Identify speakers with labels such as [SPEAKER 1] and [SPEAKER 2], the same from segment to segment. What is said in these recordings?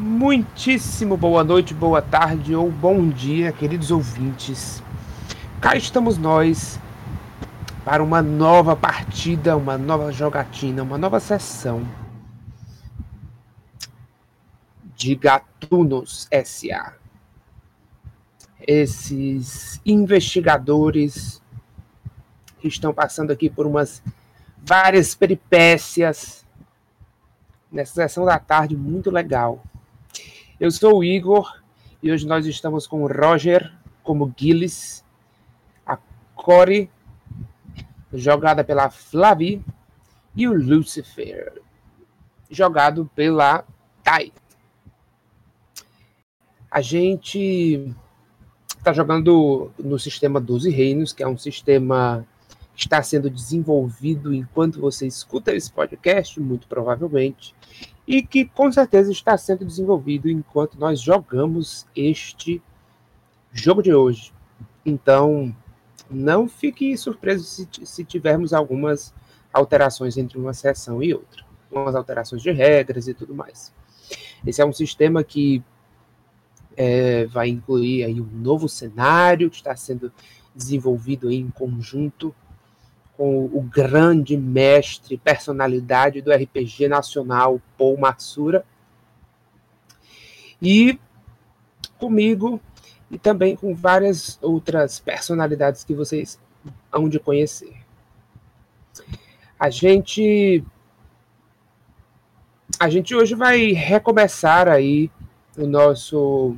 [SPEAKER 1] Muitíssimo boa noite, boa tarde ou bom dia, queridos ouvintes. Cá estamos nós para uma nova partida, uma nova jogatina, uma nova sessão de Gatunos SA. Esses investigadores que estão passando aqui por umas várias peripécias nessa sessão da tarde muito legal. Eu sou o Igor e hoje nós estamos com o Roger como Gillis, a Corey, jogada pela Flavi, e o Lucifer, jogado pela Tai. A gente está jogando no sistema 12 Reinos, que é um sistema que está sendo desenvolvido enquanto você escuta esse podcast, muito provavelmente e que com certeza está sendo desenvolvido enquanto nós jogamos este jogo de hoje. Então, não fique surpreso se, se tivermos algumas alterações entre uma sessão e outra, algumas alterações de regras e tudo mais. Esse é um sistema que é, vai incluir aí um novo cenário que está sendo desenvolvido em conjunto com o grande mestre, personalidade do RPG nacional, Paul Matsura. E comigo, e também com várias outras personalidades que vocês hão de conhecer. A gente a gente hoje vai recomeçar aí o nosso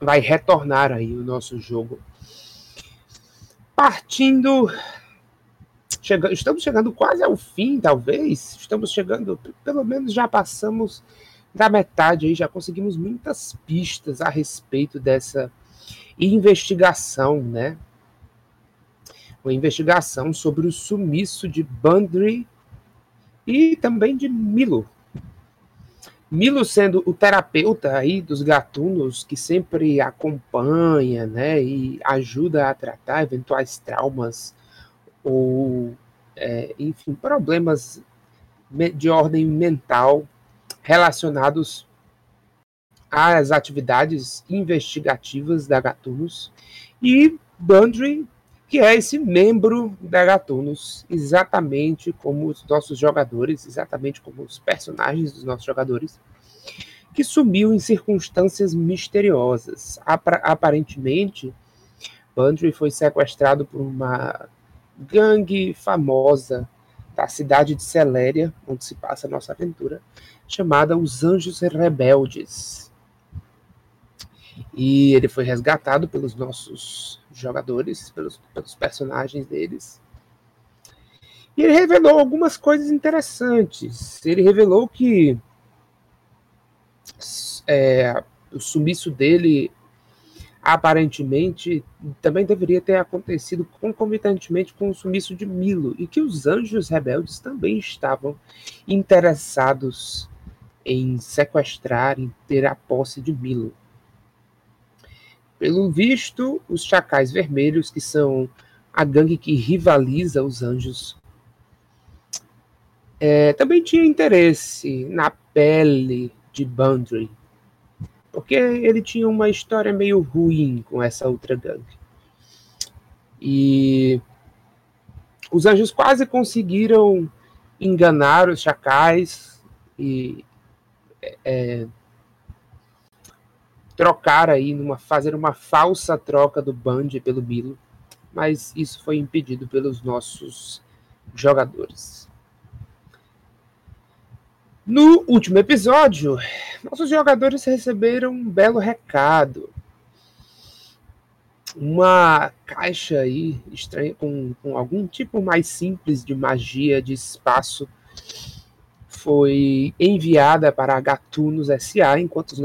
[SPEAKER 1] vai retornar aí o nosso jogo partindo Estamos chegando quase ao fim, talvez. Estamos chegando, pelo menos já passamos da metade aí, já conseguimos muitas pistas a respeito dessa investigação, né? Uma investigação sobre o sumiço de Bandry e também de Milo. Milo sendo o terapeuta aí dos gatunos que sempre acompanha, né, e ajuda a tratar eventuais traumas ou, é, enfim, problemas de ordem mental relacionados às atividades investigativas da Gatunos e Bandry, que é esse membro da Gatunos, exatamente como os nossos jogadores, exatamente como os personagens dos nossos jogadores, que sumiu em circunstâncias misteriosas. Aparentemente, Bandry foi sequestrado por uma gangue famosa da cidade de Celéria, onde se passa a nossa aventura, chamada Os Anjos Rebeldes. E ele foi resgatado pelos nossos jogadores, pelos, pelos personagens deles. E ele revelou algumas coisas interessantes. Ele revelou que é, o sumiço dele aparentemente também deveria ter acontecido concomitantemente com o sumiço de Milo e que os anjos rebeldes também estavam interessados em sequestrar, em ter a posse de Milo. Pelo visto, os chacais vermelhos, que são a gangue que rivaliza os anjos, é, também tinha interesse na pele de Bandry, porque ele tinha uma história meio ruim com essa outra gangue. E os anjos quase conseguiram enganar os chacais e é, é, trocar aí, numa, fazer uma falsa troca do Band pelo Bilo, mas isso foi impedido pelos nossos jogadores. No último episódio, nossos jogadores receberam um belo recado. Uma caixa aí estranha com, com algum tipo mais simples de magia de espaço foi enviada para Gatunos SA enquanto os,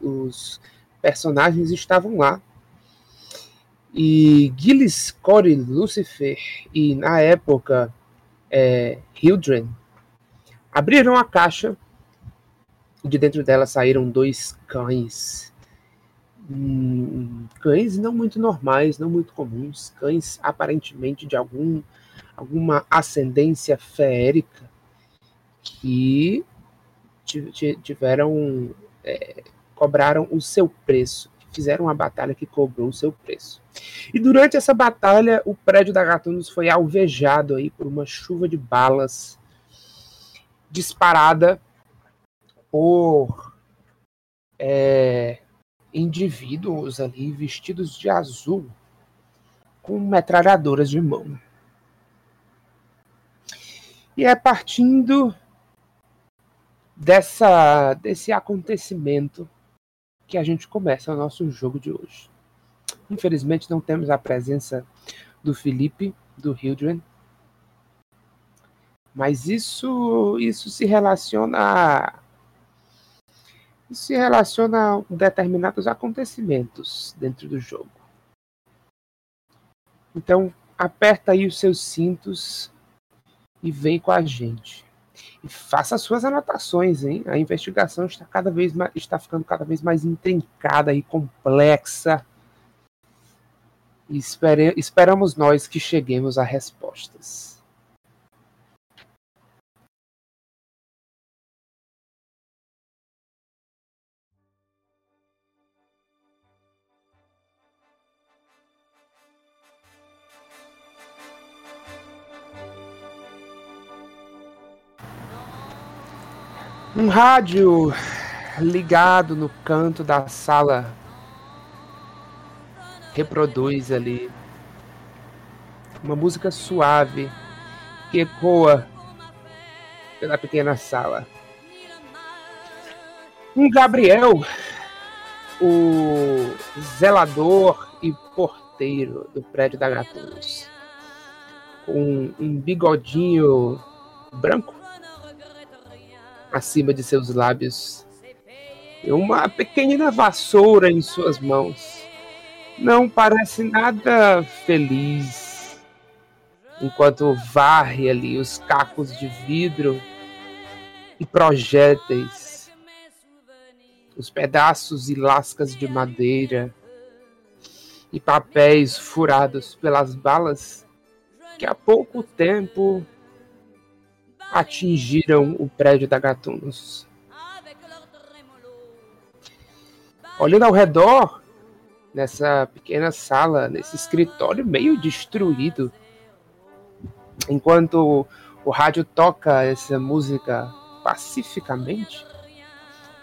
[SPEAKER 1] os personagens estavam lá. E Gillis, Corey, Lucifer e na época é, Hildren Abriram a caixa e de dentro dela saíram dois cães. Hum, cães não muito normais, não muito comuns, cães aparentemente de algum, alguma ascendência feérica que tiveram é, cobraram o seu preço, fizeram uma batalha que cobrou o seu preço. E durante essa batalha, o prédio da Gatunos foi alvejado aí por uma chuva de balas disparada por é, indivíduos ali vestidos de azul com metralhadoras de mão. E é partindo dessa desse acontecimento que a gente começa o nosso jogo de hoje. Infelizmente não temos a presença do Felipe, do Hildren, mas isso isso se relaciona a, isso se relaciona a determinados acontecimentos dentro do jogo. Então, aperta aí os seus cintos e vem com a gente. E faça suas anotações, hein? A investigação está cada vez mais, está ficando cada vez mais intrincada e complexa. E espere, esperamos nós que cheguemos a respostas. Um rádio ligado no canto da sala reproduz ali uma música suave que ecoa pela pequena sala. Um Gabriel, o zelador e porteiro do prédio da Gatunos, com um bigodinho branco acima de seus lábios uma pequenina vassoura em suas mãos. Não parece nada feliz enquanto varre ali os cacos de vidro e projéteis, os pedaços e lascas de madeira e papéis furados pelas balas que há pouco tempo atingiram o prédio da Gatunos. Olhando ao redor, nessa pequena sala, nesse escritório meio destruído, enquanto o rádio toca essa música pacificamente,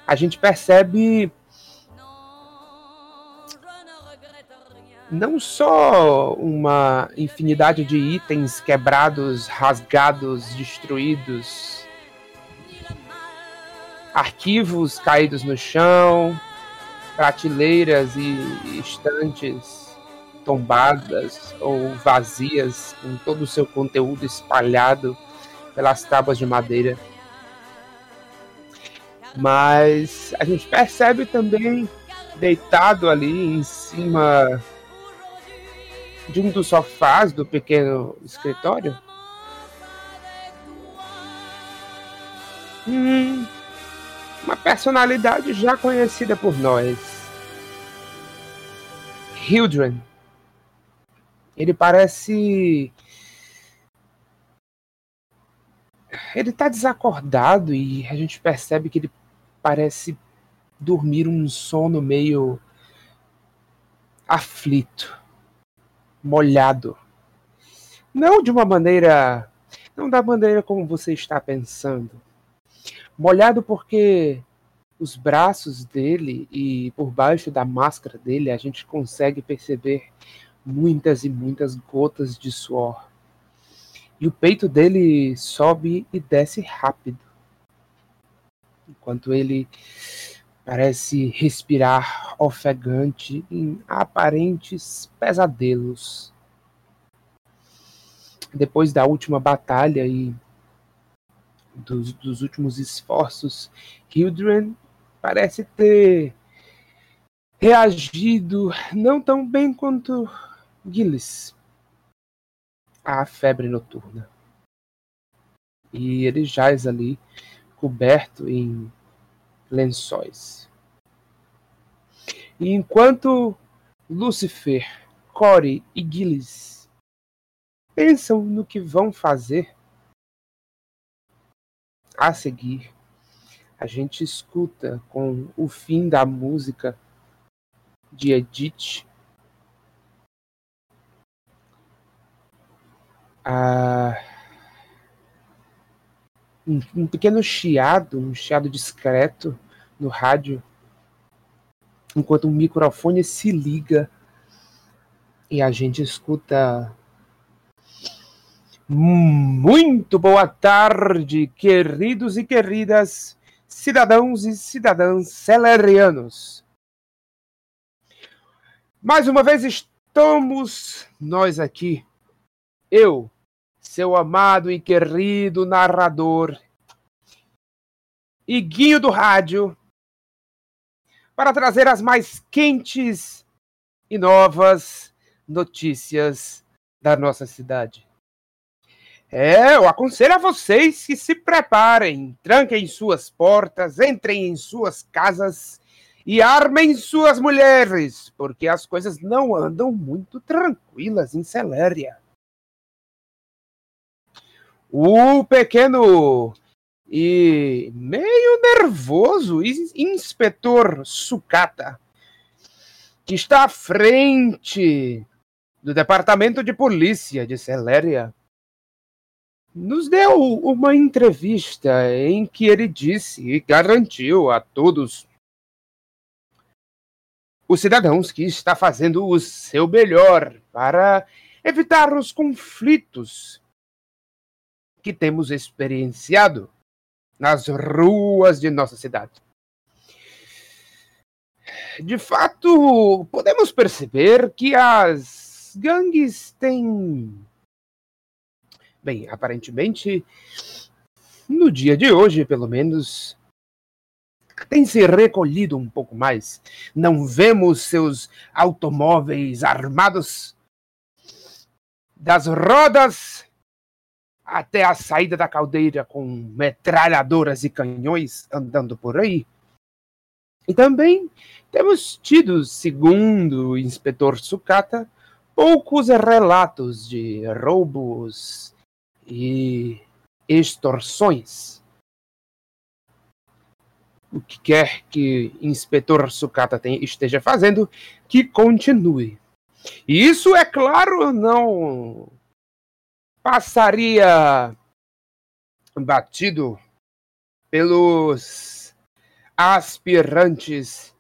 [SPEAKER 1] a gente percebe não só uma infinidade de itens quebrados, rasgados, destruídos, arquivos caídos no chão, prateleiras e estantes tombadas ou vazias, com todo o seu conteúdo espalhado pelas tábuas de madeira. Mas a gente percebe também deitado ali em cima de um dos sofás do pequeno escritório? Hum, uma personalidade já conhecida por nós. Hildren. Ele parece. Ele tá desacordado e a gente percebe que ele parece dormir um sono meio aflito molhado. Não de uma maneira. Não da maneira como você está pensando. Molhado porque os braços dele e por baixo da máscara dele a gente consegue perceber muitas e muitas gotas de suor. E o peito dele sobe e desce rápido. Enquanto ele Parece respirar ofegante em aparentes pesadelos. Depois da última batalha e dos, dos últimos esforços, Hildren parece ter reagido não tão bem quanto Gillis à febre noturna. E ele jaz ali, coberto em lençóis. E enquanto Lúcifer, Core e Gillis pensam no que vão fazer a seguir, a gente escuta com o fim da música de Edith. Um, um pequeno chiado, um chiado discreto no rádio, enquanto o microfone se liga e a gente escuta. Muito boa tarde, queridos e queridas cidadãos e cidadãs celerianos. Mais uma vez estamos nós aqui, eu, seu amado e querido narrador, Iguinho do Rádio, para trazer as mais quentes e novas notícias da nossa cidade. É, eu aconselho a vocês que se preparem, tranquem suas portas, entrem em suas casas e armem suas mulheres, porque as coisas não andam muito tranquilas em Celéria. O pequeno e meio nervoso inspetor Sucata, que está à frente do departamento de polícia de Celéria, nos deu uma entrevista em que ele disse e garantiu a todos os cidadãos que está fazendo o seu melhor para evitar os conflitos que temos experienciado nas ruas de nossa cidade. De fato, podemos perceber que as gangues têm Bem, aparentemente, no dia de hoje, pelo menos, tem se recolhido um pouco mais. Não vemos seus automóveis armados das rodas até a saída da caldeira com metralhadoras e canhões andando por aí. E também temos tido, segundo o inspetor Sucata, poucos relatos de roubos e extorsões. O que quer que inspetor Sucata tem, esteja fazendo, que continue. E isso, é claro, não passaria batido pelos aspirantes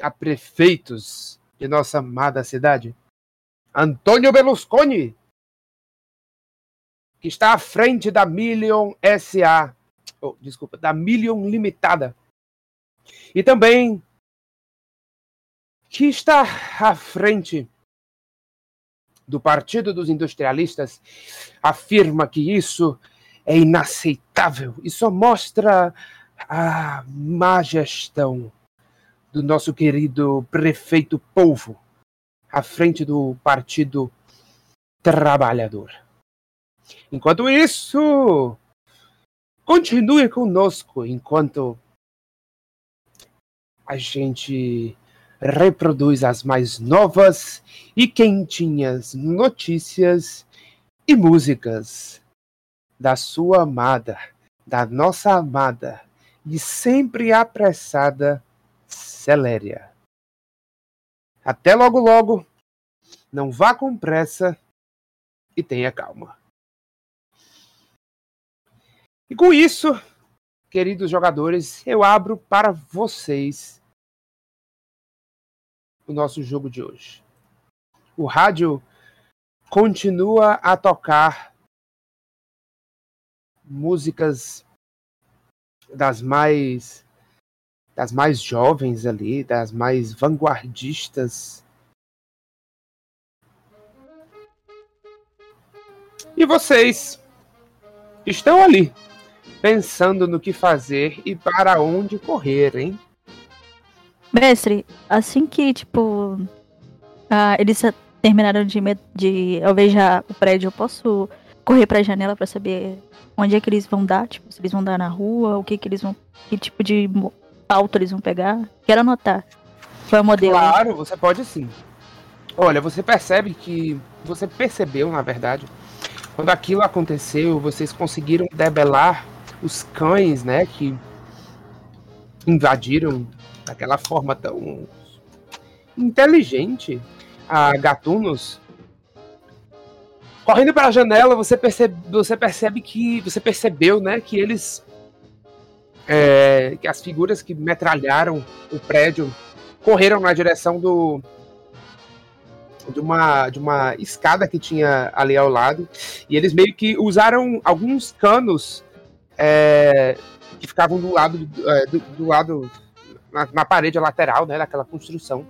[SPEAKER 1] a prefeitos de nossa amada cidade. Antônio Berlusconi que está à frente da Million SA, oh, desculpa, da Million Limitada. E também que está à frente do Partido dos Industrialistas, afirma que isso é inaceitável e só mostra a má gestão do nosso querido prefeito Polvo à frente do Partido Trabalhador. Enquanto isso, continue conosco enquanto a gente reproduz as mais novas e quentinhas notícias e músicas da sua amada, da nossa amada e sempre apressada Celéria. Até logo logo. Não vá com pressa e tenha calma. E com isso, queridos jogadores, eu abro para vocês o nosso jogo de hoje. O rádio continua a tocar músicas das mais das mais jovens ali, das mais vanguardistas. E vocês estão ali pensando no que fazer e para onde correr, hein?
[SPEAKER 2] Mestre, assim que, tipo, ah, eles terminaram de, de alvejar o prédio, eu posso correr pra janela para saber onde é que eles vão dar? Tipo, se eles vão dar na rua, o que que eles vão. Que tipo de pauta eles vão pegar? Quero anotar. Foi o modelo.
[SPEAKER 1] Claro, você pode sim. Olha, você percebe que. Você percebeu, na verdade, quando aquilo aconteceu, vocês conseguiram debelar os cães, né, que invadiram daquela forma tão inteligente a Gatunos. Correndo para a janela, você percebe, você percebe que você percebeu, né, que eles é, que as figuras que metralharam o prédio correram na direção do de uma, de uma escada que tinha ali ao lado e eles meio que usaram alguns canos é, que ficavam do lado do, é, do lado na, na, parede lateral né, daquela construção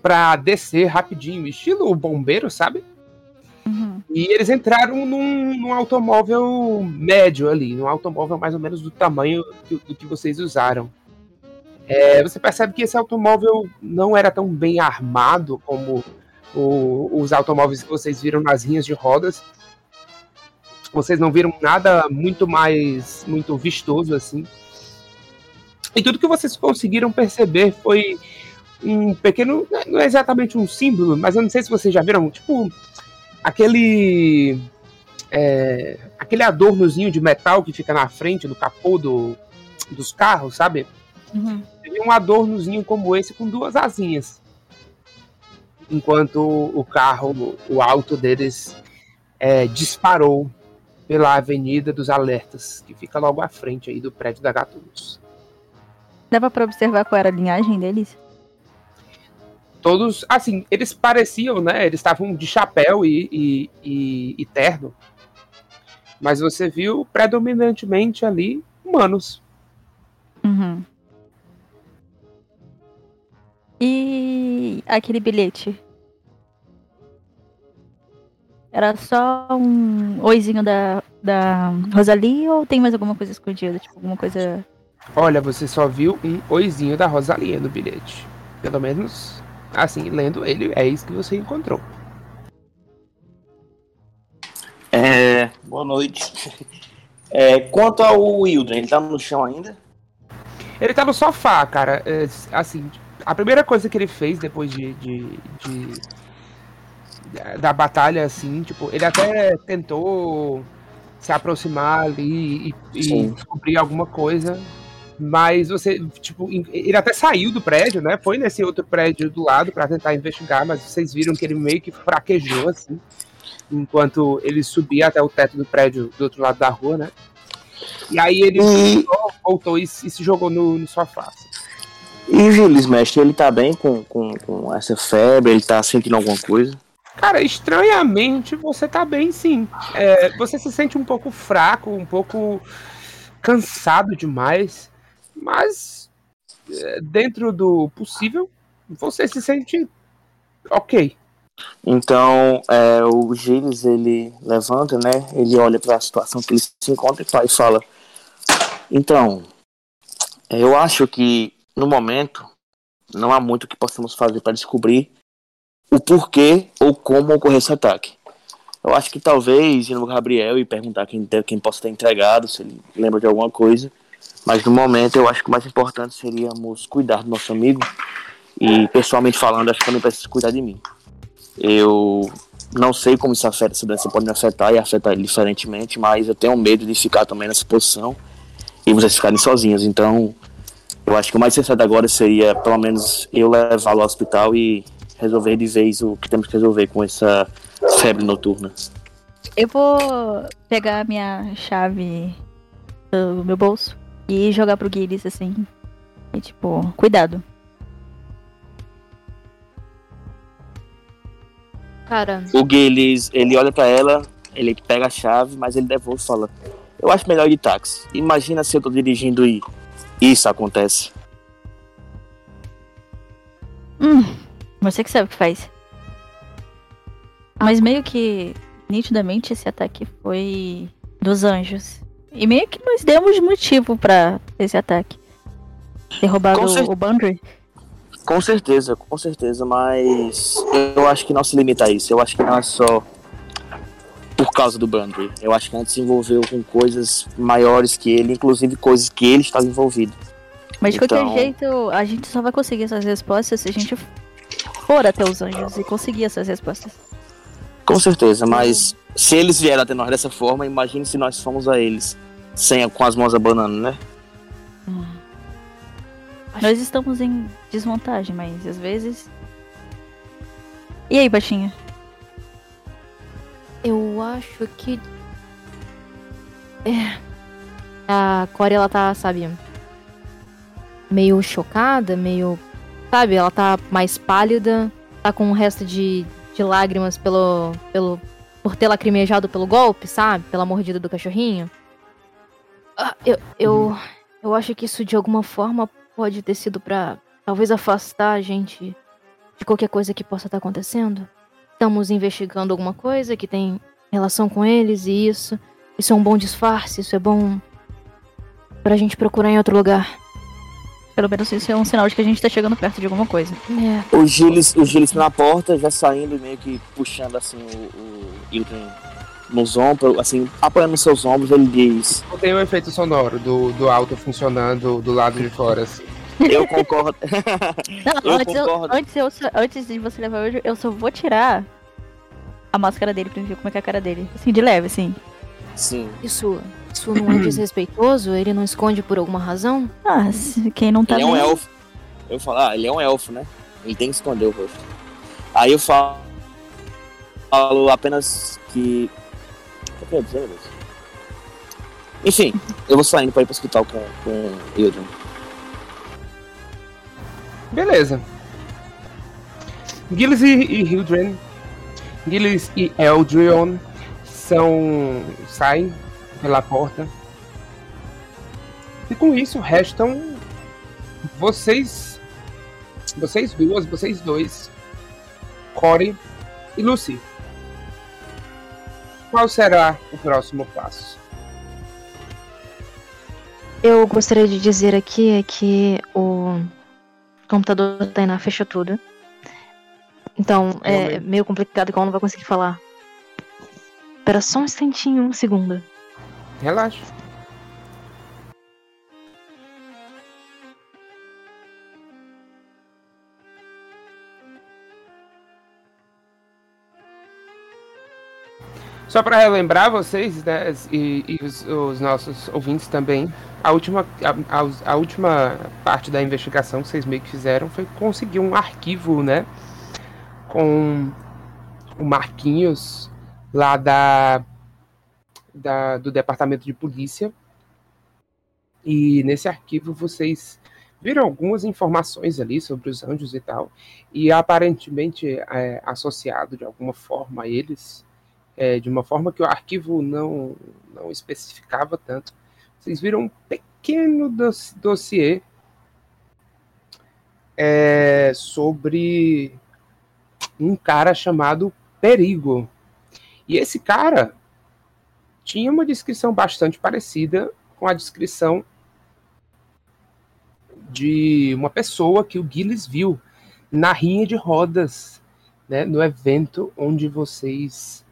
[SPEAKER 1] para descer rapidinho, estilo bombeiro, sabe? Uhum. E eles entraram num, num, automóvel médio ali, num automóvel mais ou menos do tamanho do, do que vocês usaram. É, você percebe que esse automóvel não era tão bem armado como o, os automóveis que vocês viram nas linhas de rodas. Vocês não viram nada muito mais muito vistoso assim. E tudo que vocês conseguiram perceber foi um pequeno, não é exatamente um símbolo, mas eu não sei se vocês já viram, tipo aquele é, aquele adornozinho de metal que fica na frente do capô do, dos carros, sabe? Uhum. Teve um adornozinho como esse com duas asinhas. Enquanto o carro, o alto deles, é, disparou pela Avenida dos Alertas, que fica logo à frente aí do prédio da Gatunos.
[SPEAKER 2] Dava para observar qual era a linhagem deles?
[SPEAKER 1] todos, assim, eles pareciam, né? Eles estavam de chapéu e, e, e, e terno. Mas você viu predominantemente ali humanos.
[SPEAKER 2] Uhum. E aquele bilhete? Era só um oizinho da, da Rosalie ou tem mais alguma coisa escondida? Tipo, alguma coisa.
[SPEAKER 1] Olha, você só viu um oizinho da Rosalie no bilhete. Pelo menos Assim, lendo ele, é isso que você encontrou.
[SPEAKER 3] É, boa noite. É, quanto ao Wildren, ele tá no chão ainda?
[SPEAKER 1] Ele tá no sofá, cara. É, assim, a primeira coisa que ele fez depois de, de, de, da batalha, assim, tipo, ele até tentou se aproximar ali e, e descobrir alguma coisa, mas você, tipo, ele até saiu do prédio, né? Foi nesse outro prédio do lado para tentar investigar, mas vocês viram que ele meio que fraquejou, assim, enquanto ele subia até o teto do prédio do outro lado da rua, né? E aí ele e... voltou, voltou e, e, se jogou no, no sofá. Assim.
[SPEAKER 3] E Gilles, mestre, ele tá bem com, com, com essa febre? Ele tá sentindo alguma coisa?
[SPEAKER 1] Cara, estranhamente você tá bem sim. É, você se sente um pouco fraco, um pouco cansado demais. Mas, é, dentro do possível, você se sente ok.
[SPEAKER 3] Então, é, o Gilles, ele levanta, né? Ele olha para a situação que ele se encontra e fala: Então, eu acho que no momento não há muito que possamos fazer para descobrir o porquê ou como ocorreu esse ataque. Eu acho que talvez ir no Gabriel e perguntar quem, quem possa ter entregado, se ele lembra de alguma coisa. Mas no momento eu acho que o mais importante seríamos cuidar do nosso amigo. E pessoalmente falando, acho que também precisa cuidar de mim. Eu não sei como isso afeta, essa doença pode me afetar e afetar diferentemente, mas eu tenho medo de ficar também nessa posição e vocês ficarem sozinhos. Então, eu acho que o mais sensato agora seria, pelo menos, eu levá-lo ao hospital e resolver de vez o que temos que resolver com essa febre noturna.
[SPEAKER 2] Eu vou pegar minha chave do meu bolso e jogar pro Guiris, assim. E tipo, cuidado.
[SPEAKER 3] Cara. O Guilis, ele olha para ela, ele pega a chave, mas ele devolve e fala: Eu acho melhor ir de táxi. Imagina se eu tô dirigindo e isso acontece.
[SPEAKER 2] Hum, você que sabe o que faz. Mas meio que nitidamente esse ataque foi dos anjos. E meio que nós demos motivo para esse ataque. Ter roubado o Boundary.
[SPEAKER 3] Com certeza, com certeza, mas eu acho que não se limita a isso. Eu acho que não é só por causa do Boundary. Eu acho que a gente se envolveu com coisas maiores que ele, inclusive coisas que ele está envolvido.
[SPEAKER 2] Mas de então... qualquer jeito, a gente só vai conseguir essas respostas se a gente for até os anjos e conseguir essas respostas.
[SPEAKER 3] Com certeza, mas se eles vieram até nós dessa forma, imagine se nós fomos a eles sem, com as mãos abanando, né?
[SPEAKER 2] Nós estamos em desvantagem, mas às vezes. E aí, Baixinha?
[SPEAKER 4] Eu acho que. É. A Corey, ela tá, sabe. Meio chocada, meio. Sabe, ela tá mais pálida, tá com um resto de, de lágrimas pelo, pelo. por ter lacrimejado pelo golpe, sabe? Pela mordida do cachorrinho. Ah, eu, eu, eu acho que isso de alguma forma pode ter sido pra talvez afastar a gente de qualquer coisa que possa estar acontecendo. Estamos investigando alguma coisa que tem relação com eles e isso. Isso é um bom disfarce, isso é bom pra gente procurar em outro lugar.
[SPEAKER 2] Pelo menos isso é um sinal de que a gente tá chegando perto de alguma coisa.
[SPEAKER 4] É.
[SPEAKER 3] O Gilles, o Gilles na porta, já saindo, meio que puxando assim o, o nos ombros, assim, apoiando nos seus ombros, ele diz.
[SPEAKER 1] Tem um efeito sonoro do, do alto funcionando do lado de fora, assim.
[SPEAKER 3] Eu concordo.
[SPEAKER 2] Não,
[SPEAKER 3] Eu
[SPEAKER 2] antes, eu-
[SPEAKER 3] concordo.
[SPEAKER 2] antes, eu só- antes de você levar hoje, eu só vou tirar a máscara dele pra ver como é que é a cara dele. Assim, de leve, assim.
[SPEAKER 3] Sim.
[SPEAKER 4] Isso, isso não é desrespeitoso? Ele não esconde por alguma razão?
[SPEAKER 2] Ah, se- quem não tá
[SPEAKER 3] Ele é um elfo. Eu falo, ah, ele é um elfo, né? Ele tem que esconder o rosto. Aí eu falo, falo apenas que. Meu Deus? Enfim, eu vou saindo pra ir pro hospital com, com o Hildren.
[SPEAKER 1] Beleza. Gilles e, e Hildren, Gilles e Eldrion são saem pela porta. E com isso restam vocês, vocês duas, vocês dois, Corey e Lucy. Qual será o próximo passo?
[SPEAKER 4] Eu gostaria de dizer aqui é que o computador da Tainá fechou tudo. Então é
[SPEAKER 1] Realmente.
[SPEAKER 4] meio complicado que ela não vai conseguir falar. Espera só um instantinho, um segundo.
[SPEAKER 1] Relaxa. Só para relembrar vocês, né, e, e os, os nossos ouvintes também, a última, a, a- a última parte da investigação que vocês meio que fizeram foi conseguir um arquivo, né, com o Marquinhos lá da da- do departamento de polícia. E nesse arquivo vocês viram algumas informações ali sobre os anjos e tal. E aparentemente é, associado de alguma forma a eles, é, de uma forma que o arquivo não, não especificava tanto. Vocês viram um pequeno doss- dossiê é, sobre um cara chamado Perigo. E esse cara tinha uma descrição bastante parecida com a descrição de uma pessoa que o Gilles viu na rinha de rodas, né, no evento onde vocês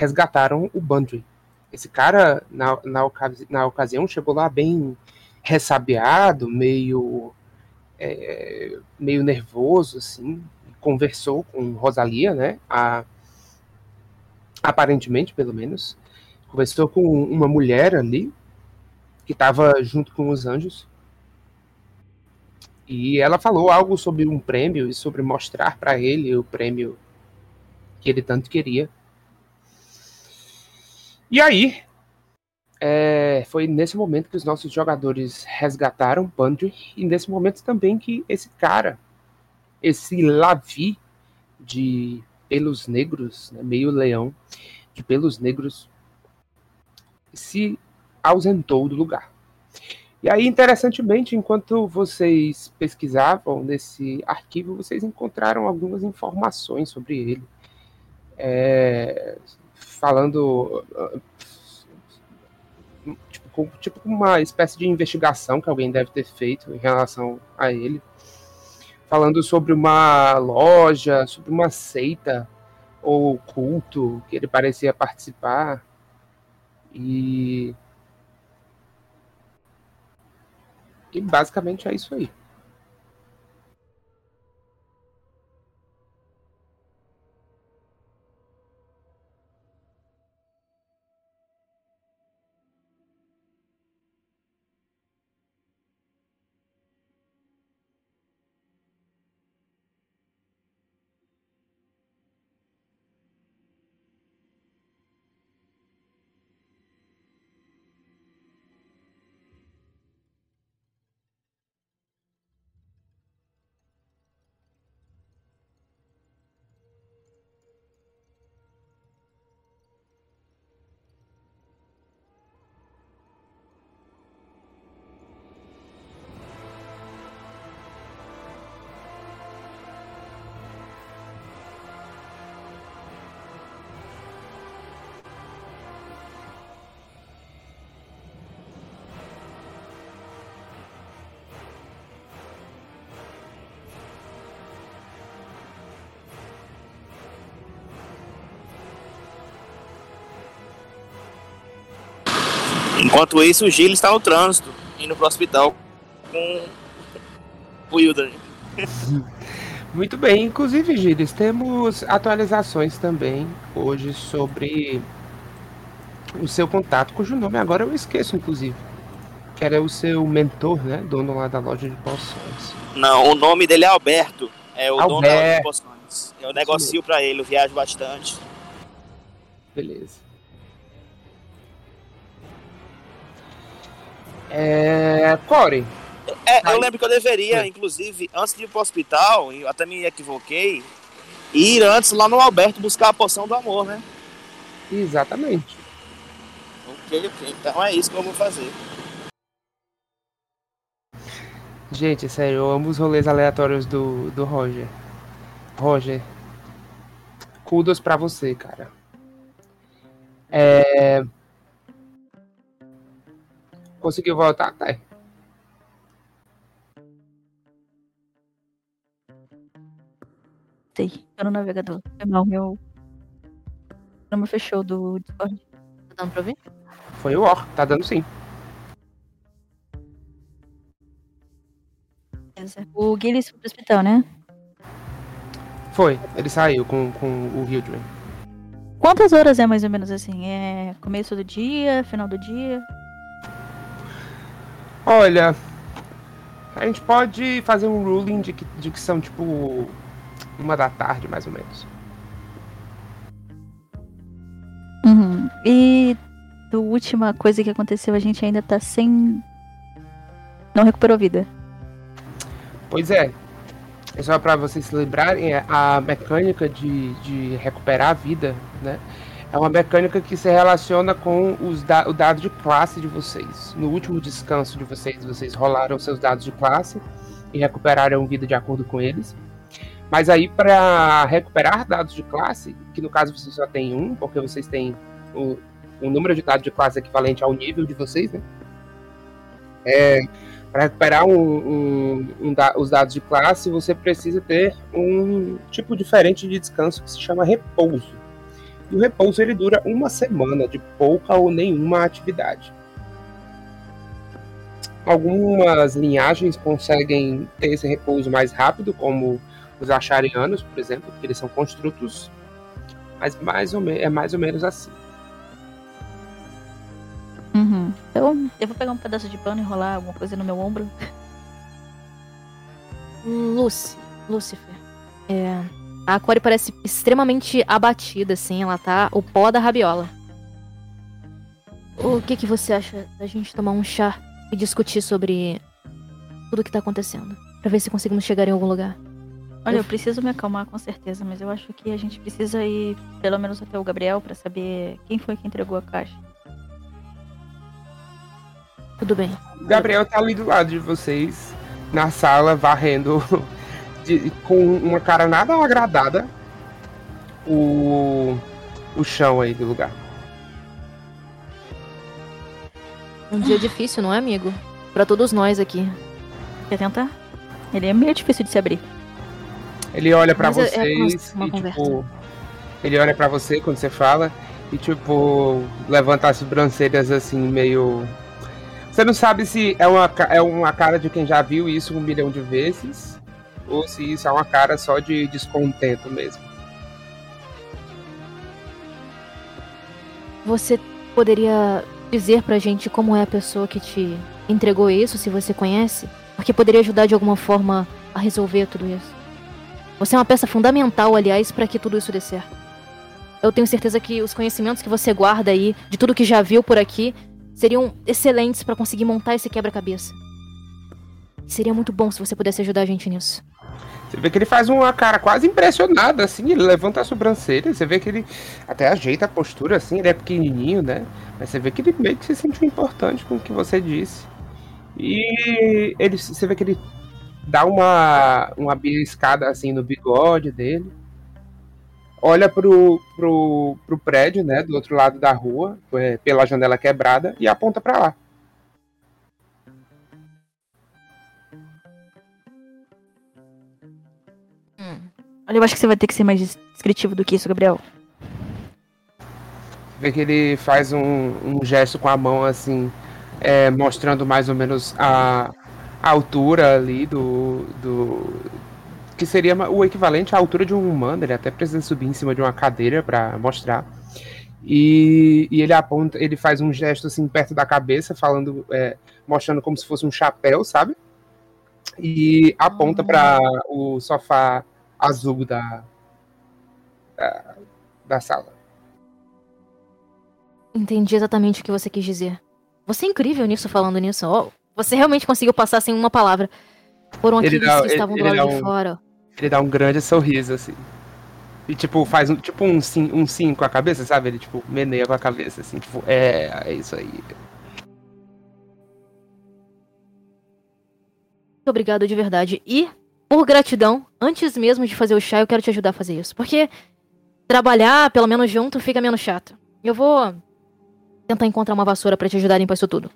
[SPEAKER 1] resgataram o Bandry. Esse cara, na, na, ocasi- na ocasião, chegou lá bem ressabiado, meio, é, meio nervoso, assim, conversou com Rosalia, né, a, aparentemente, pelo menos, conversou com uma mulher ali que estava junto com os anjos e ela falou algo sobre um prêmio e sobre mostrar para ele o prêmio que ele tanto queria. E aí é, foi nesse momento que os nossos jogadores resgataram Bandry e nesse momento também que esse cara, esse Lavi de pelos negros, né, meio leão de pelos negros, se ausentou do lugar. E aí, interessantemente, enquanto vocês pesquisavam nesse arquivo, vocês encontraram algumas informações sobre ele. É, falando. uh, Tipo, com- tipo uma espécie de investigação que alguém deve ter feito em relação a ele. Falando sobre uma loja, sobre uma seita ou culto que ele parecia participar. E. E basicamente é isso aí.
[SPEAKER 3] Enquanto isso, o Gil está no trânsito, indo pro hospital com o Wilder.
[SPEAKER 1] Muito bem, inclusive, Gilles, temos atualizações também hoje sobre o seu contato, cujo nome agora eu esqueço, inclusive. Que era o seu mentor, né? Dono lá da loja de poções.
[SPEAKER 3] Não, o nome dele é Alberto. É o dono da loja de poções. Eu negocio pra ele, eu viajo bastante.
[SPEAKER 1] Beleza. É. Corey,
[SPEAKER 3] É, eu lembro que eu deveria,
[SPEAKER 1] É.
[SPEAKER 3] inclusive, antes de ir pro hospital, eu até me equivoquei, ir antes lá no Alberto buscar a poção do amor, né?
[SPEAKER 1] exatamente.
[SPEAKER 3] Ok, ok. Então é isso que eu vou fazer.
[SPEAKER 1] Gente, sério, eu amo os rolês aleatórios do, do Roger. Roger, kudos pra você, cara. É... Conseguiu voltar até.
[SPEAKER 2] Sei. Tô no navegador. Foi mal, meu. O número fechou do Discord.
[SPEAKER 4] Tá dando pra ouvir?
[SPEAKER 1] Foi o Or, tá dando sim.
[SPEAKER 2] O Guilherme foi pro hospital, né?
[SPEAKER 1] Foi, ele saiu com, com o Hildren.
[SPEAKER 2] Quantas horas é mais ou menos assim? É começo do dia, final do dia?
[SPEAKER 1] Olha, a gente pode fazer um ruling de que, de que são tipo uma da tarde, mais ou menos.
[SPEAKER 2] Uhum. E a última coisa que aconteceu, a gente ainda tá sem. Não recuperou vida.
[SPEAKER 1] Pois é. É só pra vocês se lembrarem, é, a mecânica de, de recuperar a vida, né? É uma mecânica que se relaciona com os da- o dado de classe de vocês. No último descanso de vocês, vocês rolaram seus dados de classe e recuperaram vida de acordo com eles. Mas aí, para recuperar dados de classe, que no caso vocês só tem um, porque vocês têm o, o número de dados de classe equivalente ao nível de vocês, né? É, para recuperar um, um- um da- os dados de classe, você precisa ter um tipo diferente de descanso que se chama repouso. E o repouso ele dura uma semana de pouca ou nenhuma atividade. Algumas linhagens conseguem ter esse repouso mais rápido, como os acharianos, por exemplo, porque eles são construtos, mas mais ou me- é mais ou menos assim.
[SPEAKER 2] Uhum. Então, eu vou pegar um pedaço de pano e enrolar alguma coisa no meu ombro.
[SPEAKER 4] Lucy, Lucifer. É, a Corey parece extremamente abatida, assim. Ela tá o pó da rabiola. O que que você acha da gente tomar um chá e discutir sobre tudo que tá acontecendo? Pra ver se conseguimos chegar em algum lugar.
[SPEAKER 2] Olha, eu
[SPEAKER 4] Eu-
[SPEAKER 2] preciso me acalmar com certeza, mas eu acho que a gente precisa ir pelo menos até o Gabriel pra saber quem foi que entregou a caixa.
[SPEAKER 4] Tudo bem.
[SPEAKER 1] Gabriel tá ali do lado de vocês, na sala, varrendo de- com uma cara nada agradada o, o chão aí do lugar.
[SPEAKER 4] Um dia difícil, não é, amigo? Pra todos nós aqui.
[SPEAKER 2] Quer tentar? Ele é meio difícil de se abrir.
[SPEAKER 1] Ele olha pra
[SPEAKER 4] Mas é- é
[SPEAKER 1] vocês
[SPEAKER 4] uma
[SPEAKER 1] e
[SPEAKER 4] conversa.
[SPEAKER 1] tipo. Ele olha pra você quando você fala e tipo levanta as sobrancelhas assim meio. Você não sabe se é uma, é uma cara de quem já viu isso um milhão de vezes ou se isso é uma cara só de descontento mesmo.
[SPEAKER 4] Você poderia dizer pra gente como é a pessoa que te entregou isso, se você conhece? Porque poderia ajudar de alguma forma a resolver tudo isso. Você é uma peça fundamental, aliás, pra que tudo isso dê certo. Eu tenho certeza que os conhecimentos que você guarda aí, de tudo que já viu por aqui, seriam excelentes pra conseguir montar esse quebra-cabeça. Seria muito bom se você pudesse ajudar a gente nisso.
[SPEAKER 1] Você vê que ele faz uma cara quase impressionada, assim, ele levanta a sobrancelha, você vê que ele até ajeita a postura, assim, ele é pequenininho, né? Mas você vê que ele meio que se sentiu importante com o que você disse. E ele, você vê que ele dá uma, uma beliscada, assim, no bigode dele. Olha pro, pro, pro prédio, né, do outro lado da rua, é, pela janela quebrada, e aponta pra lá.
[SPEAKER 2] Olha, eu acho que você vai ter que ser mais descritivo do que isso, Gabriel.
[SPEAKER 1] vê que ele faz um, um gesto com a mão assim, é, mostrando mais ou menos a, a altura ali do, do. que seria o equivalente à altura de um humano. Ele até precisa subir em cima de uma cadeira para mostrar. E, e, ele aponta, ele faz um gesto assim perto da cabeça, falando, é, mostrando como se fosse um chapéu, sabe? E aponta para o sofá azul da, da, da sala.
[SPEAKER 4] Entendi exatamente o que você quis dizer. Você é incrível nisso, falando nisso. Oh, você realmente conseguiu passar sem uma palavra. Foram aqueles dá, que estavam ele, do lado de um, fora.
[SPEAKER 1] Ele dá um grande sorriso, assim. E, tipo, faz um, tipo um sim, um sim com a cabeça, sabe? Ele, tipo, meneia com a cabeça, assim. Tipo, é, é isso aí. Muito
[SPEAKER 4] obrigado de verdade. E, por gratidão, antes mesmo de fazer o chá, eu quero te ajudar a fazer isso. Porque trabalhar, pelo menos junto, fica menos chato. Eu vou tentar encontrar uma vassoura para te ajudar a limpar isso tudo.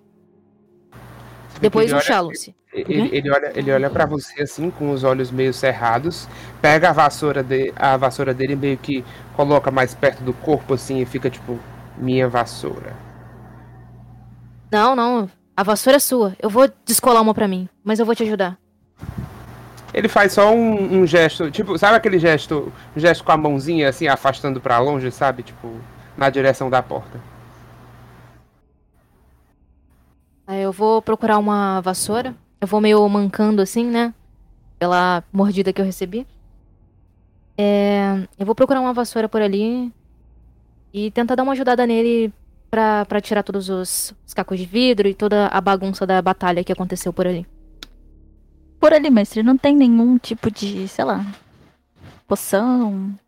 [SPEAKER 4] Depois um chá, Lucy.
[SPEAKER 1] Ele, ele, olha, ele olha para você assim, com os olhos meio cerrados, pega a vassoura, de, a vassoura dele meio que coloca mais perto do corpo assim e fica tipo, minha vassoura.
[SPEAKER 4] Não, não. A vassoura é sua. Eu vou descolar uma para mim, mas eu vou te ajudar.
[SPEAKER 1] Ele faz só um, um, gesto, tipo, sabe aquele gesto, um gesto com a mãozinha assim, afastando para longe, sabe? Tipo, na direção da porta.
[SPEAKER 4] Eu vou procurar uma vassoura. Eu vou meio mancando assim, né? Pela mordida que eu recebi. É, eu vou procurar uma vassoura por ali e tentar dar uma ajudada nele pra tirar todos os, os cacos de vidro e toda a bagunça da batalha que aconteceu por ali.
[SPEAKER 2] Por ali, mestre, não tem nenhum tipo de, sei lá, poção,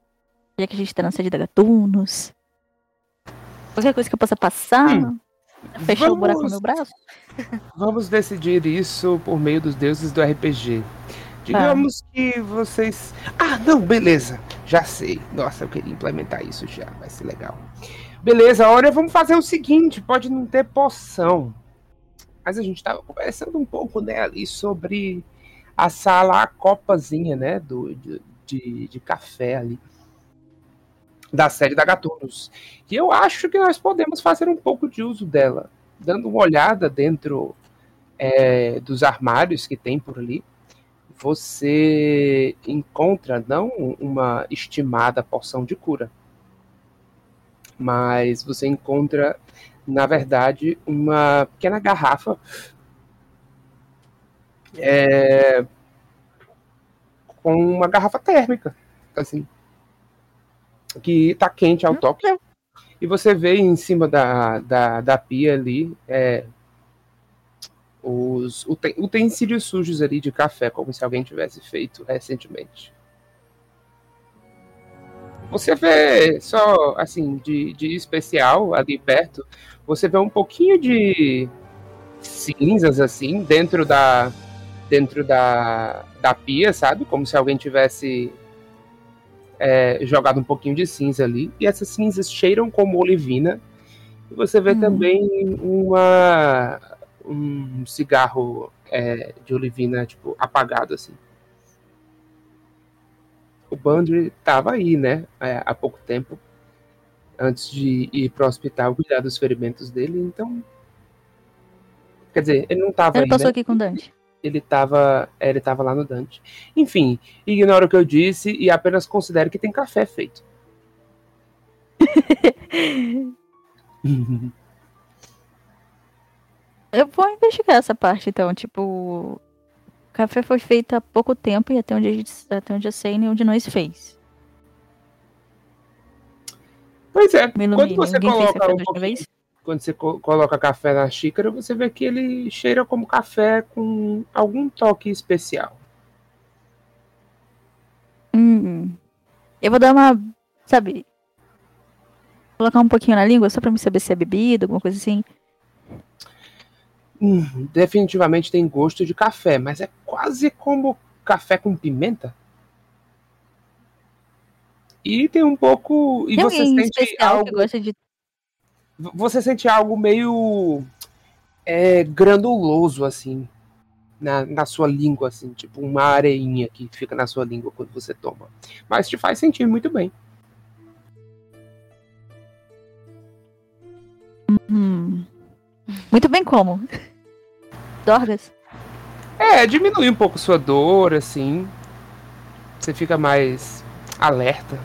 [SPEAKER 2] já que a gente tá na sede da Gatunos. Qualquer coisa que eu possa passar. Hum. Fechou vamos, o buraco no meu braço?
[SPEAKER 1] Vamos decidir isso por meio dos deuses do RPG. Digamos ah. que vocês. Ah, não, beleza. Já sei. Nossa, eu queria implementar isso já. Vai ser legal. Beleza, olha, vamos fazer o seguinte: pode não ter poção. Mas a gente tava conversando um pouco, né, ali sobre a sala, a copazinha, né, do, de, de, de café ali da série da Gatunos. E eu acho que nós podemos fazer um pouco de uso dela, dando uma olhada dentro é, dos armários que tem por ali. Você encontra não uma estimada porção de cura, mas você encontra, na verdade, uma pequena garrafa é, com uma garrafa térmica, assim, que está quente ao hum, toque. E você vê em cima da, da, da pia ali é, os utensílios sujos ali de café, como se alguém tivesse feito recentemente. Você vê só, assim, de, de especial ali perto, você vê um pouquinho de cinzas, assim, dentro da, dentro da, da pia, sabe? Como se alguém tivesse é, jogado um pouquinho de cinza ali, e essas cinzas cheiram como olivina. E você vê hum. também uma, um cigarro é, de olivina, tipo, apagado, assim. O Bandry estava aí, né, é, há pouco tempo, antes de ir para o hospital cuidar dos ferimentos dele, então... Quer dizer, ele não estava
[SPEAKER 2] Ele
[SPEAKER 1] aí,
[SPEAKER 2] passou
[SPEAKER 1] né?
[SPEAKER 2] aqui com o Dante
[SPEAKER 1] ele estava ele tava lá no Dante. Enfim, ignora o que eu disse e apenas considere que tem café feito.
[SPEAKER 2] eu vou investigar essa parte então, tipo, o café foi feito há pouco tempo e até onde, a gente, até onde eu sei, nenhum de nós fez.
[SPEAKER 1] Pois é, quando você coloca um pouquinho, quando você co coloca café na xícara, você vê que ele cheira como café com algum toque especial.
[SPEAKER 2] Hum. Eu vou dar uma, sabe, colocar um pouquinho na língua só pra me saber se é bebida, alguma coisa assim.
[SPEAKER 1] Hum, definitivamente tem gosto de café, mas é quase como café com pimenta. E tem um pouco. E
[SPEAKER 2] tem
[SPEAKER 1] você sente algo.
[SPEAKER 2] Que gosta de
[SPEAKER 1] você sente algo meio é, granuloso, assim, na, na sua língua, assim, tipo uma areinha que fica na sua língua quando você toma. Mas te faz sentir muito bem.
[SPEAKER 2] Hum. Muito bem como? Dorgas?
[SPEAKER 1] É, diminui um pouco sua dor, assim. Você fica mais alerta.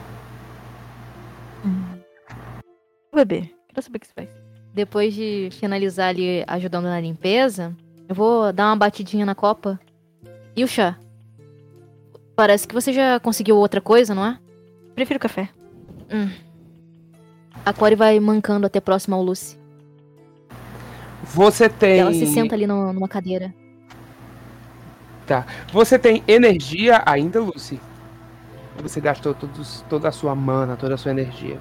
[SPEAKER 2] Hum. Bebê, quero saber o que você faz.
[SPEAKER 4] Depois de finalizar ali ajudando na limpeza, eu vou dar uma batidinha na copa. E o chá? Parece que você já conseguiu outra coisa, não é?
[SPEAKER 2] Prefiro café.
[SPEAKER 4] Hum. A Core vai mancando até próxima ao Lucy.
[SPEAKER 1] Você tem.
[SPEAKER 4] Ela se senta ali no- numa cadeira.
[SPEAKER 1] Tá. Você tem energia ainda, Lucy? Você gastou todos, toda a sua mana, toda a sua energia.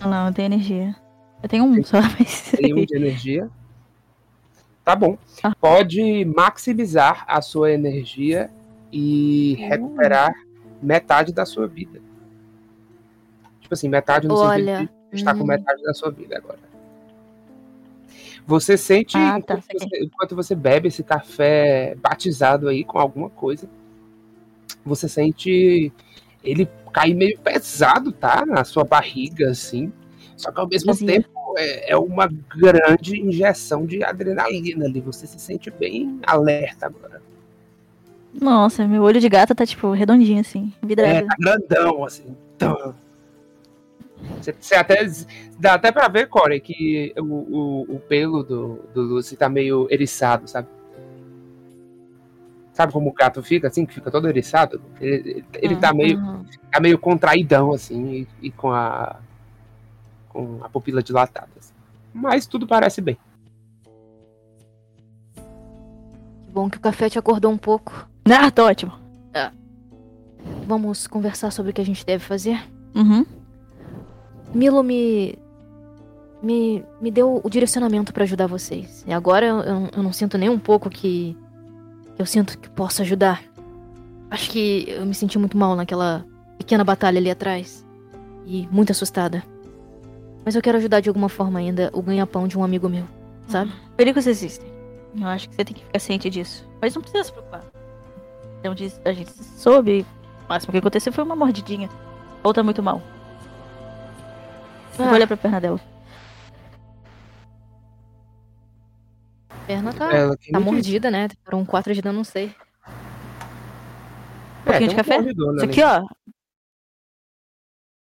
[SPEAKER 2] Não, eu tenho energia. Eu tenho um só, mas.
[SPEAKER 1] Tem um de energia. Tá bom.
[SPEAKER 2] Ah.
[SPEAKER 1] Pode maximizar a sua energia e recuperar metade da sua vida. Tipo assim, metade no
[SPEAKER 4] Olha,
[SPEAKER 1] sentido de estar com
[SPEAKER 4] hum.
[SPEAKER 1] metade da sua vida agora. Você sente,
[SPEAKER 2] Ah, tá,
[SPEAKER 1] enquanto, você, enquanto você bebe esse café batizado aí com alguma coisa, você sente ele cair meio pesado, tá? Na sua barriga, assim. Só que ao mesmo
[SPEAKER 2] Vazia.
[SPEAKER 1] tempo é, é uma grande injeção de adrenalina ali. Você se sente bem alerta agora.
[SPEAKER 2] Nossa, meu olho de gata tá, tipo, redondinho, assim,
[SPEAKER 1] É,
[SPEAKER 2] vidrado.
[SPEAKER 1] tá grandão, assim. Tum. Você, você até. Dá até pra ver, Corey, que o, o, o pelo do, do Lucy tá meio eriçado, sabe? Sabe como o gato fica, assim, que fica todo eriçado? Ele, ele tá, meio, tá meio contraidão, assim, e, e com a. com a pupila dilatada. assim. Mas tudo parece bem.
[SPEAKER 4] Que bom que o café te acordou um pouco.
[SPEAKER 2] Ah, tá ótimo.
[SPEAKER 4] Vamos conversar sobre o que a gente deve fazer?
[SPEAKER 2] Uhum.
[SPEAKER 4] Milo me. me, me deu o direcionamento pra ajudar vocês. E agora eu, eu não sinto nem um pouco que. Eu sinto que posso ajudar. Acho que eu me senti muito mal naquela pequena batalha ali atrás. E muito assustada. Mas eu quero ajudar de alguma forma ainda o ganha-pão de um amigo meu, sabe?
[SPEAKER 2] Perigos existem. Eu acho que você tem que ficar ciente disso. Mas não precisa se preocupar. Então a gente soube. O máximo que aconteceu foi uma mordidinha. Ou tá muito mal.
[SPEAKER 4] Ah.
[SPEAKER 2] Vou olhar pra perna dela.
[SPEAKER 4] Perna tá, tá mordida, né? Foram quatro de dano, não sei.
[SPEAKER 1] É,
[SPEAKER 2] pouquinho
[SPEAKER 1] tem
[SPEAKER 2] de
[SPEAKER 1] um
[SPEAKER 2] café? Isso aqui, ó.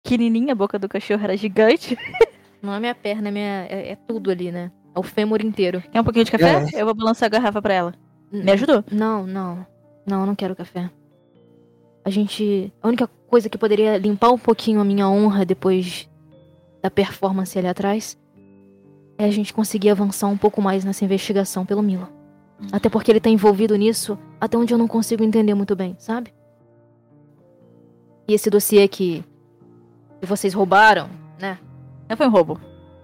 [SPEAKER 2] Pequenininha, a boca do cachorro era gigante.
[SPEAKER 4] Não é minha perna, é, minha, é, é tudo ali, né? É o fêmur inteiro.
[SPEAKER 2] Quer um pouquinho de café?
[SPEAKER 1] É.
[SPEAKER 2] Eu vou balançar a garrafa pra ela. Me ajudou?
[SPEAKER 4] Não, não. Não, eu não quero café. A gente. A única coisa que poderia limpar um pouquinho a minha honra depois da performance ali atrás é a gente conseguir avançar um pouco mais nessa investigação pelo Milo. Até porque ele tá envolvido nisso até onde eu não consigo entender muito bem, sabe? E esse dossiê que, que vocês roubaram, né?
[SPEAKER 2] Não foi um roubo.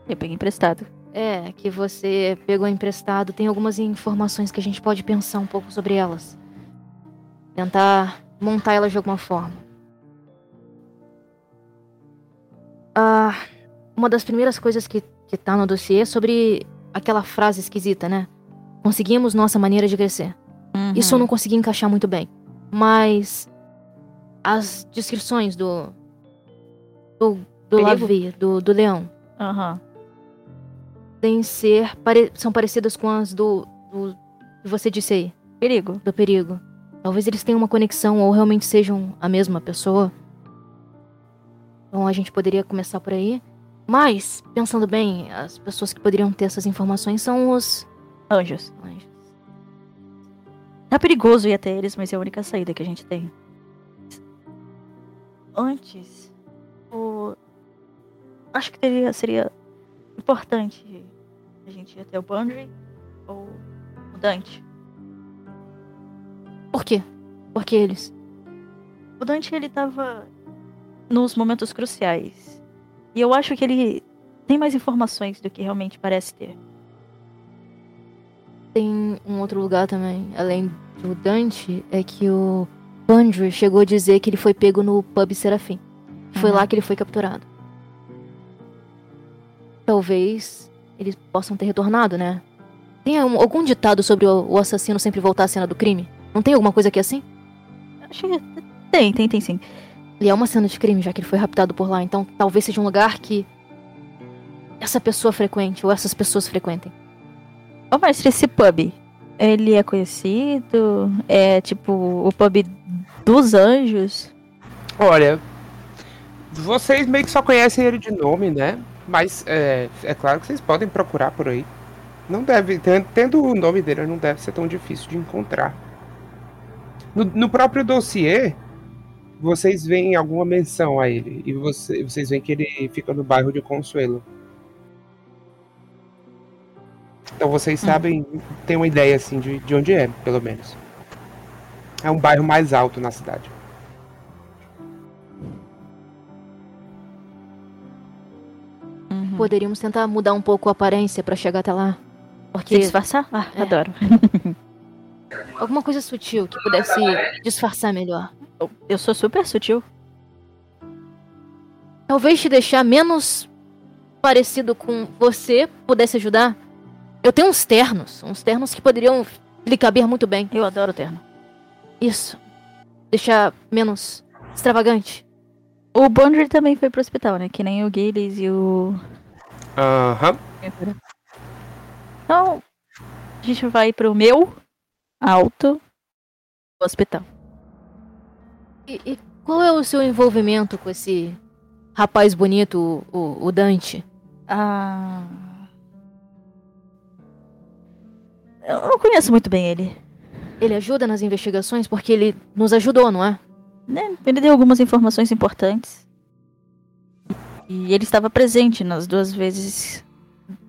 [SPEAKER 2] Eu peguei emprestado.
[SPEAKER 4] É, que você pegou emprestado, tem algumas informações que a gente pode pensar um pouco sobre elas. Tentar montar elas de alguma forma. Ah, uma das primeiras coisas que, que tá no dossiê sobre aquela frase esquisita, né? Conseguimos nossa maneira de crescer.
[SPEAKER 2] Uhum.
[SPEAKER 4] Isso eu não consegui encaixar muito bem. Mas as descrições do. do, do? Lavi, do, do leão,
[SPEAKER 2] Aham.
[SPEAKER 4] podem ser pare- são parecidas com as do, do que você disse aí,
[SPEAKER 2] Perigo.
[SPEAKER 4] do perigo. Talvez eles tenham uma conexão ou realmente sejam a mesma pessoa. Então a gente poderia começar por aí. Mas, pensando bem, as pessoas que poderiam ter essas informações são os
[SPEAKER 2] Anjos.
[SPEAKER 4] anjos.
[SPEAKER 2] Tá perigoso ir até eles, mas é a única saída que a gente tem. Antes, o... acho que teria, seria importante a gente ir até o Bundry ou o Dante.
[SPEAKER 4] Por quê? Porque eles.
[SPEAKER 2] O Dante, ele tava nos momentos cruciais. E eu acho que ele tem mais informações do que realmente parece ter.
[SPEAKER 4] Tem um outro lugar também, além do Dante, é que o Bandry chegou a dizer que ele foi pego no pub Serafim. Foi
[SPEAKER 2] Uhum.
[SPEAKER 4] lá que ele foi capturado. Talvez eles possam ter retornado, né? Tem um- algum ditado sobre o, assassino sempre voltar à cena do crime? Não tem alguma coisa aqui assim?
[SPEAKER 2] Acho que tem, tem, tem sim.
[SPEAKER 4] E é uma cena de crime, já que ele foi raptado por lá, então talvez seja um lugar que essa pessoa frequente ou essas pessoas frequentem.
[SPEAKER 2] Ô, mestre, esse pub, ele é conhecido? É tipo o pub dos anjos?
[SPEAKER 1] Olha, vocês meio que só conhecem ele de nome, né? Mas é, é claro que vocês podem procurar por aí. Não deve, ten- tendo o nome dele, não deve ser tão difícil de encontrar. No, no próprio dossiê, vocês veem alguma menção a ele. E você- vocês veem que ele fica no bairro de Consuelo. Então vocês sabem, tem uma ideia assim de, de onde é, pelo menos. É um bairro mais alto na cidade.
[SPEAKER 2] Uhum.
[SPEAKER 4] Poderíamos tentar mudar um pouco a aparência pra chegar até lá.
[SPEAKER 2] Se
[SPEAKER 4] Porque
[SPEAKER 2] disfarçar? Ah,
[SPEAKER 4] É.
[SPEAKER 2] adoro.
[SPEAKER 4] alguma coisa sutil que pudesse disfarçar melhor.
[SPEAKER 2] Eu- Eu sou super sutil.
[SPEAKER 4] Talvez te deixar menos parecido com você pudesse ajudar. Eu tenho uns ternos, uns ternos que poderiam lhe caber muito bem.
[SPEAKER 2] Eu adoro terno.
[SPEAKER 4] Isso. Deixar menos extravagante.
[SPEAKER 2] O Bondry também foi pro hospital, né? Que nem o Gilles e o.
[SPEAKER 1] Aham.
[SPEAKER 2] Então, a gente vai pro meu alto hospital.
[SPEAKER 4] E, e qual é o seu envolvimento com esse rapaz bonito, o, o Dante?
[SPEAKER 2] Ah. Eu não conheço muito bem ele.
[SPEAKER 4] Ele ajuda nas investigações porque ele nos ajudou, não é?
[SPEAKER 2] né? Ele deu algumas informações importantes. E ele estava presente nas duas vezes.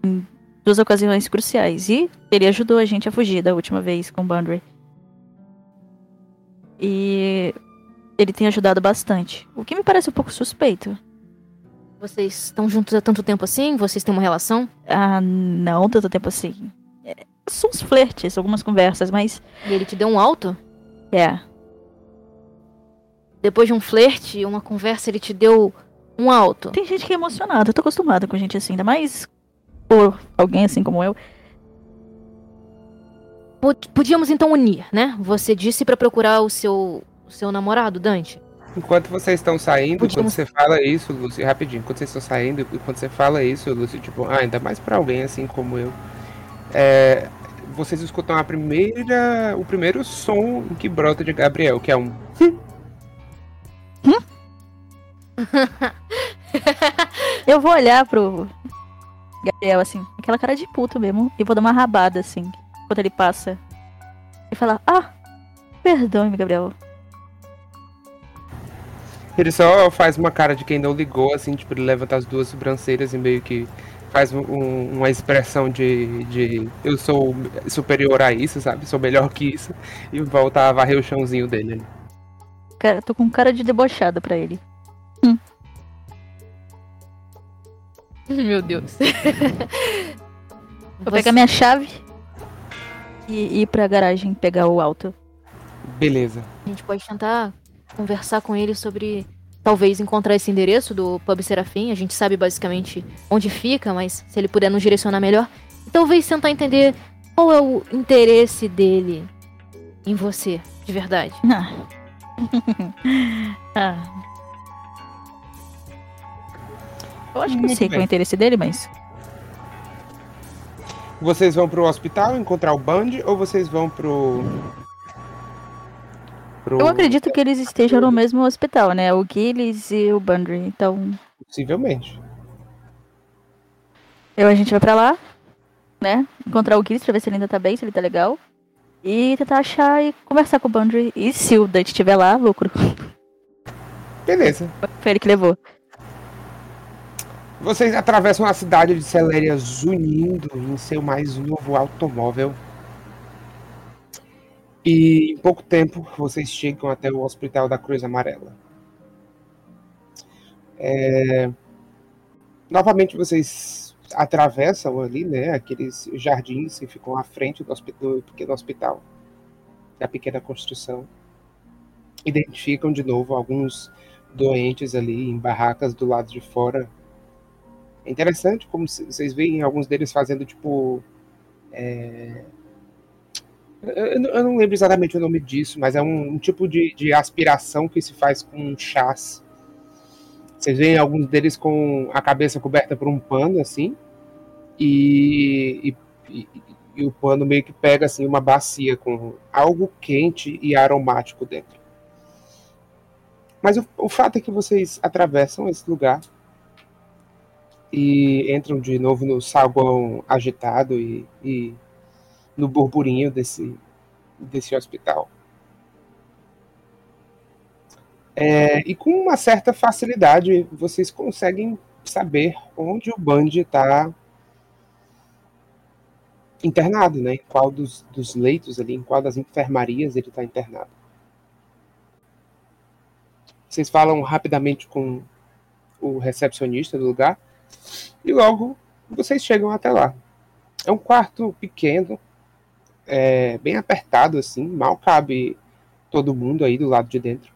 [SPEAKER 2] Em duas ocasiões cruciais. E ele ajudou a gente a fugir da última vez com o Bundry. E ele tem ajudado bastante. O que me parece um pouco suspeito.
[SPEAKER 4] Vocês estão juntos há tanto tempo assim? Vocês têm uma relação?
[SPEAKER 2] Ah, não tanto tempo assim. É, são uns flertes, algumas conversas, mas.
[SPEAKER 4] E ele te deu um alto?
[SPEAKER 2] É.
[SPEAKER 4] Depois de um flerte, uma conversa, ele te deu um alto.
[SPEAKER 2] Tem gente que é emocionada. Eu tô acostumada com gente assim, ainda mais por alguém assim como eu.
[SPEAKER 4] Pod- Podíamos então unir, né? Você disse pra procurar o seu, o seu namorado, Dante.
[SPEAKER 1] Enquanto vocês estão saindo, quando
[SPEAKER 4] Podíamos-
[SPEAKER 1] você fala isso, Lúcio, rapidinho, quando vocês estão saindo, e quando você fala isso, Lúcio, tipo, ah, ainda mais pra alguém assim como eu, é, vocês escutam a primeira, o primeiro som que brota de Gabriel, que é um.
[SPEAKER 2] Eu vou olhar pro Gabriel, assim, aquela cara de puto mesmo, e vou dar uma rabada, assim, quando ele passa. E falar, ah, perdoe-me, Gabriel.
[SPEAKER 1] Ele só faz uma cara de quem não ligou, assim, tipo, ele levanta as duas sobrancelhas e meio que faz um- um- uma expressão de, de eu sou superior a isso, sabe? Sou melhor que isso, e volta a varrer o chãozinho dele. ali.
[SPEAKER 2] Cara, tô com cara de debochada pra ele.
[SPEAKER 4] Meu Deus.
[SPEAKER 2] Vou pegar minha chave e ir pra garagem pegar o alto.
[SPEAKER 1] Beleza.
[SPEAKER 4] A gente pode tentar conversar com ele sobre talvez encontrar esse endereço do Pub Serafim. A gente sabe basicamente onde fica, mas se ele puder nos direcionar melhor. E talvez tentar entender qual é o interesse dele em você, de verdade.
[SPEAKER 2] Ah. ah. Eu acho que eu
[SPEAKER 1] Muito
[SPEAKER 2] sei qual é o interesse dele, mas.
[SPEAKER 1] Vocês vão pro hospital encontrar o Band ou vocês vão pro. Pro...
[SPEAKER 2] Eu acredito que eles estejam no mesmo hospital, né? O Gilles e o Bundry. Então,
[SPEAKER 1] Possivelmente.
[SPEAKER 2] eu, a gente vai pra lá, né? Encontrar o Gilles pra ver se ele ainda tá bem, se ele tá legal. E tentar achar e conversar com o Bundry. E se o Dante estiver lá, lucro.
[SPEAKER 1] Beleza.
[SPEAKER 2] Foi ele que levou.
[SPEAKER 1] Vocês atravessam a cidade de Celéria zunindo em seu mais novo automóvel. E em pouco tempo vocês chegam até o Hospital da Cruz Amarela. É, Novamente vocês atravessam ali, né, aqueles jardins que ficam à frente do, do pequeno hospital, da pequena construção. Identificam de novo alguns doentes ali em barracas do lado de fora, é interessante como vocês veem alguns deles fazendo tipo. é, Eu, eu não- lembro exatamente o nome disso, mas é um, um tipo de, de aspiração que se faz com chás. Vocês veem alguns deles com a cabeça coberta por um pano, assim, e, e, e, e o pano meio que pega assim uma bacia com algo quente e aromático dentro. Mas o, o fato é que vocês atravessam esse lugar e entram de novo no saguão agitado e, e no burburinho desse, desse hospital. É, e com uma certa facilidade vocês conseguem saber onde o Band está internado, né? Em qual dos, dos leitos ali, em qual das enfermarias ele está internado. Vocês falam rapidamente com o recepcionista do lugar e logo vocês chegam até lá. É um quarto pequeno, é, bem apertado assim, mal cabe todo mundo aí do lado de dentro.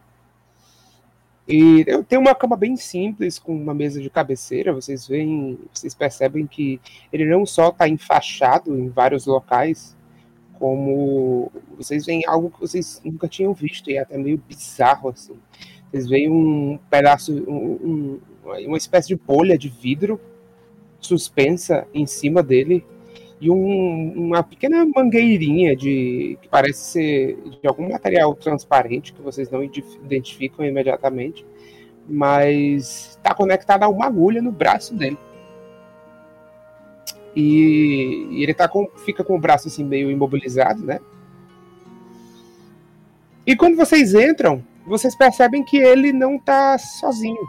[SPEAKER 1] E eu tenho uma cama bem simples, com uma mesa de cabeceira. Vocês veem, vocês percebem que ele não só está enfaixado em vários locais, como vocês veem algo que vocês nunca tinham visto e é até meio bizarro assim. Vocês veem um pedaço, um, um, uma espécie de bolha de vidro suspensa em cima dele e um, uma pequena mangueirinha de que parece ser de algum material transparente que vocês não identificam imediatamente, mas está conectada a uma agulha no braço dele. E, e ele tá com, fica com o braço assim meio imobilizado, né? E quando vocês entram, vocês percebem que ele não tá sozinho.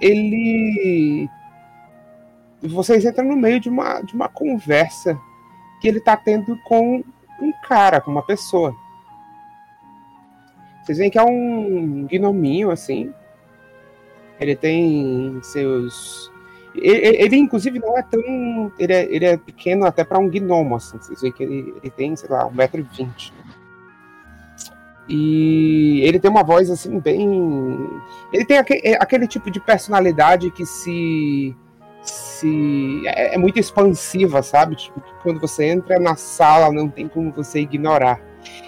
[SPEAKER 1] Ele vocês entram no meio de uma, de uma conversa que ele está tendo com um cara, com uma pessoa. Vocês veem que é um gnominho, assim. Ele tem seus. Ele, ele inclusive, não é tão. Ele é, ele é pequeno até para um gnomo, assim. Vocês veem que ele, ele tem, sei lá, 1,20m. E ele tem uma voz assim bem. Ele tem aquele, é, aquele tipo de personalidade que se. se é, é, muito expansiva, sabe? Tipo, quando você entra na sala não tem como você ignorar.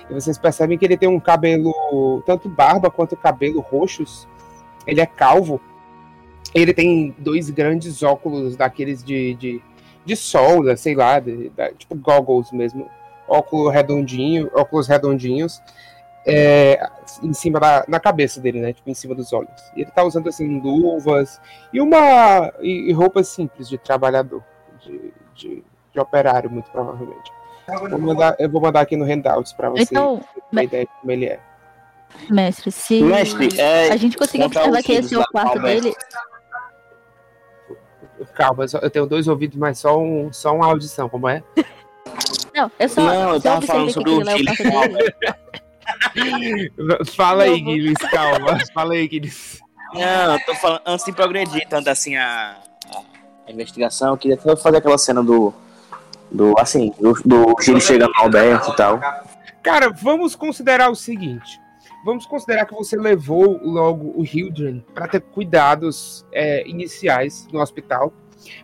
[SPEAKER 1] E vocês percebem que ele tem um cabelo, tanto barba quanto cabelo roxos. Ele é calvo. Ele tem dois grandes óculos daqueles de, de, de sol, sei lá, de, de, tipo goggles mesmo. Óculos redondinho, óculos redondinhos é, em cima da na cabeça dele, né? Tipo, em cima dos olhos. E ele tá usando, assim, luvas e uma. e, e roupas simples de trabalhador, de, de, de, operário, muito provavelmente. Vou mandar, eu vou mandar aqui no Handouts pra você
[SPEAKER 2] então,
[SPEAKER 1] ter ideia de como ele é.
[SPEAKER 2] Mestre, se
[SPEAKER 3] Mestre, é,
[SPEAKER 2] a gente conseguir observar que esse é o quarto dele.
[SPEAKER 1] Calma, eu tenho dois ouvidos, mas só, um, só uma audição, como é?
[SPEAKER 2] Não, eu só.
[SPEAKER 3] Não, eu tava falando sobre o
[SPEAKER 1] Fala aí, Guilherme, calma. Fala aí, Guilherme.
[SPEAKER 3] Não, eu tô falando, antes de progredir tanto assim a, a investigação, eu queria fazer aquela cena do. Do, assim, do, do Gilles chegando ao Alberto e tal.
[SPEAKER 1] Cara, vamos considerar o seguinte. Vamos considerar que você levou logo o Hildren para ter cuidados é, iniciais no hospital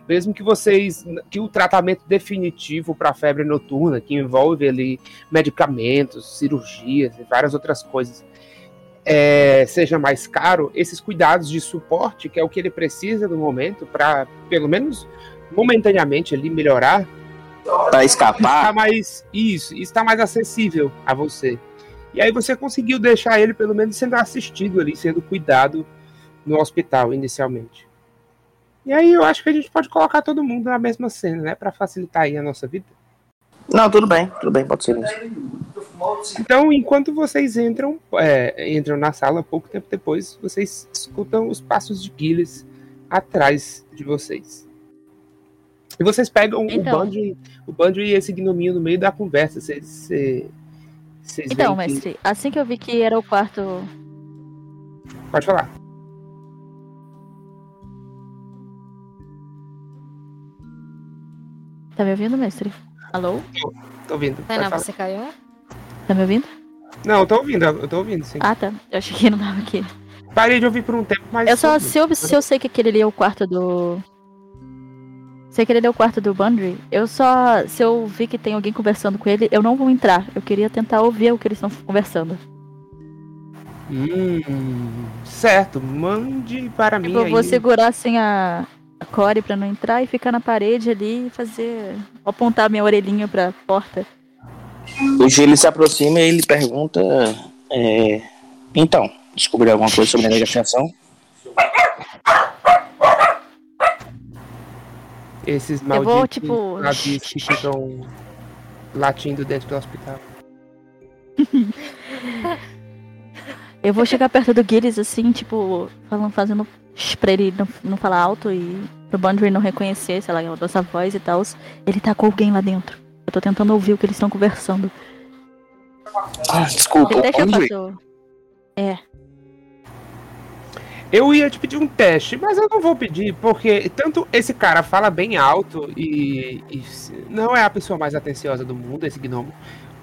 [SPEAKER 1] mesmo que vocês que o tratamento definitivo para a febre noturna, que envolve ali medicamentos, cirurgias e várias outras coisas, é, seja mais caro, esses cuidados de suporte, que é o que ele precisa no momento para, pelo menos momentaneamente ali melhorar,
[SPEAKER 3] para escapar,
[SPEAKER 1] está mais isso, está mais acessível a você. E aí você conseguiu deixar ele pelo menos sendo assistido ali, sendo cuidado no hospital inicialmente. E aí eu acho que a gente pode colocar todo mundo na mesma cena, né? Para facilitar aí a nossa vida.
[SPEAKER 3] Não, tudo bem, tudo bem, pode ser isso.
[SPEAKER 1] Então, enquanto vocês entram, é, entram na sala, pouco tempo depois, vocês escutam os passos de Gilles atrás de vocês. E vocês pegam então, o Bando o Bando e esse gnominho no meio da conversa. Vocês, vocês
[SPEAKER 2] então, mestre, que... assim que eu vi que era o quarto.
[SPEAKER 1] Pode falar.
[SPEAKER 2] Tá me ouvindo, mestre? Alô?
[SPEAKER 1] Tô, tô ouvindo.
[SPEAKER 4] Tainá, você caiu?
[SPEAKER 2] Tá me ouvindo?
[SPEAKER 1] Não, eu tô ouvindo, eu tô ouvindo, sim.
[SPEAKER 2] Ah, tá. Eu achei que não tava aqui.
[SPEAKER 1] Parei de ouvir por um tempo, mas.
[SPEAKER 2] Eu só, se eu, se eu sei que aquele ali é o quarto do. Você querer ler o quarto do Bundry? Eu só. Se eu vi que tem alguém conversando com ele, eu não vou entrar. Eu queria tentar ouvir o que eles estão conversando.
[SPEAKER 1] Hum, certo, mande para mim.
[SPEAKER 2] Eu vou
[SPEAKER 1] aí.
[SPEAKER 2] segurar assim a, a Core pra não entrar e ficar na parede ali e fazer. apontar minha orelhinha pra porta.
[SPEAKER 3] O Gil se aproxima e ele pergunta: é, Então, descobriu alguma coisa sobre a negociação?
[SPEAKER 1] Esses
[SPEAKER 2] Eu vou,
[SPEAKER 1] malditos
[SPEAKER 2] tipo,
[SPEAKER 1] navios que ficam latindo dentro do hospital.
[SPEAKER 2] Eu vou chegar perto do Gillis assim, tipo, falando, fazendo pra ele não, não falar alto e pro Bundry não reconhecer, sei lá, a nossa voz e tal. Ele tá com alguém lá dentro. Eu tô tentando ouvir o que eles estão conversando.
[SPEAKER 3] Ah, desculpa,
[SPEAKER 2] Ele É.
[SPEAKER 1] Eu ia te pedir um teste, mas eu não vou pedir, porque tanto esse cara fala bem alto e, e não é a pessoa mais atenciosa do mundo, esse gnomo,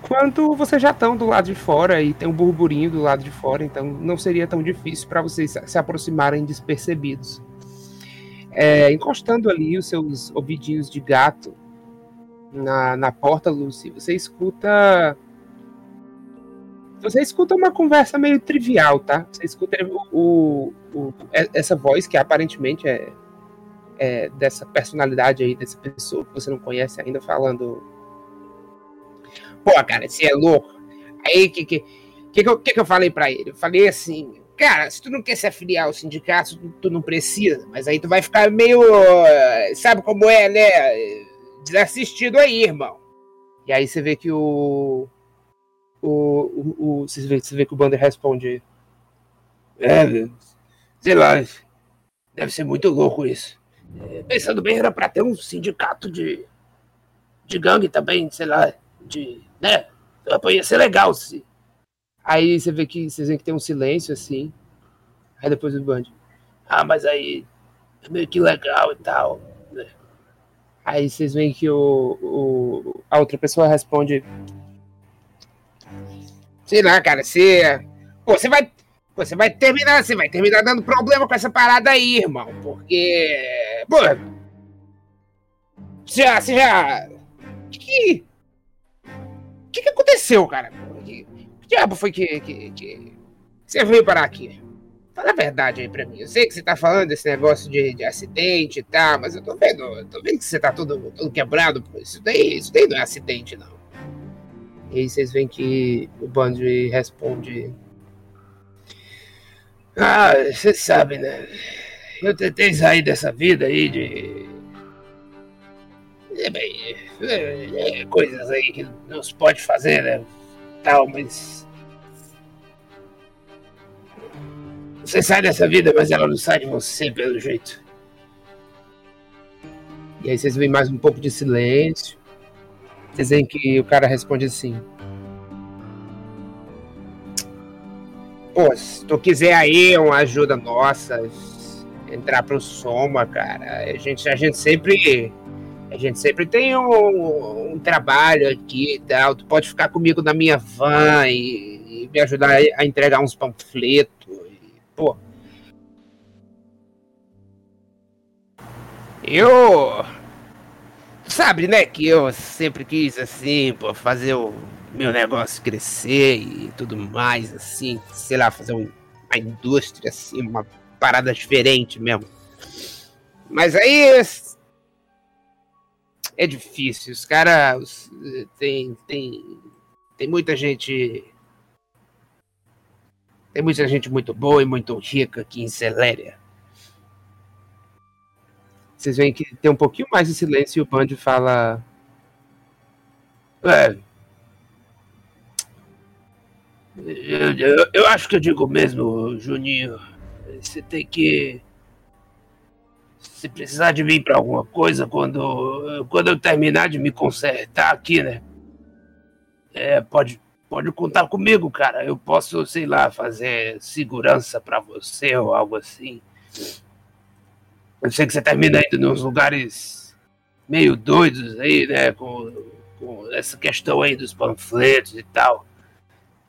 [SPEAKER 1] quanto vocês já estão do lado de fora e tem um burburinho do lado de fora, então não seria tão difícil para vocês se- aproximarem despercebidos. É, encostando ali os seus ouvidinhos de gato na, na porta, Lucy, você escuta. Você escuta uma conversa meio trivial, tá? Você escuta o, o- o- é- essa voz que aparentemente é, é dessa personalidade aí, dessa pessoa que você não conhece ainda, falando. Pô, cara, você é louco. Aí, que que, que, que, eu, que que eu falei pra ele? Eu falei assim, cara, se tu não quer se afiliar ao sindicato, tu, tu não precisa, mas aí tu vai ficar meio. Sabe como é, né? Desassistido aí, irmão. E aí você vê que o. O, o, o- você, vê, você vê que o Bander responde. É, sei lá. Deve ser muito louco isso. É, pensando bem, era pra ter um sindicato de. de gangue também, sei lá. De. né? Ia ser legal se. Aí você vê que vocês veem que tem um silêncio assim. Aí depois o Band. Ah, mas aí. É meio que legal e tal. né? Aí vocês veem que o, o, a outra pessoa responde. Sei lá, cara, você. Você vai. Você vai terminar, você vai terminar dando problema com essa parada aí, irmão. Porque. Pô. Você já. Você já. Que. Que- que, aconteceu, cara? Que, que diabo foi que, que, que você veio parar aqui? Fala a verdade aí pra mim. Eu sei que você tá falando desse negócio de, de acidente e tal, mas eu tô vendo, eu tô vendo que você tá todo, todo quebrado. Isso daí, isso daí não é acidente, não. E aí vocês veem que o Bandry responde. Ah, você sabe, né? Eu tentei sair dessa vida aí de. É, bem, é, é, coisas aí que não se pode fazer, né? Tal, mas. Você sai dessa vida, mas ela não sai de você, pelo jeito. E aí vocês veem mais um pouco de silêncio. Vocês veem que o cara responde assim. Pô, se tu quiser aí uma ajuda nossa, entrar pro Soma, cara, a gente, a gente sempre. A gente sempre tem um, um trabalho aqui e tal. Tu pode ficar comigo na minha van e, e me ajudar a, entregar uns panfletos. E, pô. Eu. Sabe, né, que eu sempre quis, assim, pô, fazer o meu negócio crescer e tudo mais, assim, sei lá, fazer um- uma indústria, assim, uma parada diferente mesmo. Mas aí. É difícil, os caras. Tem, tem. Tem muita gente. Tem muita gente muito boa e muito rica aqui em Celéria. Vocês veem que tem um pouquinho mais de silêncio e o Band fala. É. Eu, eu- eu acho que eu digo mesmo, Juninho. Você tem que. Se precisar de mim pra alguma coisa, quando, quando eu terminar de me consertar aqui, né? É, pode, pode contar comigo, cara. Eu posso, sei lá, fazer segurança pra você ou algo assim. Eu sei que você termina indo nos lugares meio doidos aí, né? Com, com essa questão aí dos panfletos e tal.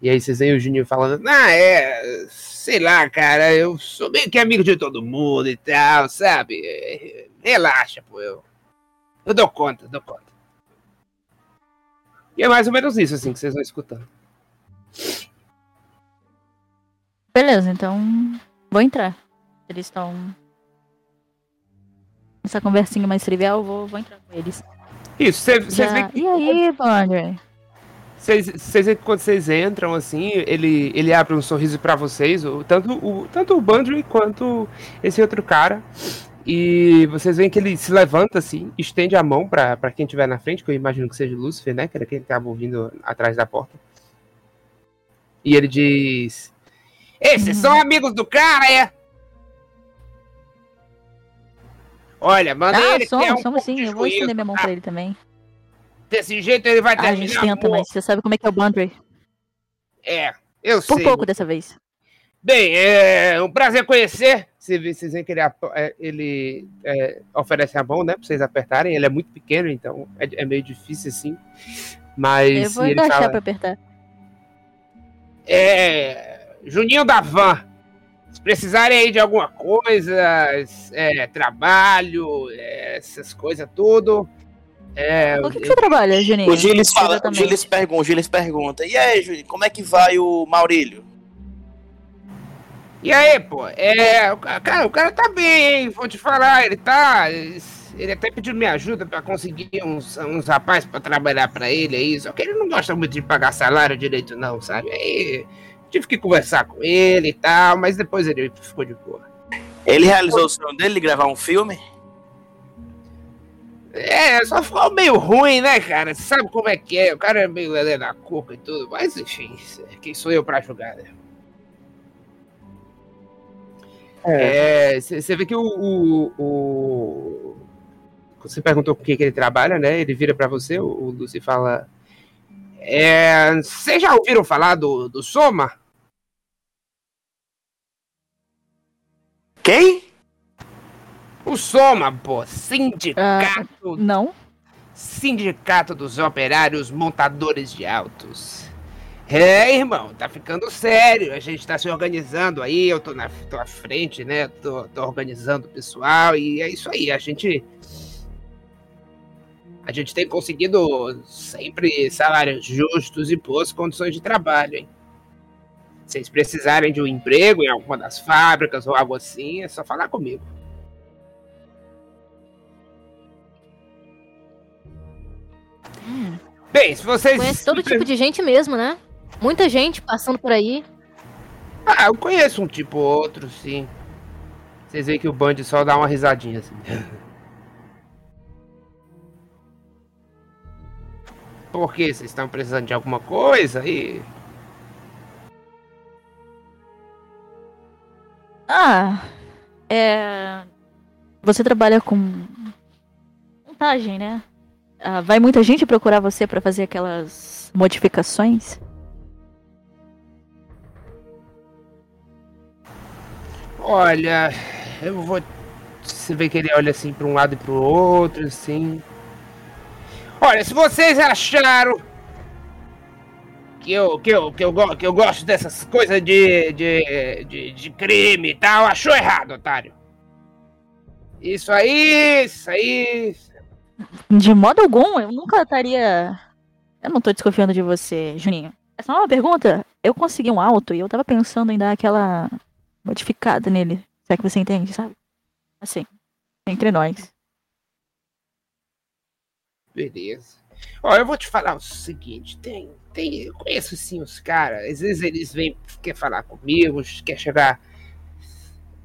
[SPEAKER 1] E aí vocês veem o Juninho falando, ah, é, sei lá, cara, eu sou meio que amigo de todo mundo e tal, sabe? Relaxa, pô, eu, Eu dou conta, dou conta. E é mais ou menos isso, assim, que vocês vão escutando.
[SPEAKER 2] Beleza, então vou entrar. Eles estão. Essa conversinha mais trivial, vou, vou entrar com eles.
[SPEAKER 1] Isso, vocês
[SPEAKER 2] Já-
[SPEAKER 1] veem que
[SPEAKER 2] E aí, Bandre?
[SPEAKER 1] Vocês vocês veem que quando vocês entram, assim, ele, ele abre um sorriso pra vocês, tanto o, tanto o Bandry quanto esse outro cara. E vocês veem que ele se levanta, assim, estende a mão pra pra quem estiver na frente, que eu imagino que seja o Lúcifer, né? Que era quem tava ouvindo atrás da porta. E ele diz: Esses são amigos do cara, é? Olha, manda
[SPEAKER 2] Ah,
[SPEAKER 1] ele
[SPEAKER 2] somos,
[SPEAKER 1] um
[SPEAKER 2] somos sim. Eu vou estender minha mão
[SPEAKER 1] tá?
[SPEAKER 2] pra ele também.
[SPEAKER 1] Desse jeito ele vai
[SPEAKER 2] Ah, a
[SPEAKER 1] terminar
[SPEAKER 2] gente tenta, mas você sabe como é que é o Bandre.
[SPEAKER 1] É, eu
[SPEAKER 2] Por
[SPEAKER 1] sei.
[SPEAKER 2] pouco dessa vez.
[SPEAKER 1] Bem, é um prazer conhecer. Vocês vê- vocês veem que ele, é, ele, é, oferece a mão, né? Pra vocês apertarem. Ele é muito pequeno, então é, é meio difícil assim. Mas
[SPEAKER 2] Eu vou
[SPEAKER 1] e
[SPEAKER 2] agachar
[SPEAKER 1] fala,
[SPEAKER 2] pra apertar.
[SPEAKER 1] é, Juninho da Van. Se precisarem aí de alguma coisa, é, trabalho, é, essas coisas tudo. É,
[SPEAKER 2] O que, que você trabalha, Juninho?
[SPEAKER 3] O Gilles fala, o. Gilles pergunta, o Gilles pergunta, e aí, Juninho, como é que vai o Maurílio?
[SPEAKER 1] E aí, pô, é, o ca- cara, o cara tá bem, hein? Vou te falar, ele tá. Ele até pediu minha ajuda pra conseguir uns, uns rapazes pra trabalhar pra ele aí, só que ele não gosta muito de pagar salário direito, não, sabe? Aí tive que conversar com ele e tal, mas depois ele ficou de boa.
[SPEAKER 3] Ele realizou o sonho dele de gravar um filme?
[SPEAKER 1] É, só ficou meio ruim, né, cara? Você sabe como é que é? O cara é meio lelé da cuca e tudo, mas enfim, quem sou eu pra julgar, né? É, você vê que o, o, o- Você perguntou com quem que ele trabalha, né? Ele vira pra você, o, o Lucy fala. É, Vocês já ouviram falar do, do Soma?
[SPEAKER 3] Quem?
[SPEAKER 1] O Soma, pô, sindicato,
[SPEAKER 2] Não?
[SPEAKER 1] sindicato dos operários montadores de autos. É, irmão, tá ficando sério. A gente tá se organizando aí, eu tô na, tô à frente, né? Tô, tô organizando o pessoal e é isso aí. A gente. A gente tem conseguido sempre salários justos e boas condições de trabalho, hein? Se vocês precisarem de um emprego em alguma das fábricas ou algo assim, é só falar comigo. Bem, se vocês.
[SPEAKER 4] Conhece todo tipo de gente mesmo, né? Muita gente passando por aí.
[SPEAKER 1] Ah, eu conheço um tipo ou outro, sim. Vocês veem que o Band só dá uma risadinha assim. Por quê? Vocês estão precisando de alguma coisa? E.
[SPEAKER 2] Ah, é. Você trabalha com montagem, né? Ah, vai muita gente procurar você pra fazer aquelas modificações?
[SPEAKER 1] Olha, eu vou. Você vê que ele olha assim pra um lado e pro outro, assim. Olha, se vocês acharam que eu, que eu, que eu, que eu gosto dessas coisas de, de, de, de crime e tal, achou errado, otário. Isso aí, isso aí.
[SPEAKER 2] De modo algum, eu nunca estaria. Eu não tô desconfiando de você, Juninho. É só uma pergunta. Eu consegui um alto e eu tava pensando em dar aquela modificada nele. Se é que você entende, sabe? Assim, entre nós.
[SPEAKER 1] Beleza. Ó, eu vou te falar o seguinte, tem, tem, eu conheço sim os caras, às vezes eles vêm, quer falar comigo, quer chegar,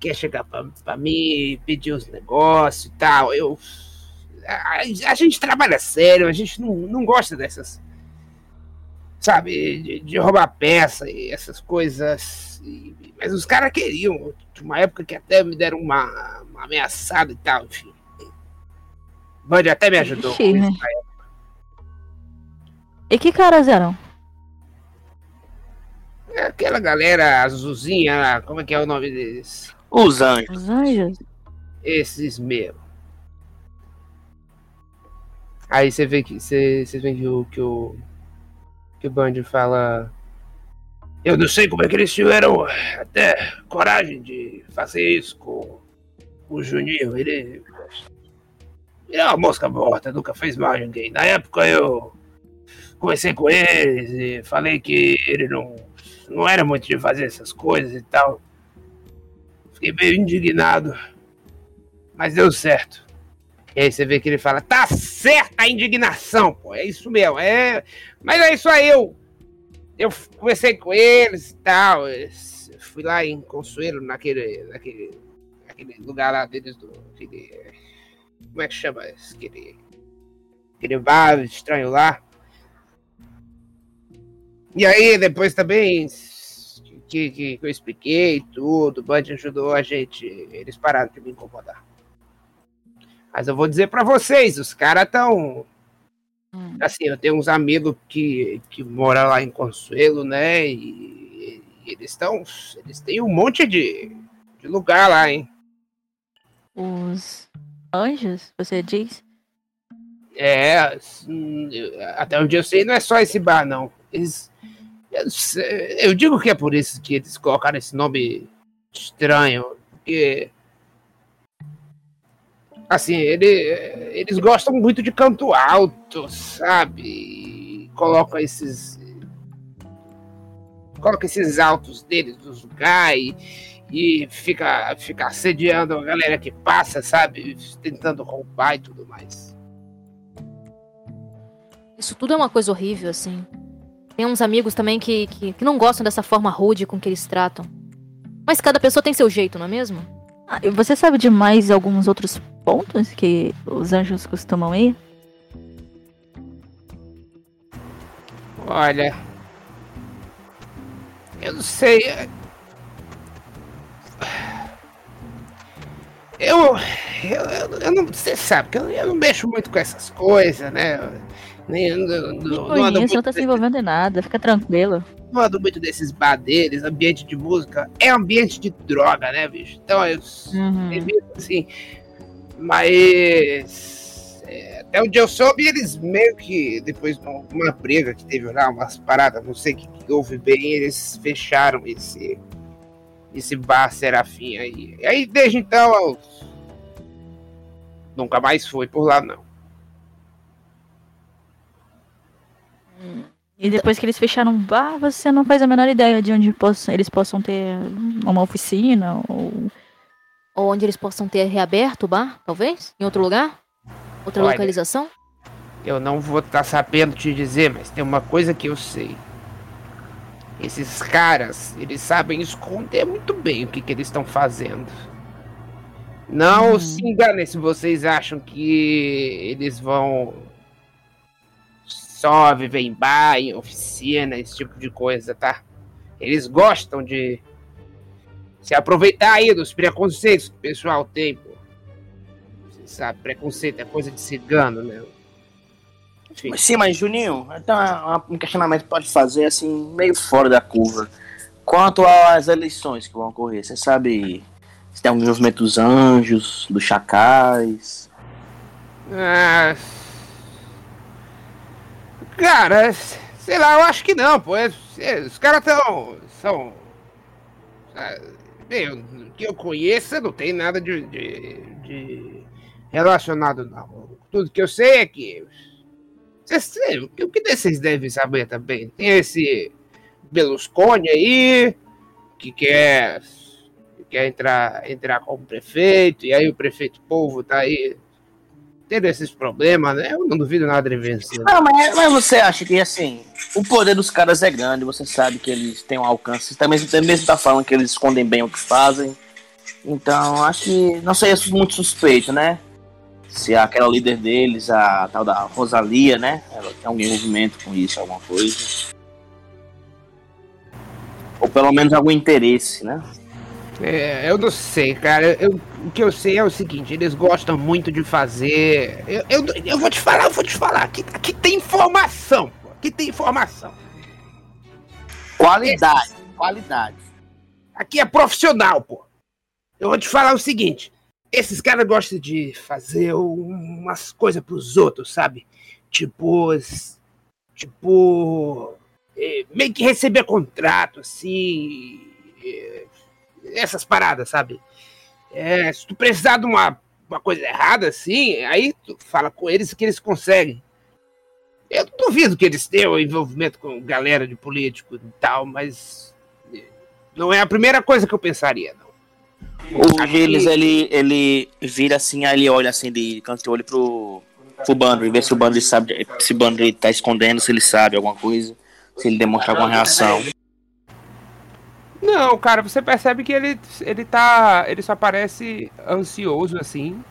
[SPEAKER 1] quer chegar pra, pra mim, pedir uns negócios e tal, eu, a, a gente trabalha sério, a gente não, não gosta dessas, sabe, de, de roubar peça e essas coisas, e- mas os caras queriam, tinha uma época que até me deram uma, uma ameaçada e tal, enfim. Band até me ajudou com
[SPEAKER 2] Ixi,
[SPEAKER 1] isso.
[SPEAKER 2] né? E que caras eram?
[SPEAKER 1] É Aquela galera azulzinha, lá, como é que é o nome deles?
[SPEAKER 3] Os anjos.
[SPEAKER 2] Os anjos?
[SPEAKER 1] Esses mesmo. Aí você vê que você, vê que o que o que o Band fala. Eu não sei como é que eles tiveram até coragem de fazer isso com o Juninho. Ele Ele é uma mosca morta, nunca fez mal a ninguém. Na época eu conversei com eles e falei que ele não, não era muito de fazer essas coisas e tal. Fiquei meio indignado. Mas deu certo. E aí você vê que ele fala, tá certa a indignação, pô. É isso mesmo. É... Mas é isso aí, eu. Eu conversei com eles e tal. Fui lá em Consuelo, naquele. naquele. naquele lugar lá deles do. Aquele, como é que chama? Aquele. Aquele bar estranho lá. E aí, depois também que, que, que eu expliquei tudo, o Band ajudou a gente, eles pararam de me incomodar. Mas eu vou dizer para vocês, os caras estão. Hum. Assim, eu tenho uns amigos que, que moram lá em Consuelo, né? E, e eles estão. Eles têm um monte de, de lugar lá, hein?
[SPEAKER 2] Os anjos, você diz?
[SPEAKER 1] É, até onde eu sei, não é só esse bar, não. Eles, eu, digo que é por isso que eles colocaram esse nome estranho, porque assim, ele, eles gostam muito de canto alto, sabe? Coloca esses. Coloca esses altos deles nos lugares e, e fica, fica assediando a galera que passa, sabe? Tentando roubar e tudo mais.
[SPEAKER 4] Isso tudo é uma coisa horrível, assim. Tem uns amigos também que, que, que não gostam dessa forma rude com que eles tratam. Mas cada pessoa tem seu jeito, não é mesmo?
[SPEAKER 2] Ah, você sabe de mais alguns outros pontos que os anjos costumam ir?
[SPEAKER 1] Olha. Eu não sei. Eu. Eu, eu, eu não. Você sabe que eu, eu, não mexo muito com essas coisas, né?
[SPEAKER 2] Nem ando. Não, não, conheço, não tá se envolvendo em nada, fica tranquilo
[SPEAKER 1] não ando muito desses bar deles, ambiente de música, é ambiente de droga, né, bicho? Então eu uhum. evito assim. Mas é, até onde eu soube, eles meio que, depois de uma briga que teve lá, umas paradas, não sei o que, que houve bem, eles fecharam esse, esse bar Serafim aí. E aí, desde então, eu nunca mais foi por lá, não.
[SPEAKER 2] E depois que eles fecharam o bar, você não faz a menor ideia de onde possam, eles possam ter uma oficina ou.
[SPEAKER 4] Ou onde eles possam ter reaberto o bar, talvez? Em outro lugar? Outra Olha, localização?
[SPEAKER 1] Eu não vou estar tá sabendo te dizer, mas tem uma coisa que eu sei. Esses caras, eles sabem esconder muito bem o que, que eles estão fazendo. Não hum. se enganem se vocês acham que eles vão só viver em bar, em oficina, esse tipo de coisa, tá? Eles gostam de se aproveitar aí dos preconceitos que o pessoal tem, pô. Você sabe, preconceito é coisa de cigano, né?
[SPEAKER 3] Enfim. Sim, mas Juninho, então um questionamento que pode fazer assim, meio fora da curva. Quanto às eleições que vão ocorrer, você sabe se tem algum movimento dos anjos, dos chacais?
[SPEAKER 1] Ah, Cara, sei lá, eu acho que não, pô. É, é, os caras tão. são. Bem, o que eu conheço não tem nada de, de, de, relacionado, não. Tudo que eu sei é que. Cês, o que vocês devem saber também? Tem esse Berlusconi aí, que quer, que quer entrar, entrar como prefeito, e aí o prefeito povo tá aí tendo esses problemas, né? Eu não duvido nada de vencer.
[SPEAKER 3] Não, mas, mas, você acha que, assim, o poder dos caras é grande, você sabe que eles têm um alcance, também, mesmo tá falando que eles escondem bem o que fazem. Então, acho que não seria muito suspeito, né? Se aquela líder deles, a tal da Rosalia, né? Ela tem algum envolvimento com isso, alguma coisa. Ou pelo menos algum interesse, né?
[SPEAKER 1] É, eu não sei, cara. Eu, o que eu sei é o seguinte, eles gostam muito de fazer. Eu, eu, eu vou te falar, eu vou te falar. Aqui, aqui tem informação, pô. Aqui tem informação.
[SPEAKER 3] Qualidade, Esse, qualidade.
[SPEAKER 1] Aqui é profissional, pô. Eu vou te falar o seguinte. Esses caras gostam de fazer umas coisas pros outros, sabe? Tipo. Tipo. É, meio que receber contrato, assim essas paradas, sabe? É, se tu precisar de uma, uma coisa errada assim, aí tu fala com eles que eles conseguem. Eu duvido que eles tenham envolvimento com galera de político e tal, mas não é a primeira coisa que eu pensaria, não.
[SPEAKER 3] O Gilles, ele, ele vira assim, aí ele olha assim, de canto de olho pro, pro Bandry, ver se o Bandry sabe, se o Bandry tá escondendo, se ele sabe alguma coisa, se ele demonstra alguma reação.
[SPEAKER 1] Não, cara, você percebe que ele, ele tá. Ele só parece ansioso, assim.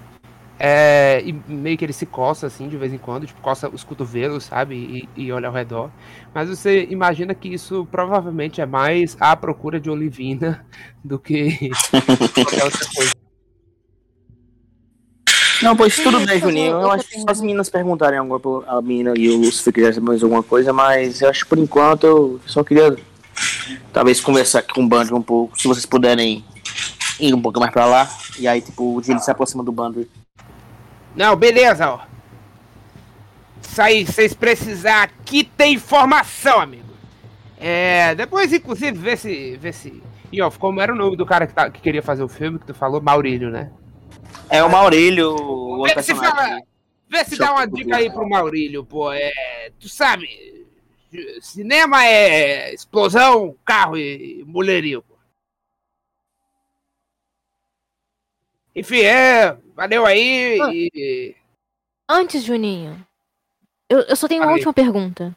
[SPEAKER 1] É, e meio que ele se coça, assim, de vez em quando, tipo, coça os cotovelos, sabe? E, e olha ao redor. Mas você imagina que isso provavelmente é mais à procura de Olivina do que qualquer outra coisa.
[SPEAKER 3] Não, pois tudo bem, Juninho. Eu acho que as meninas perguntarem alguma coisa, a menina e os quiserem mais alguma coisa, mas eu acho que por enquanto eu só queria talvez conversar com o Bandry um pouco, se vocês puderem ir um pouco mais pra lá. E aí, tipo, o Gilles se aproxima do Bandry.
[SPEAKER 1] Não, beleza, ó. Isso aí, vocês precisar aqui tem informação, amigo. É, depois, inclusive, vê se. Vê se. E ó, como era o nome do cara que, tá, que queria fazer o filme que tu falou? Maurílio, né?
[SPEAKER 3] É o Maurílio, o
[SPEAKER 1] Vê se, fala, vê se dá uma dica aí pro Maurílio, pô. É, tu sabe, cinema é explosão, carro e mulherio. Enfim, é. Valeu aí
[SPEAKER 4] Ah.
[SPEAKER 1] e.
[SPEAKER 4] Antes, Juninho, eu, eu só tenho uma
[SPEAKER 1] Falei.
[SPEAKER 4] última pergunta.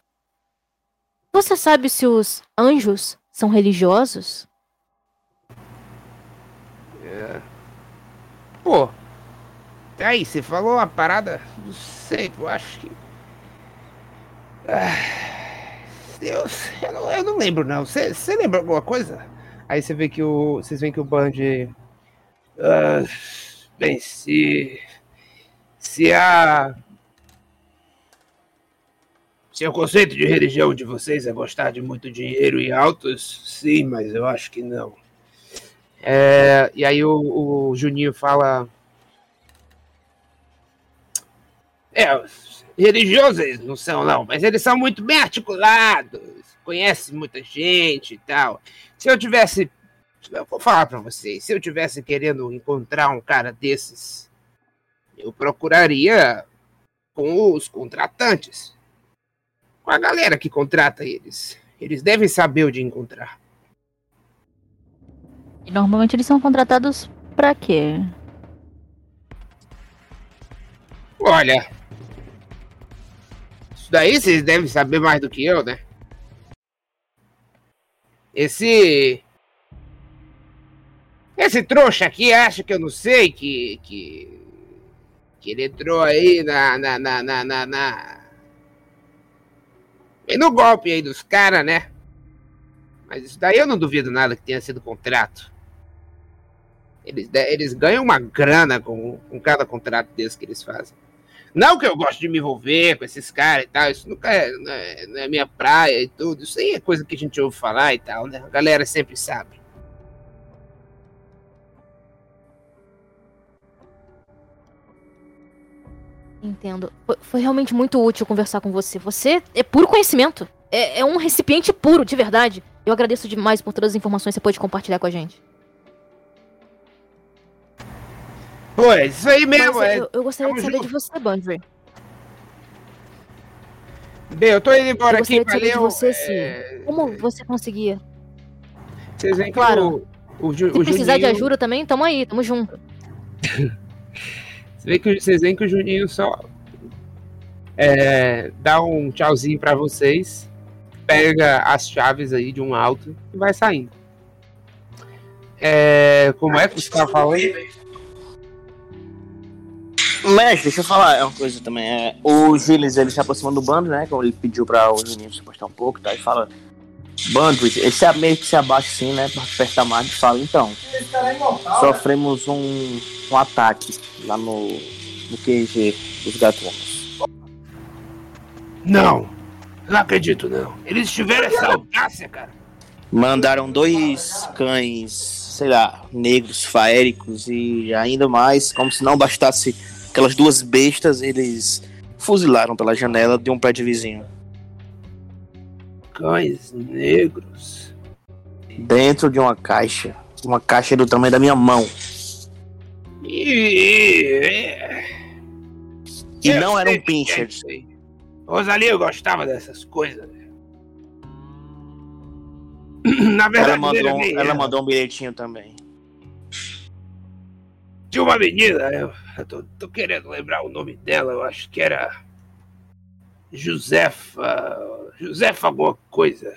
[SPEAKER 4] Você sabe se os anjos são religiosos?
[SPEAKER 1] Pô. Aí, você falou uma parada. Não sei, eu acho que. Ah, Deus, eu não, eu não lembro não. Você lembra alguma coisa? Aí você vê que o. Vocês veem que o Band. ah, bem, se. Se a. Se o conceito de religião de vocês é gostar de muito dinheiro e autos, sim, mas eu acho que não. É, e aí o, o Juninho fala. É, religiosos eles não são, não, mas eles são muito bem articulados, conhecem muita gente e tal. Se eu tivesse. Eu vou falar pra vocês, se eu tivesse querendo encontrar um cara desses, eu procuraria com os contratantes. Com a galera que contrata eles. Eles devem saber onde encontrar.
[SPEAKER 2] E normalmente eles são contratados pra quê?
[SPEAKER 1] Olha. Daí vocês devem saber mais do que eu, né? Esse. Esse trouxa aqui acha que eu não sei que. que. que ele entrou aí na. na. na. na. na, na... E no golpe aí dos caras, né? Mas isso daí eu não duvido nada que tenha sido contrato. Eles, eles ganham uma grana com, com cada contrato desse que eles fazem. Não que eu gosto de me envolver com esses caras e tal, isso nunca é, não é, não é minha praia e tudo. Isso aí é coisa que a gente ouve falar e tal, né? A galera sempre sabe.
[SPEAKER 4] Entendo. Foi, realmente muito útil conversar com você. Você é puro conhecimento. É, é um recipiente puro, de verdade. Eu agradeço demais por todas as informações que você pôde compartilhar com a gente.
[SPEAKER 1] Pô, é isso aí mesmo.
[SPEAKER 4] Mas
[SPEAKER 1] É...
[SPEAKER 4] eu, eu gostaria de
[SPEAKER 1] tamo
[SPEAKER 4] saber
[SPEAKER 1] junto.
[SPEAKER 4] de você, Bandry.
[SPEAKER 1] Bem, eu tô indo embora
[SPEAKER 4] Eu
[SPEAKER 1] aqui,
[SPEAKER 4] gostaria de saber de
[SPEAKER 1] valeu.
[SPEAKER 4] você, sim.
[SPEAKER 1] é,
[SPEAKER 4] Como você conseguia?
[SPEAKER 1] Vocês veem que
[SPEAKER 4] Claro.
[SPEAKER 1] o, o, Ju-
[SPEAKER 4] Se
[SPEAKER 1] o
[SPEAKER 4] precisar de
[SPEAKER 1] Juninho-
[SPEAKER 4] ajuda também, tamo aí, tamo junto.
[SPEAKER 1] Vocês veem que, que o Juninho só é, dá um tchauzinho pra vocês, pega as chaves aí de um alto e vai saindo. É, como é que você tava falando?
[SPEAKER 3] Mestre, deixa eu falar é uma coisa também. É, o Gilles, ele se aproxima do bando, né? Como ele pediu pra o Juninho se postar um pouco, tá? E fala. Bando, ele se, meio que se abaixa assim, né? Pra apertar mais e fala, então. Sofremos um, um ataque lá no, no QG dos gatunos.
[SPEAKER 1] Não, não acredito não. Eles tiveram essa audácia, cara.
[SPEAKER 3] Mandaram dois cães, sei lá, negros, faéricos e ainda mais, como se não bastasse aquelas duas bestas, eles fuzilaram pela janela de um prédio vizinho.
[SPEAKER 1] Cães negros.
[SPEAKER 3] Dentro de uma caixa. Uma caixa do tamanho da minha mão.
[SPEAKER 1] E.
[SPEAKER 3] E não era um
[SPEAKER 1] é
[SPEAKER 3] pincher.
[SPEAKER 1] Rosalia gostava dessas coisas. Na
[SPEAKER 3] Ela
[SPEAKER 1] verdade,
[SPEAKER 3] mandou, ela
[SPEAKER 1] ela.
[SPEAKER 3] mandou um bilhetinho também.
[SPEAKER 1] Tinha uma menina, eu, eu tô, tô querendo lembrar o nome dela, eu acho que era Josefa. Josefa alguma coisa.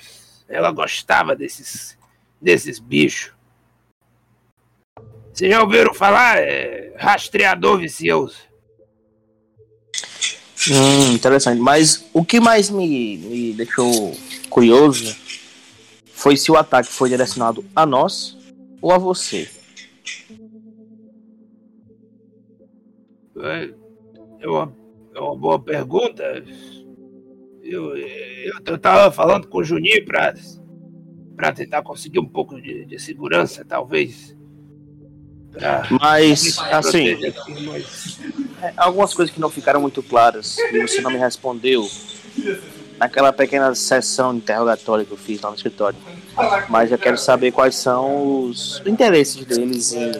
[SPEAKER 1] Ela gostava desses, desses bichos. Vocês já ouviram falar? É, rastreador vicioso.
[SPEAKER 3] Hum, interessante. Mas o que mais me, me deixou curioso foi se o ataque foi direcionado a nós ou a você.
[SPEAKER 1] É é uma, é uma boa pergunta. Eu, eu, eu tava falando com o Juninho pra, pra tentar conseguir um pouco de, de segurança, talvez.
[SPEAKER 3] Mas, assim, é, algumas coisas que não ficaram muito claras e você não me respondeu naquela pequena sessão de interrogatório que eu fiz lá no escritório. Mas eu quero saber quais são os interesses deles em,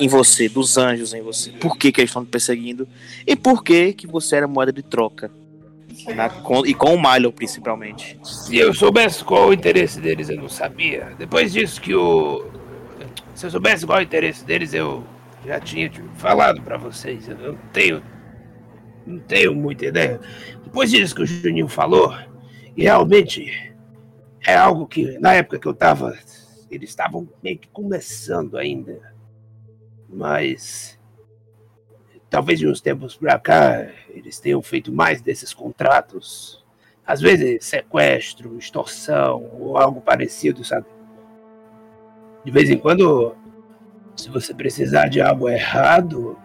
[SPEAKER 3] em você, dos anjos em você. Por que, que eles estão te perseguindo e por que, que você era moeda de troca. Na- com- e com o Milo, principalmente.
[SPEAKER 1] Se eu soubesse qual o interesse deles, eu não sabia. Depois disso que o. Se eu soubesse qual o interesse deles, eu já tinha falado pra vocês. Eu não tenho. Não tenho muita ideia. Depois disso que o Juninho falou, e realmente é algo que na época que eu tava. Eles estavam meio que começando ainda. Mas. Talvez de uns tempos pra cá eles tenham feito mais desses contratos às vezes sequestro, extorsão ou algo parecido, sabe? De vez em quando, se você precisar de algo errado.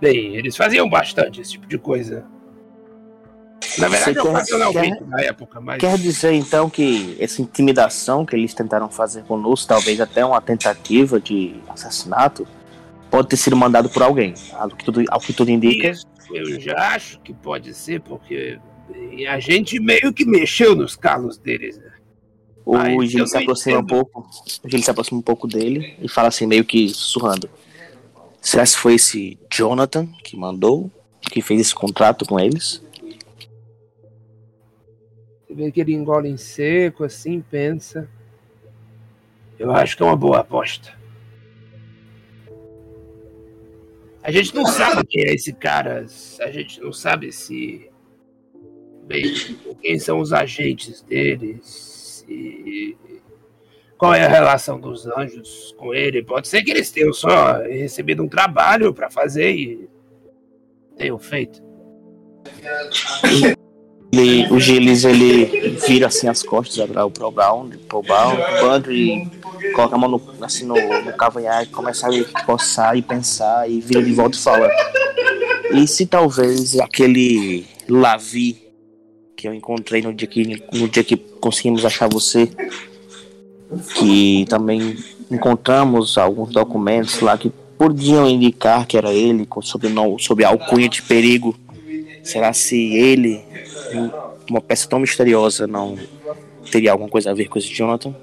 [SPEAKER 1] Bem, eles faziam bastante esse tipo de coisa. Na verdade,
[SPEAKER 3] quer-
[SPEAKER 1] na época, mas.
[SPEAKER 3] Quer dizer então que essa intimidação que eles tentaram fazer conosco, talvez até uma tentativa de assassinato, pode ter sido mandado por alguém. Ao que tudo, ao que tudo indica.
[SPEAKER 1] Isso, eu já acho que pode ser, porque a gente meio que mexeu nos calos deles, né?
[SPEAKER 3] O
[SPEAKER 1] Mas
[SPEAKER 3] Gil se aproxima um pouco. O Gil se aproxima um pouco dele e fala assim, meio que sussurrando. Será que foi esse Jonathan que mandou? Que fez esse contrato com eles?
[SPEAKER 1] Vê que ele engole em seco, assim, pensa. Eu acho que é uma boa aposta. A gente não sabe quem é esse cara. A gente não sabe se. Bem, quem são os agentes deles. Se, qual é a relação dos anjos com ele. Pode ser que eles tenham só recebido um trabalho para fazer e tenham feito.
[SPEAKER 3] Ele, o Gilles, ele vira assim as costas para o Pro Brown, pro Brown, pro Bando e coloca a mão no, assim no, no cavanhaque, começa a coçar e pensar e vira de volta e fala. E se talvez aquele Lavi que eu encontrei no dia que, no dia que conseguimos achar você, que também encontramos alguns documentos lá que podiam indicar que era ele, sob a alcunha de perigo. Será se ele, uma peça tão misteriosa, não teria alguma coisa a ver com esse Jonathan?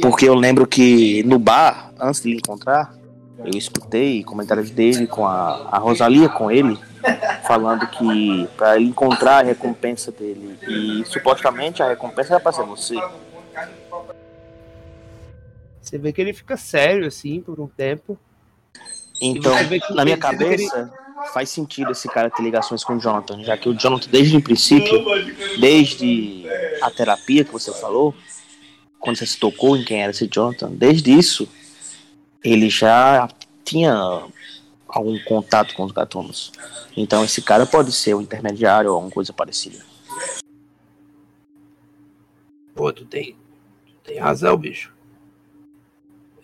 [SPEAKER 3] Porque eu lembro que no bar, antes de encontrar, eu escutei comentários dele com a, a Rosalia, com ele, falando que para ele encontrar a recompensa dele. E supostamente a recompensa era para ser você.
[SPEAKER 1] Você vê que ele fica sério, assim, por um tempo.
[SPEAKER 3] Então, na minha cabeça, faz sentido esse cara ter ligações com o Jonathan, já que o Jonathan, desde o princípio, desde a terapia que você falou, quando você se tocou em quem era esse Jonathan, desde isso, ele já tinha algum contato com os gatunos. Então, esse cara pode ser o intermediário ou alguma coisa parecida.
[SPEAKER 1] Pô, tu tem, tu tem razão, bicho.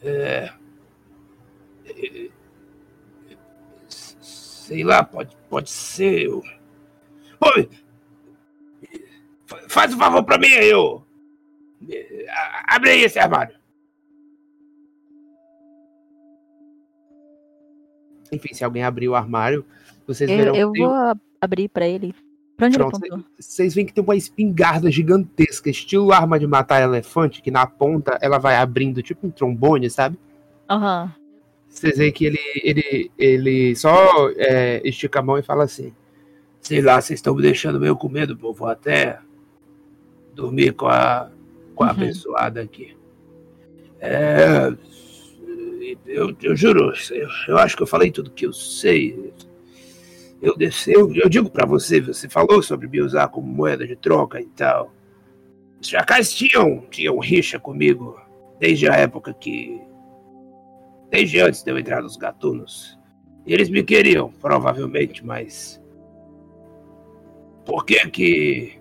[SPEAKER 1] É, é, sei lá, pode, pode ser. Eu... Fa- faz um favor pra mim aí. É, a- Abre aí esse armário. Enfim, se alguém abrir o armário, vocês
[SPEAKER 2] Eu,
[SPEAKER 1] verão
[SPEAKER 2] eu
[SPEAKER 1] tem
[SPEAKER 2] vou abrir pra ele. Pra onde
[SPEAKER 1] Pronto,
[SPEAKER 2] ele
[SPEAKER 1] vocês veem que tem uma espingarda gigantesca, estilo arma de matar elefante, que na ponta ela vai abrindo tipo um trombone, sabe?
[SPEAKER 2] Aham.
[SPEAKER 1] Vocês veem que ele, ele, ele só é, estica a mão e fala assim: Sei lá, vocês estão me deixando meio com medo, pô. Vou até dormir com a, com a
[SPEAKER 2] Uhum.
[SPEAKER 1] abençoada aqui. É. Eu, eu juro, eu, eu acho que eu falei tudo que eu sei. Eu, desci, eu, eu digo pra você, você falou sobre me usar como moeda de troca e tal. Os chacais tinham, tinham rixa comigo desde a época que. Desde antes de eu entrar nos gatunos. Eles me queriam, provavelmente, mas. Por que que.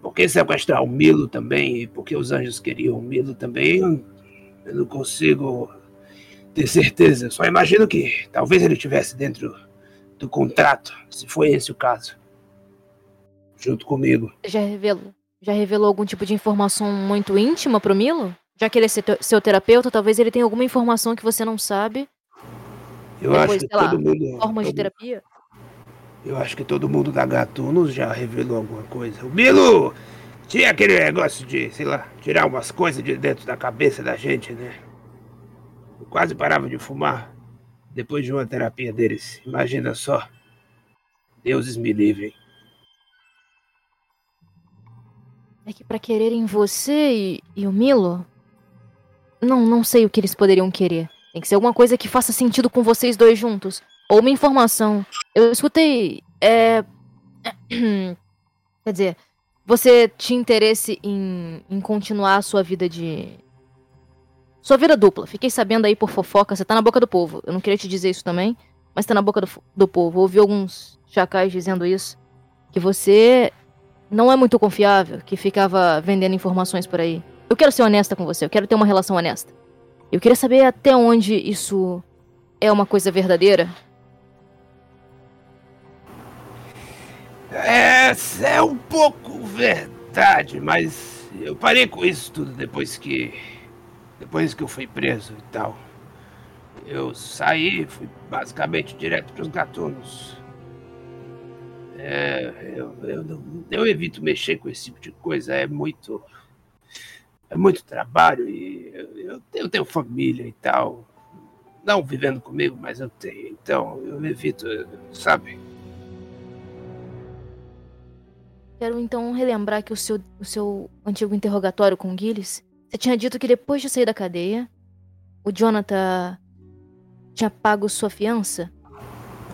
[SPEAKER 1] Por que sequestrar o Milo também? E por que os anjos queriam o Milo também? Eu, eu não consigo ter certeza. Só imagino que talvez ele estivesse dentro do contrato, se foi esse o caso. Junto comigo.
[SPEAKER 4] Já revelou, já revelou algum tipo de informação muito íntima pro Milo? Já que ele é seu, seu terapeuta, talvez ele tenha alguma informação que você não sabe.
[SPEAKER 1] Eu
[SPEAKER 4] Depois,
[SPEAKER 1] acho que
[SPEAKER 4] sei lá,
[SPEAKER 1] todo mundo.
[SPEAKER 4] Formas de
[SPEAKER 1] todo-
[SPEAKER 4] terapia.
[SPEAKER 1] Eu acho que todo mundo da Gatunos já revelou alguma coisa. O Milo tinha aquele negócio de, sei lá, tirar umas coisas de dentro da cabeça da gente, né? Eu quase parava de fumar depois de uma terapia deles. Imagina só. Deuses me livrem.
[SPEAKER 4] É que pra quererem você e, e o Milo. Não, não sei o que eles poderiam querer. Tem que ser alguma coisa que faça sentido com vocês dois juntos. Ou uma informação. Eu escutei. É. Quer dizer, você tinha interesse em, em continuar a sua vida de. Sua vida dupla. Fiquei sabendo aí por fofoca, você tá na boca do povo. Eu não queria te dizer isso também, mas tá na boca do, do povo. Ouvi alguns chacais dizendo isso. Que você não é muito confiável, que ficava vendendo informações por aí. Eu quero ser honesta com você, eu quero ter uma relação honesta. Eu queria saber até onde isso é uma coisa verdadeira.
[SPEAKER 1] É, é um pouco verdade, mas eu parei com isso tudo depois que. Depois que eu fui preso e tal. Eu saí, fui basicamente direto pros gatunos. É, eu, eu, eu evito mexer com esse tipo de coisa, é muito. É muito trabalho e eu, eu, eu tenho família e tal. Não vivendo comigo, mas eu tenho. Então eu evito, sabe?
[SPEAKER 4] Quero então relembrar que o seu, o seu antigo interrogatório com o Gillis, você tinha dito que depois de sair da cadeia, o Jonathan tinha pago sua fiança.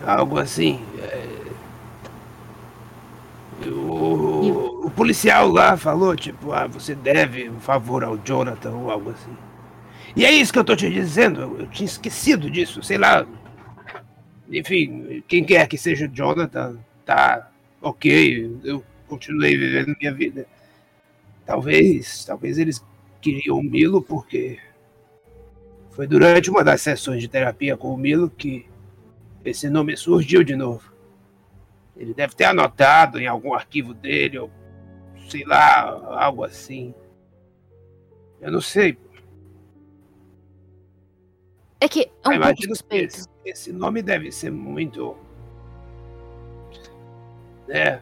[SPEAKER 1] Algo assim. é. O, o policial lá falou, tipo, ah, você deve um favor ao Jonathan ou algo assim. E é isso que eu tô te dizendo, eu, tinha esquecido disso, sei lá. Enfim, quem quer que seja Jonathan, tá ok, eu continuei vivendo minha vida. Talvez, talvez eles queriam o Milo porque foi durante uma das sessões de terapia com o Milo que esse nome surgiu de novo. Ele deve ter anotado em algum arquivo dele, ou sei lá, algo assim. Eu não sei.
[SPEAKER 4] É que é um
[SPEAKER 1] mas
[SPEAKER 4] pouco suspeito.
[SPEAKER 1] esse, esse nome deve ser muito. né?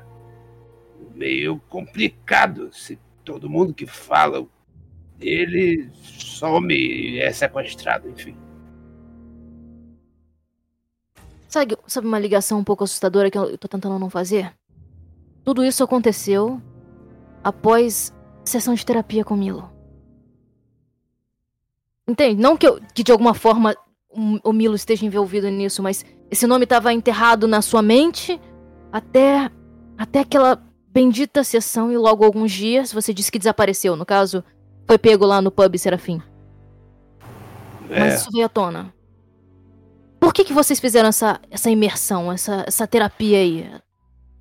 [SPEAKER 1] Meio complicado se todo mundo que fala dele some e é sequestrado, enfim.
[SPEAKER 4] Sabe, sabe uma ligação um pouco assustadora que eu tô tentando não fazer? Tudo isso aconteceu após sessão de terapia com o Milo. Entende? Não que, eu- que de alguma forma o, o Milo esteja envolvido nisso, mas esse nome estava enterrado na sua mente até, até aquela bendita sessão e logo alguns dias você disse que desapareceu. No caso, foi pego lá no pub Serafim.
[SPEAKER 1] É,
[SPEAKER 4] Mas isso veio à tona. Por que, que vocês fizeram essa, essa imersão, essa, essa terapia aí?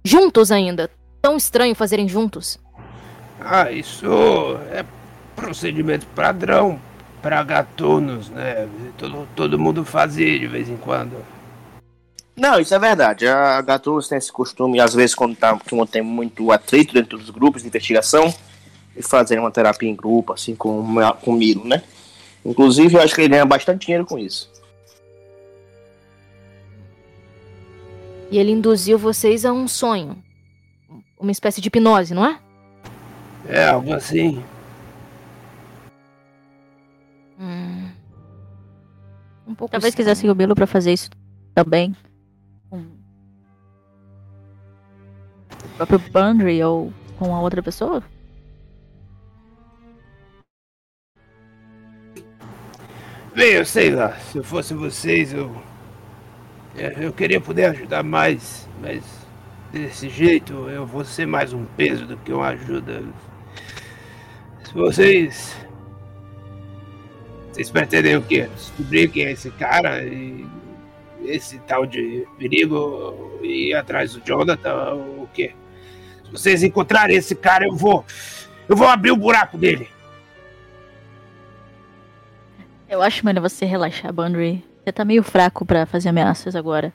[SPEAKER 4] Juntos ainda. Tão estranho fazerem juntos.
[SPEAKER 1] Ah, isso é procedimento padrão para gatunos, né? Todo, todo mundo fazia de vez em quando.
[SPEAKER 3] Não, isso é verdade. A Gatunos tem esse costume, às vezes, quando, tá, quando tem muito atrito dentro dos grupos de investigação, de fazer uma terapia em grupo, assim, com, com o Milo, né? Inclusive, eu acho que ele ganha bastante dinheiro com isso.
[SPEAKER 4] E ele induziu vocês a um sonho. Uma espécie de hipnose, não é?
[SPEAKER 1] É algo assim.
[SPEAKER 4] Hum. pouco
[SPEAKER 2] Talvez
[SPEAKER 4] estranho.
[SPEAKER 2] quisesse o Bilo pra fazer isso também. Com o próprio Bundry ou com a outra pessoa.
[SPEAKER 1] Bem, eu sei lá, se eu fosse vocês, eu. é, Eu queria poder ajudar mais, mas desse jeito eu vou ser mais um peso do que uma ajuda. Se vocês. Vocês pretendem o quê? Descobrir quem é esse cara e. Esse tal de perigo e ir atrás do Jonathan ou o quê? Se vocês encontrarem esse cara, eu vou. Eu vou abrir o buraco dele.
[SPEAKER 2] Eu acho melhor você relaxar, Bundry. Você tá meio fraco pra fazer ameaças agora.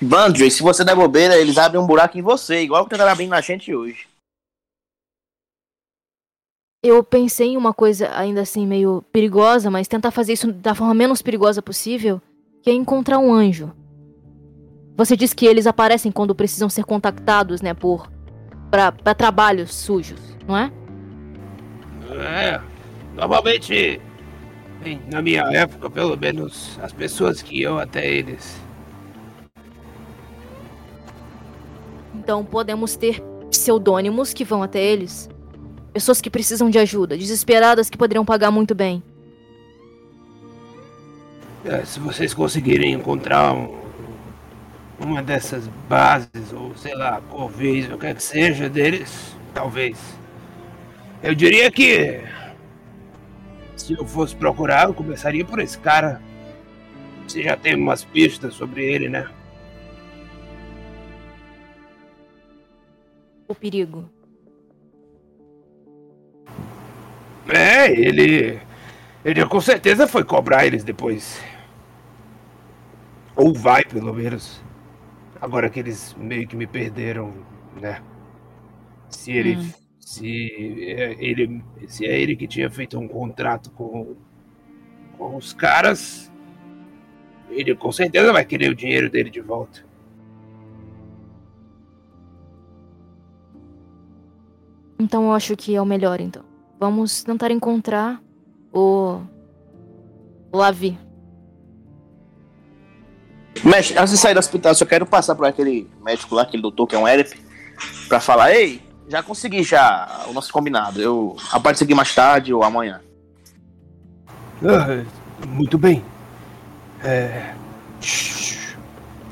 [SPEAKER 3] Bandry, se você der bobeira, eles abrem um buraco em você, igual que tentaram abrir na gente hoje.
[SPEAKER 4] Eu pensei em uma coisa ainda assim meio perigosa, mas tentar fazer isso da forma menos perigosa possível, que é encontrar um anjo. Você diz que eles aparecem quando precisam ser contactados, né, por pra, pra trabalhos sujos, não é?
[SPEAKER 1] É, normalmente, bem, na minha época, pelo menos, as pessoas que iam até eles.
[SPEAKER 4] Então podemos ter pseudônimos que vão até eles. Pessoas que precisam de ajuda, desesperadas que poderiam pagar muito bem.
[SPEAKER 1] é, se vocês conseguirem encontrar um- uma dessas bases, ou sei lá, corveios, o que quer que seja deles, talvez. Eu diria que. Se eu fosse procurar, eu começaria por esse cara. Você já tem umas pistas sobre ele, né?
[SPEAKER 4] O perigo.
[SPEAKER 1] É, ele. Ele com certeza foi cobrar eles depois. Ou vai, pelo menos. Agora que eles meio que me perderam, né? Se ele.
[SPEAKER 2] Hum.
[SPEAKER 1] Se é ele. Se é ele que tinha feito um contrato com. Com os caras. Ele com certeza vai querer o dinheiro dele de volta.
[SPEAKER 4] Então eu acho que é o melhor, então. Vamos tentar encontrar o. Lavi.
[SPEAKER 3] Mestre, antes de sair do hospital, só quero passar por aquele médico lá, aquele doutor que é um Erep, pra falar, ei, já consegui já o nosso combinado. Eu apareço aqui mais tarde ou amanhã.
[SPEAKER 1] Ah, muito bem. É...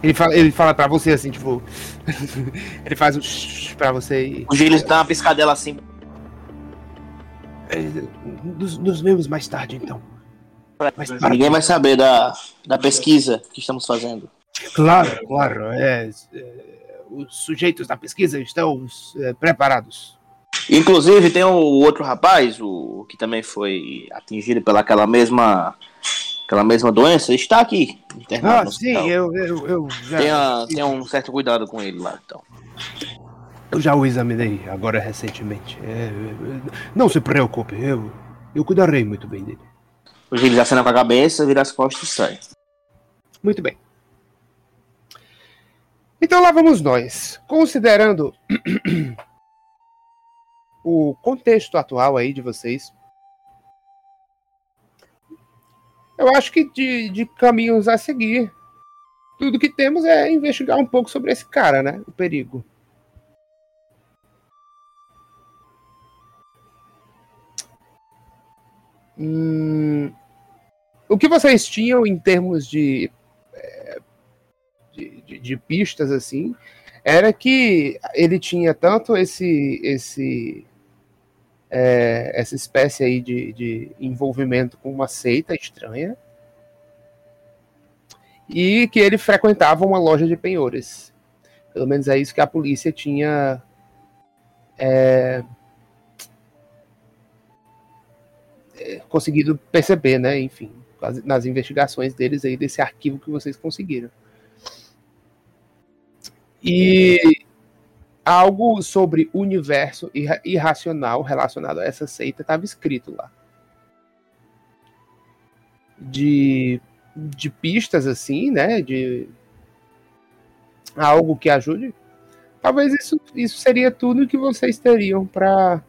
[SPEAKER 1] Ele fala, ele fala pra você assim, tipo. ele faz um pra você e.
[SPEAKER 3] O Gilles dá uma piscadela assim.
[SPEAKER 1] É, nos, nos vemos mais tarde, então. Mas para-
[SPEAKER 3] Ninguém vai saber da, da pesquisa que estamos fazendo.
[SPEAKER 1] Claro, claro. é, é, os sujeitos da pesquisa estão é, preparados.
[SPEAKER 3] Inclusive, tem o outro rapaz, o que também foi atingido pelaquela mesma, aquela mesma doença, está aqui, internado
[SPEAKER 1] Ah,
[SPEAKER 3] no
[SPEAKER 1] sim, eu, eu, eu já.
[SPEAKER 3] Tenha, tenha um certo cuidado com ele lá, então.
[SPEAKER 1] Eu já o examinei agora recentemente. É, é, não se preocupe, eu, eu cuidarei muito bem dele.
[SPEAKER 3] O Gilles acena com a cabeça, vira as costas e sai.
[SPEAKER 1] Muito bem. Então lá vamos nós. Considerando o contexto atual aí de vocês, eu acho que de, de caminhos a seguir, tudo que temos é investigar um pouco sobre esse cara, né? O perigo. Hum, o que vocês tinham em termos de, eh, de, de- de pistas assim era que ele tinha tanto esse esse eh, essa espécie aí de, de envolvimento com uma seita estranha e que ele frequentava uma loja de penhores. Pelo menos é isso que a polícia tinha eh, conseguido perceber, né? Enfim, nas- investigações deles aí desse arquivo que vocês conseguiram. E algo sobre universo irra- irracional relacionado a essa seita estava escrito lá. De, de pistas assim, né? De algo que ajude. Talvez isso, isso seria tudo que vocês teriam para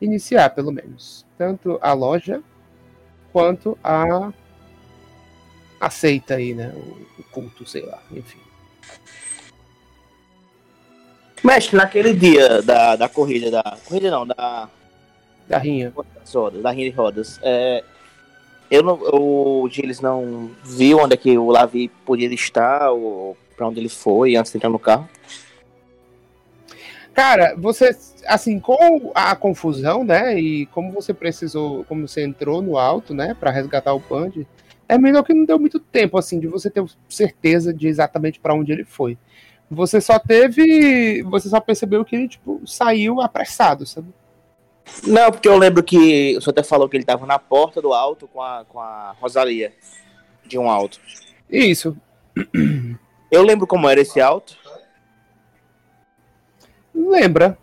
[SPEAKER 1] iniciar, pelo menos. Tanto a loja quanto a aceita aí, né? O, o culto, sei lá, enfim.
[SPEAKER 3] Mestre, naquele dia da, da corrida, da. Corrida não, da.
[SPEAKER 1] Da rinha.
[SPEAKER 3] das rodas, da rinha de rodas. É, eu não, o Gilles não viu onde é que o Lavi podia estar, ou pra onde ele foi antes de entrar no carro.
[SPEAKER 1] Cara, você, assim, com a confusão, né, e como você precisou, como você entrou no alto, né, para resgatar o Pandy, é melhor que não deu muito tempo, assim, de você ter certeza de exatamente para onde ele foi. Você só teve, você só percebeu que ele, tipo, saiu apressado, sabe?
[SPEAKER 3] Não, porque eu lembro que o senhor até falou que ele tava na porta do alto com a, com a Rosalia, de um alto.
[SPEAKER 1] Isso.
[SPEAKER 3] Eu lembro como era esse alto.
[SPEAKER 1] Lembra?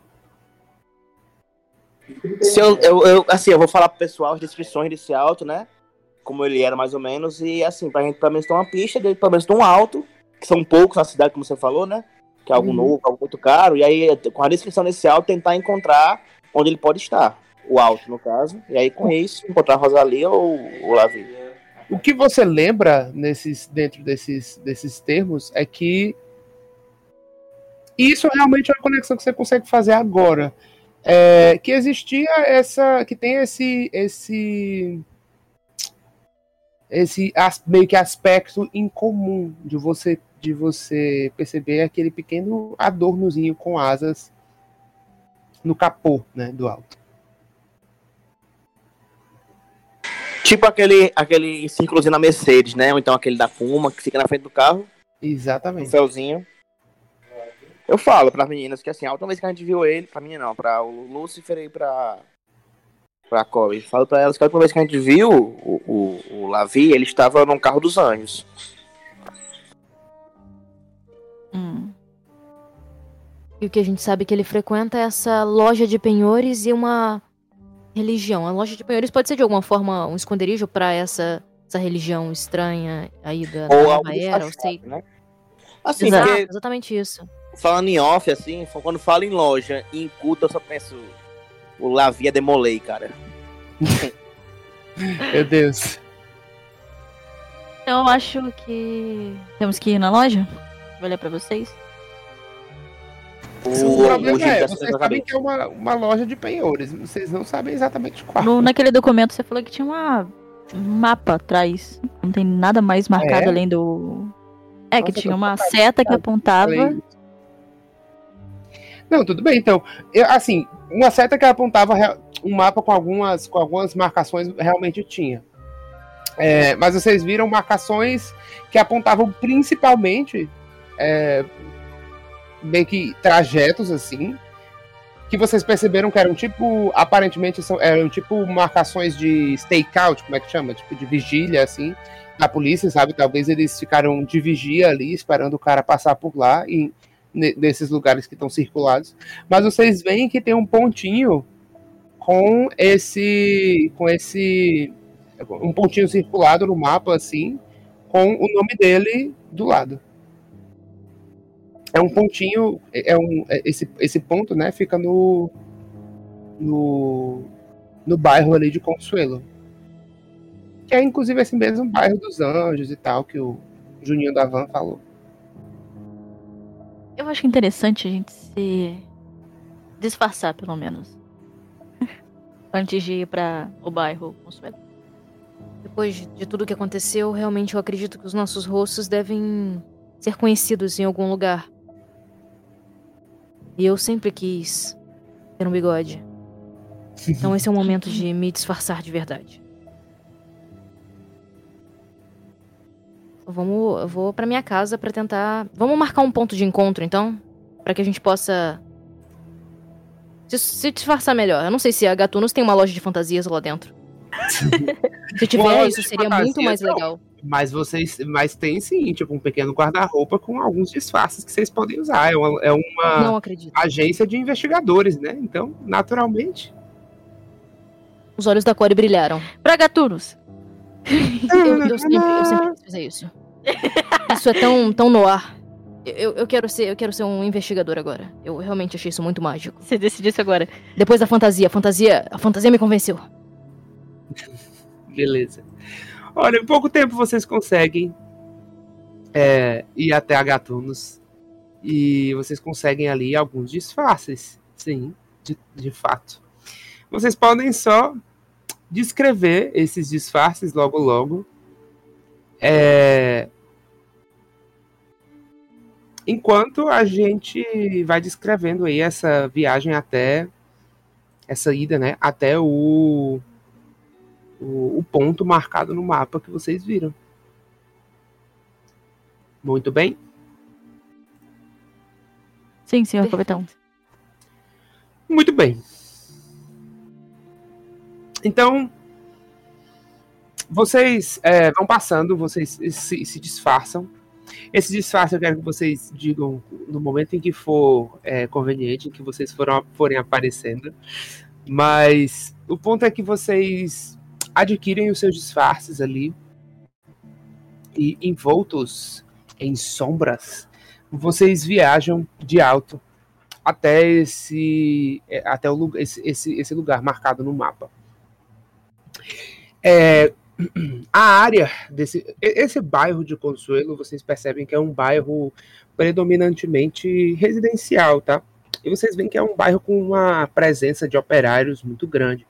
[SPEAKER 3] Se eu, eu, eu- assim, eu vou falar pro pessoal as descrições desse alto, né? Como ele era mais ou menos, e assim, pra gente pelo menos ter uma pista dele, pelo menos ter um alto, que são poucos na cidade, como você falou, né? Que é algo
[SPEAKER 1] Uhum.
[SPEAKER 3] novo, algo muito caro, e aí, com a descrição desse alto, tentar encontrar onde ele pode estar. O alto, no caso, e aí com isso, encontrar a Rosalia ou o Lavi.
[SPEAKER 1] O que você lembra nesses, dentro desses, desses termos é que isso realmente é uma conexão que você consegue fazer agora. É, que existia essa. que tem esse. esse. esse meio que aspecto em comum de você de você perceber aquele pequeno adornozinho com asas no capô né, do alto.
[SPEAKER 3] Tipo aquele, aquele círculozinho na Mercedes, né? Ou então aquele da Puma, que fica na frente do carro, um
[SPEAKER 1] Exatamente.
[SPEAKER 3] Eu falo pras meninas que assim, a última vez que a gente viu ele, pra mim não, pra o Lucifer e pra. pra Corey. Falo pra elas que a última vez que a gente viu o, o, o Lavi, ele estava num carro dos anjos.
[SPEAKER 2] Hum.
[SPEAKER 4] E o que a gente sabe é que ele frequenta é essa loja de penhores e uma religião. A loja de penhores pode ser de alguma forma um esconderijo pra essa, essa religião estranha aí da, da
[SPEAKER 3] Ou
[SPEAKER 4] nova
[SPEAKER 3] algo
[SPEAKER 4] era,
[SPEAKER 3] disfarçado,
[SPEAKER 4] sei.
[SPEAKER 3] né? Assim,
[SPEAKER 4] Exato,
[SPEAKER 3] porque
[SPEAKER 4] exatamente isso.
[SPEAKER 3] Falando em off, assim, quando falo em loja, em culto, eu só penso. O Lavi é demolei, cara.
[SPEAKER 1] Meu Deus.
[SPEAKER 2] Então eu acho que temos que ir na loja. Vou olhar pra vocês.
[SPEAKER 3] O,
[SPEAKER 1] O problema é,
[SPEAKER 3] tá
[SPEAKER 1] vocês sabem que é uma, uma loja de penhores, vocês não sabem exatamente qual.
[SPEAKER 2] No, naquele documento você falou que tinha uma, um mapa atrás. Não tem nada mais marcado
[SPEAKER 1] É?
[SPEAKER 2] além do. É, que
[SPEAKER 1] Nossa,
[SPEAKER 2] tinha
[SPEAKER 1] tô
[SPEAKER 2] uma seta que apontava.
[SPEAKER 1] Não, tudo bem, então. Eu, assim, uma seta que apontava um mapa com algumas, com algumas marcações realmente tinha. É, mas vocês viram marcações que apontavam principalmente é, meio que trajetos assim, que vocês perceberam que eram tipo, aparentemente são, eram tipo marcações de stakeout, como é que chama? Tipo de vigília assim, da polícia, sabe? Talvez eles ficaram de vigia ali, esperando o cara passar por lá, e, nesses lugares que estão circulados. Mas vocês veem que tem um pontinho com esse. com esse. um pontinho circulado no mapa, assim, com o nome dele do lado. É um pontinho. É um, é- esse, esse ponto, né, fica no. no. no bairro ali de Consuelo. Que é inclusive esse mesmo bairro dos Anjos e tal, que o Juninho da Van falou.
[SPEAKER 2] Eu acho interessante a gente se disfarçar, pelo menos. Antes de ir pra o bairro Consuelo.
[SPEAKER 4] Depois de- de tudo que aconteceu, realmente eu acredito que os nossos rostos devem ser conhecidos em algum lugar. E eu sempre quis ter um bigode. Então esse é o momento de me disfarçar de verdade. Vamos, eu vou pra minha casa pra tentar. Vamos marcar um ponto de encontro, então, Pra que a gente possa se, se disfarçar melhor. Eu não sei se a Gatunos tem uma loja de fantasias lá dentro. se tiver, isso seria muito mais
[SPEAKER 1] não.
[SPEAKER 4] legal.
[SPEAKER 1] Mas vocês. Mas tem sim, tipo, um pequeno guarda-roupa com alguns disfarces que vocês podem usar. É uma, é uma agência de investigadores, né? Então, naturalmente.
[SPEAKER 4] Os olhos da Core brilharam.
[SPEAKER 2] Pra Gatunos!
[SPEAKER 4] Eu, eu sempre, eu sempre quis fazer isso. Isso é tão, tão no ar. Eu, eu, quero ser, eu quero ser um investigador agora. Eu realmente achei isso muito mágico.
[SPEAKER 2] Você decidisse agora.
[SPEAKER 4] Depois da fantasia, a fantasia, a fantasia me convenceu.
[SPEAKER 1] Beleza. Olha, em pouco tempo vocês conseguem é, ir até a Gatunos e vocês conseguem ali alguns disfarces. Sim, de, de fato. Vocês podem só descrever esses disfarces logo logo. É... Enquanto a gente vai descrevendo aí essa viagem até essa ida, né, até o, o, o ponto marcado no mapa que vocês viram. Muito bem.
[SPEAKER 2] Sim, senhor capitão.
[SPEAKER 1] Muito bem. Então, vocês é, vão passando, vocês se, se, disfarçam. Esse disfarce eu quero que vocês digam no momento em que for é, conveniente, em que vocês foram, forem aparecendo. Mas o ponto é que vocês adquirem os seus disfarces ali e envoltos em sombras, vocês viajam de alto até esse é, até o, esse, esse, esse lugar marcado no mapa. É, a área desse esse bairro de Consuelo, vocês percebem que é um bairro predominantemente residencial, tá? E vocês veem que é um bairro com uma presença de operários muito grande.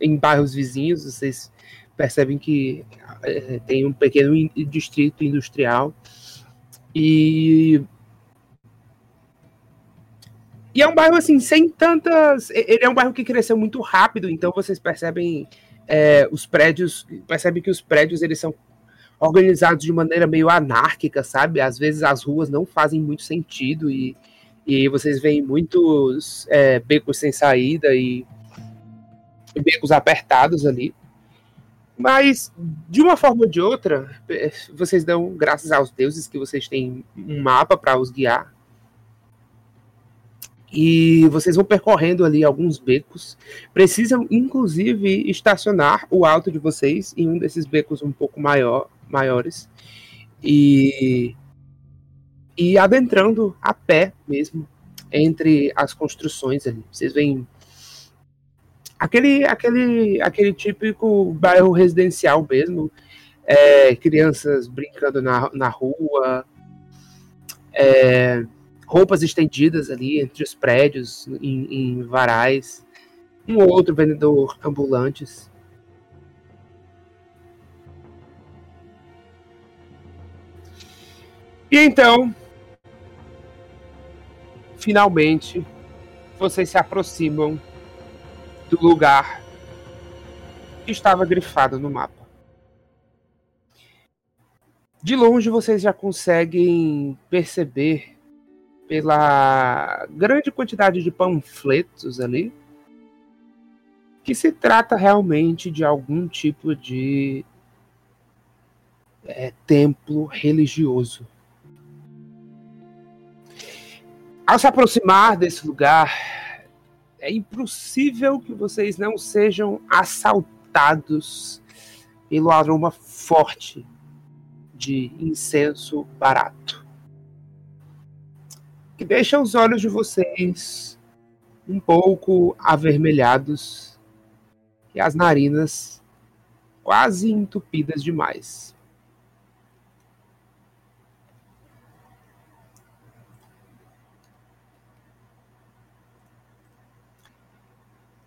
[SPEAKER 1] Em bairros vizinhos, vocês percebem que é, tem um pequeno distrito industrial e e é um bairro assim sem tantas ele é um bairro que cresceu muito rápido então vocês percebem é, os prédios percebem que os prédios eles são organizados de maneira meio anárquica sabe às vezes as ruas não fazem muito sentido e, e vocês veem muitos é, becos sem saída e becos apertados ali mas, de uma forma ou de outra, é, vocês dão graças aos deuses que vocês têm um mapa para os guiar. E vocês vão percorrendo ali alguns becos. Precisam, inclusive, estacionar o alto de vocês em um desses becos um pouco maior, maiores. E, e adentrando a pé mesmo entre as construções ali. Vocês veem aquele, aquele, aquele típico bairro residencial mesmo. É, crianças brincando na, na rua, é, roupas estendidas ali entre os prédios, em, em varais, um ou outro vendedor ambulantes. E então, finalmente, vocês se aproximam do lugar que estava grifado no mapa. De longe vocês já conseguem perceber pela grande quantidade de panfletos ali que se trata realmente de algum tipo de é, templo religioso. Ao se aproximar desse lugar, é impossível que vocês não sejam assaltados pelo aroma forte de incenso barato. Que deixa os olhos de vocês um pouco avermelhados e as narinas quase entupidas demais.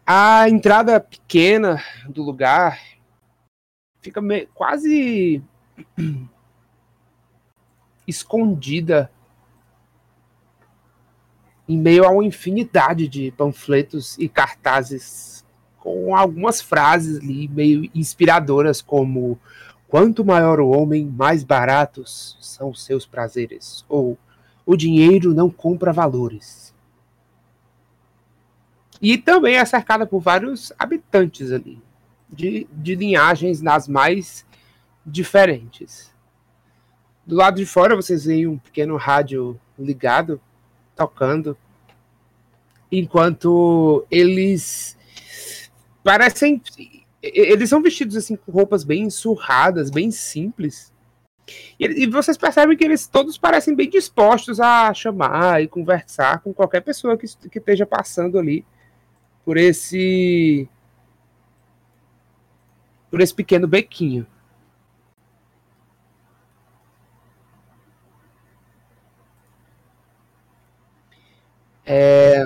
[SPEAKER 1] A entrada pequena do lugar fica meio, quase escondida em meio a uma infinidade de panfletos e cartazes com algumas frases ali meio inspiradoras como quanto maior o homem, mais baratos são os seus prazeres ou o dinheiro não compra valores. E também é cercada por vários habitantes ali, de, de linhagens nas mais diferentes. Do lado de fora vocês veem um pequeno rádio ligado, tocando, enquanto eles parecem. Eles são vestidos assim com roupas bem surradas, bem simples. E, e, vocês percebem que eles todos parecem bem dispostos a chamar e conversar com qualquer pessoa que, que esteja passando ali por esse por esse pequeno bequinho. É...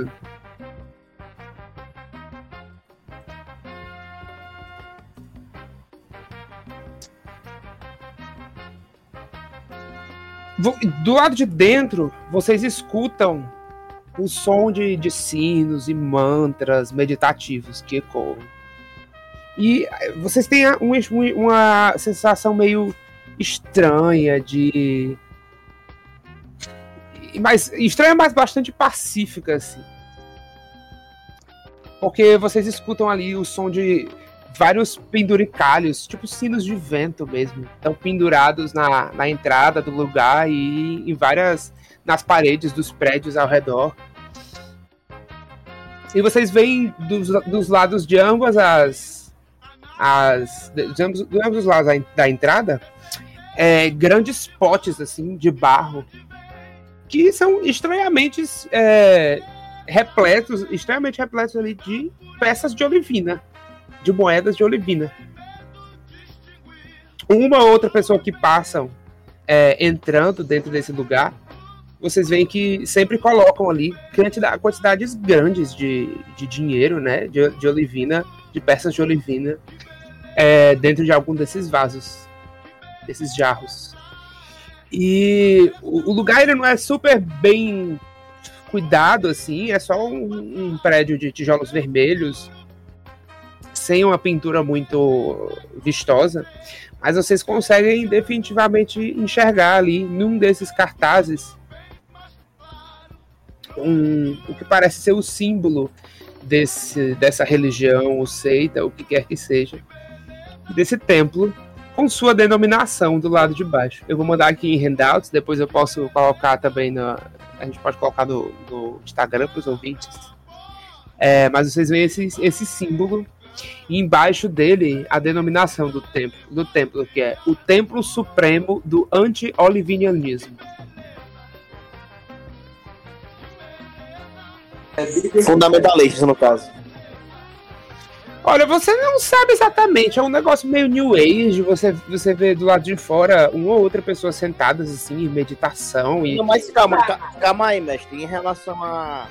[SPEAKER 1] Do lado de dentro, vocês escutam o som de, de sinos e mantras meditativos que ecoam. E vocês têm uma sensação meio estranha de. Mas estranha, mas bastante pacífica, assim. Porque vocês escutam ali o som de vários penduricalhos, tipo sinos de vento mesmo. Estão pendurados na, na entrada do lugar e em várias. nas paredes dos prédios ao redor. E vocês veem dos, dos lados de ambas as. as de, ambos, de ambos os lados da, da entrada é, grandes potes assim de barro que são estranhamente é, repletos, extremamente repletos ali de peças de olivina de moedas de olivina. Uma ou outra pessoa que passam é, entrando dentro desse lugar, vocês veem que sempre colocam ali quantidade, quantidades grandes de, de dinheiro, né? De, de olivina, de peças de olivina, é, dentro de algum desses vasos, desses jarros. E o, lugar ele não é super bem cuidado, assim, é só um, um prédio de tijolos vermelhos sem uma pintura muito vistosa, mas vocês conseguem definitivamente enxergar ali num desses cartazes um, o que parece ser o símbolo desse, dessa religião ou seita, o que quer que seja, desse templo, com sua denominação do lado de baixo. Eu vou mandar aqui em handouts, depois eu posso colocar também na. A gente pode colocar no, no Instagram para os ouvintes. É, mas vocês veem esse, esse símbolo e embaixo dele a denominação do templo, do templo que é o Templo Supremo do Anti-Olivinianismo.
[SPEAKER 3] Fundamentalistas, no caso.
[SPEAKER 1] Olha, você não sabe exatamente, é um negócio meio New Age, você, você vê do lado de fora uma ou outra pessoa sentadas assim, em meditação e.
[SPEAKER 3] Não, mas calma, calma aí, mestre, em relação a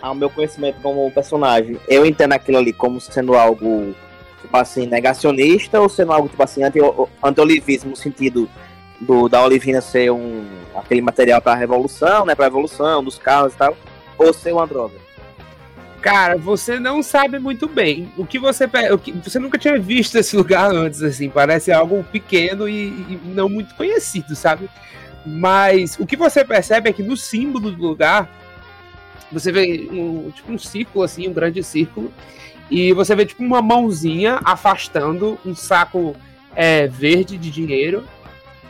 [SPEAKER 3] ao meu conhecimento como personagem, eu entendo aquilo ali como sendo algo, tipo assim, negacionista ou sendo algo, tipo assim, anti-olivismo, no sentido do, da olivina ser um, aquele material para a revolução, né, para a evolução dos carros e tal, ou ser uma droga?
[SPEAKER 1] Cara, você não sabe muito bem. O que você o que, você nunca tinha visto esse lugar antes, assim, parece algo pequeno e, e não muito conhecido, sabe? Mas o que você percebe é que no símbolo do lugar você vê um, tipo um círculo assim, um grande círculo, e você vê tipo uma mãozinha afastando um saco é, verde de dinheiro,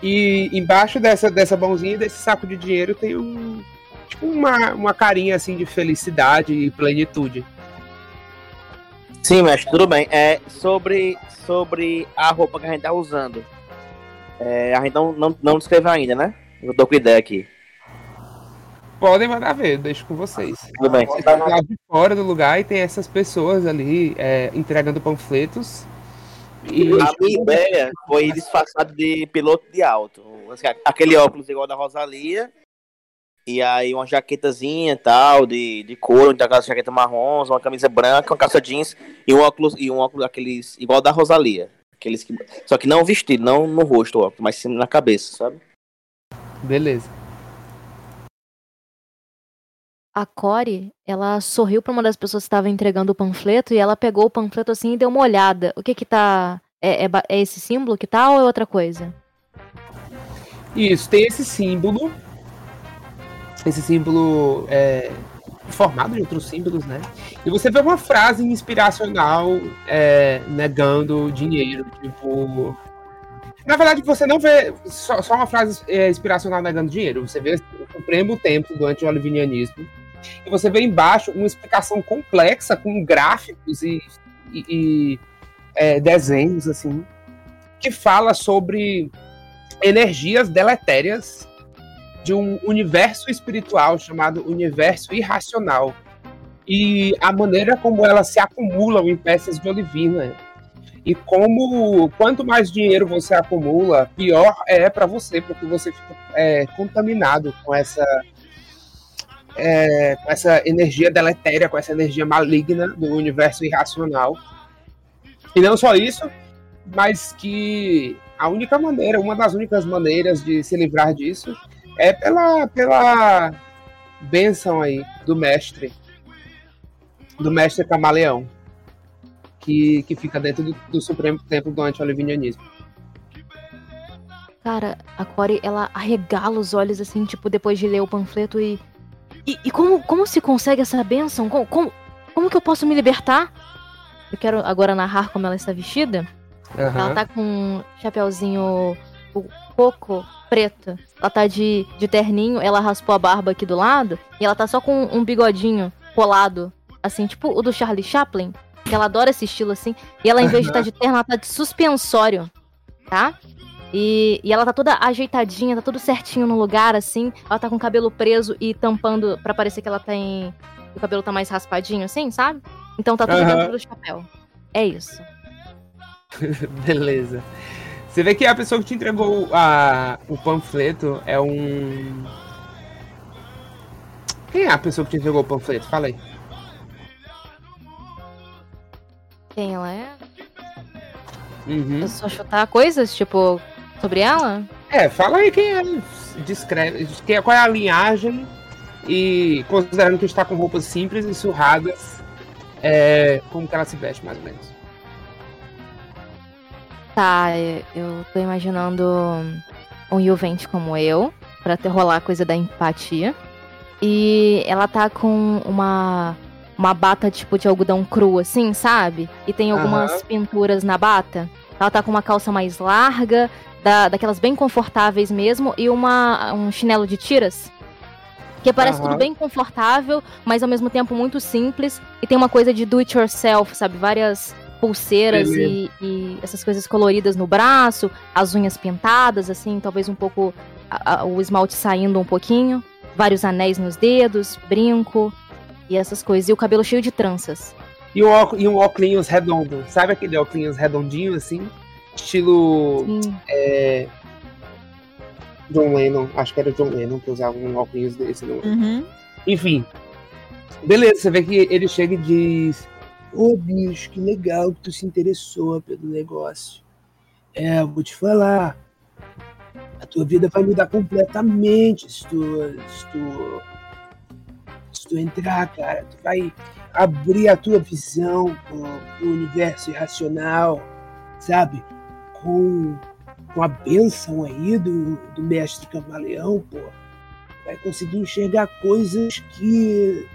[SPEAKER 1] e embaixo dessa, dessa mãozinha, desse saco de dinheiro, tem um tipo uma, uma carinha assim de felicidade e plenitude.
[SPEAKER 3] Sim, mas tudo bem. É sobre, sobre a roupa que a gente tá usando. É, a gente não, não, não descreveu ainda, né? Eu tô com ideia aqui.
[SPEAKER 1] Podem mandar ver, deixo com vocês.
[SPEAKER 3] Tudo bem.
[SPEAKER 1] Vocês estão lá de fora do lugar e tem essas pessoas ali é, entregando panfletos.
[SPEAKER 3] E... A minha ideia foi disfarçado de piloto de alto. Aquele óculos igual da Rosalia. E aí uma jaquetazinha e tal, de, de couro, então aquela jaqueta marrom, uma camisa branca, uma calça jeans e um óculos, e um óculos aqueles igual da Rosalia. Aqueles que, só que não vestido, não no rosto, óculos, mas sim na cabeça, sabe?
[SPEAKER 1] Beleza
[SPEAKER 4] a Core, ela sorriu para uma das pessoas que estava entregando o panfleto e ela pegou o panfleto assim e deu uma olhada. O que que tá. É, é, é esse símbolo que tá ou é outra coisa?
[SPEAKER 1] Isso, tem esse símbolo. Esse símbolo é formado de outros símbolos, né? E você vê uma frase inspiracional é, negando dinheiro, tipo. Na verdade, você não vê só, só uma frase é, inspiracional negando dinheiro. Você vê o Supremo Templo do anti-olivinianismo e você vê embaixo uma explicação complexa com gráficos e, e, e é, desenhos, assim, que fala sobre energias deletérias de um universo espiritual chamado universo irracional e a maneira como elas se acumulam em peças de olivina E como quanto mais dinheiro você acumula, pior é para você, porque você fica é, contaminado com essa é, com essa energia deletéria, com essa energia maligna do universo irracional. E não só isso, mas que a única maneira, uma das únicas maneiras de se livrar disso é pela, pela bênção aí do mestre, do mestre camaleão, que, que fica dentro do, do Supremo Templo do Anti-Olivinianismo.
[SPEAKER 4] Cara, a Corey, ela arregala os olhos assim, tipo, depois de ler o panfleto e. E, e como, como se consegue essa bênção? Como, como, como que eu posso me libertar? Eu quero agora narrar como ela está vestida.
[SPEAKER 1] Uhum.
[SPEAKER 4] Ela tá com um chapeuzinho pouco preto. Ela tá de, de terninho, ela raspou a barba aqui do lado. E ela tá só com um bigodinho colado. Assim, tipo o do Charlie Chaplin. Que ela adora esse estilo assim. E ela, em vez de estar de terno, ela tá de suspensório. Tá? E, e ela tá toda ajeitadinha, tá tudo certinho no lugar, assim. Ela tá com o cabelo preso e tampando pra parecer que ela tem. O cabelo tá mais raspadinho, assim, sabe? Então tá tudo
[SPEAKER 1] Aham.
[SPEAKER 4] dentro do chapéu. É isso.
[SPEAKER 1] Beleza. Você vê que a pessoa que te entregou a, o panfleto é um. Quem é a pessoa que te entregou o panfleto? Fala aí.
[SPEAKER 4] Quem ela é?
[SPEAKER 1] Uhum.
[SPEAKER 4] Eu só chutar coisas, tipo, sobre ela?
[SPEAKER 1] É, fala aí quem é. Descreve. quem é- Qual é a linhagem? E considerando que está com roupas simples e surradas, é, como que ela se veste, mais ou menos.
[SPEAKER 4] Tá, eu- eu tô imaginando um Juvente como eu, pra ter rolar a coisa da empatia. E ela tá com uma uma bata tipo de algodão cru, assim, sabe? E tem algumas
[SPEAKER 1] Aham.
[SPEAKER 4] pinturas na bata. Ela tá com uma calça mais larga, da, daquelas bem confortáveis mesmo, e uma, um chinelo de tiras. Que parece
[SPEAKER 1] Aham.
[SPEAKER 4] tudo bem confortável, mas ao mesmo tempo muito simples. E tem uma coisa de do it yourself, sabe? Várias pulseiras e, e essas coisas coloridas no braço, as unhas pintadas, assim, talvez um pouco a- a- o esmalte saindo um pouquinho, vários anéis nos dedos, brinco e essas coisas. E o cabelo cheio de tranças.
[SPEAKER 1] E um, óculos, e um óculos redondo. Sabe aquele óculos redondinho assim? Estilo é, John Lennon. Acho que era John Lennon que usava um óculos desse. Não.
[SPEAKER 2] Uhum.
[SPEAKER 1] Enfim. Beleza, você vê que ele chega e diz: Ô bicho, que legal que tu se interessou pelo negócio. É, vou te falar. A tua vida vai mudar completamente se tu, se tu, se tu entrar, cara. Tu vai abrir a tua visão pro, pro universo irracional, sabe? Com, com a bênção aí do, do mestre camaleão, pô vai conseguir enxergar coisas que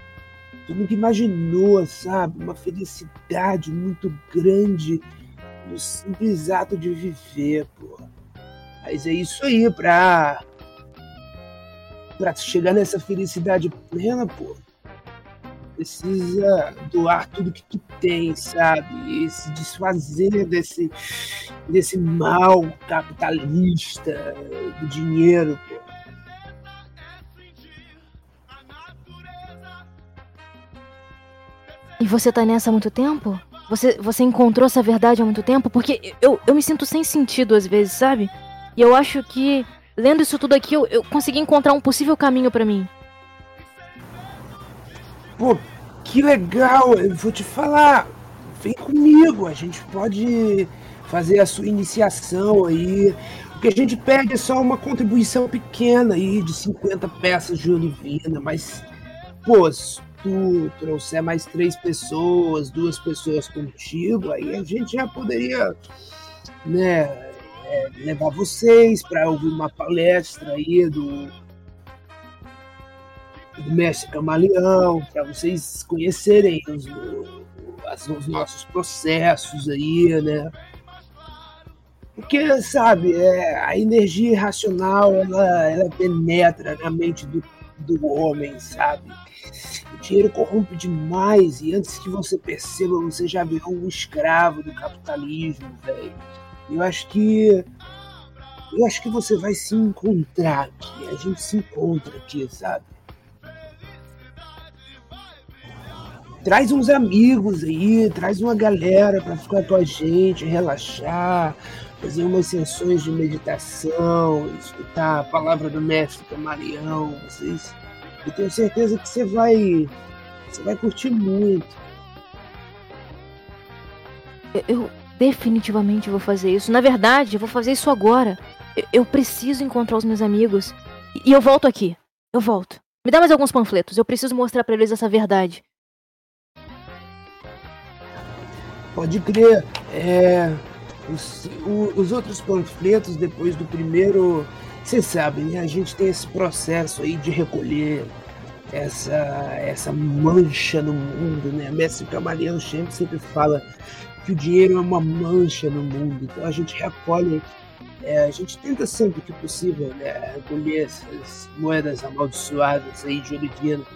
[SPEAKER 1] tu nunca imaginou, sabe? Uma felicidade muito grande no simples ato de viver, pô. Mas é isso aí, pra. pra chegar nessa felicidade plena, pô. Precisa doar tudo que tu tem, sabe? E se desfazer desse, desse mal capitalista do dinheiro, pô.
[SPEAKER 4] E você tá nessa há muito tempo? Você, você encontrou essa verdade há muito tempo? Porque eu, eu me sinto sem sentido às vezes, sabe? E eu acho que, lendo isso tudo aqui, eu, eu consegui encontrar um possível caminho pra mim.
[SPEAKER 1] Pô, que legal! Eu vou te falar. Vem comigo, a gente pode fazer a sua iniciação aí. O que a gente pede é só uma contribuição pequena aí de 50 peças de olivina, mas, pô, tu trouxer mais três pessoas, duas pessoas contigo, aí a gente já poderia, né, é, levar vocês para ouvir uma palestra aí do do mestre camaleão, para vocês conhecerem os, as- os nossos processos aí, né? Porque, sabe, é, a energia irracional, ela, ela penetra na mente do, do homem, sabe? Dinheiro corrompe demais e antes que você perceba, você já virou um escravo do capitalismo, velho. Eu acho que eu acho que você vai se encontrar aqui. A gente se encontra aqui, sabe? traz uns amigos aí, traz uma galera para ficar com a gente, relaxar, fazer umas sessões de meditação, escutar a palavra do mestre Camaleão, vocês. Eu tenho certeza que você vai, você vai curtir muito.
[SPEAKER 4] Eu, eu definitivamente vou fazer isso. Na verdade, eu vou fazer isso agora. Eu, eu preciso encontrar os meus amigos. E, e eu volto aqui. Eu volto. Me dá mais alguns panfletos. Eu preciso mostrar para eles essa verdade.
[SPEAKER 1] Pode crer. É, os, o, os outros panfletos, depois do primeiro. Vocês sabem, né? A gente tem esse processo aí de recolher essa, essa mancha no mundo, né? Mestre Camaleão sempre, sempre fala que o dinheiro é uma mancha no mundo. Então a gente recolhe, é, a gente tenta sempre que possível né, recolher essas moedas amaldiçoadas aí de Oliviano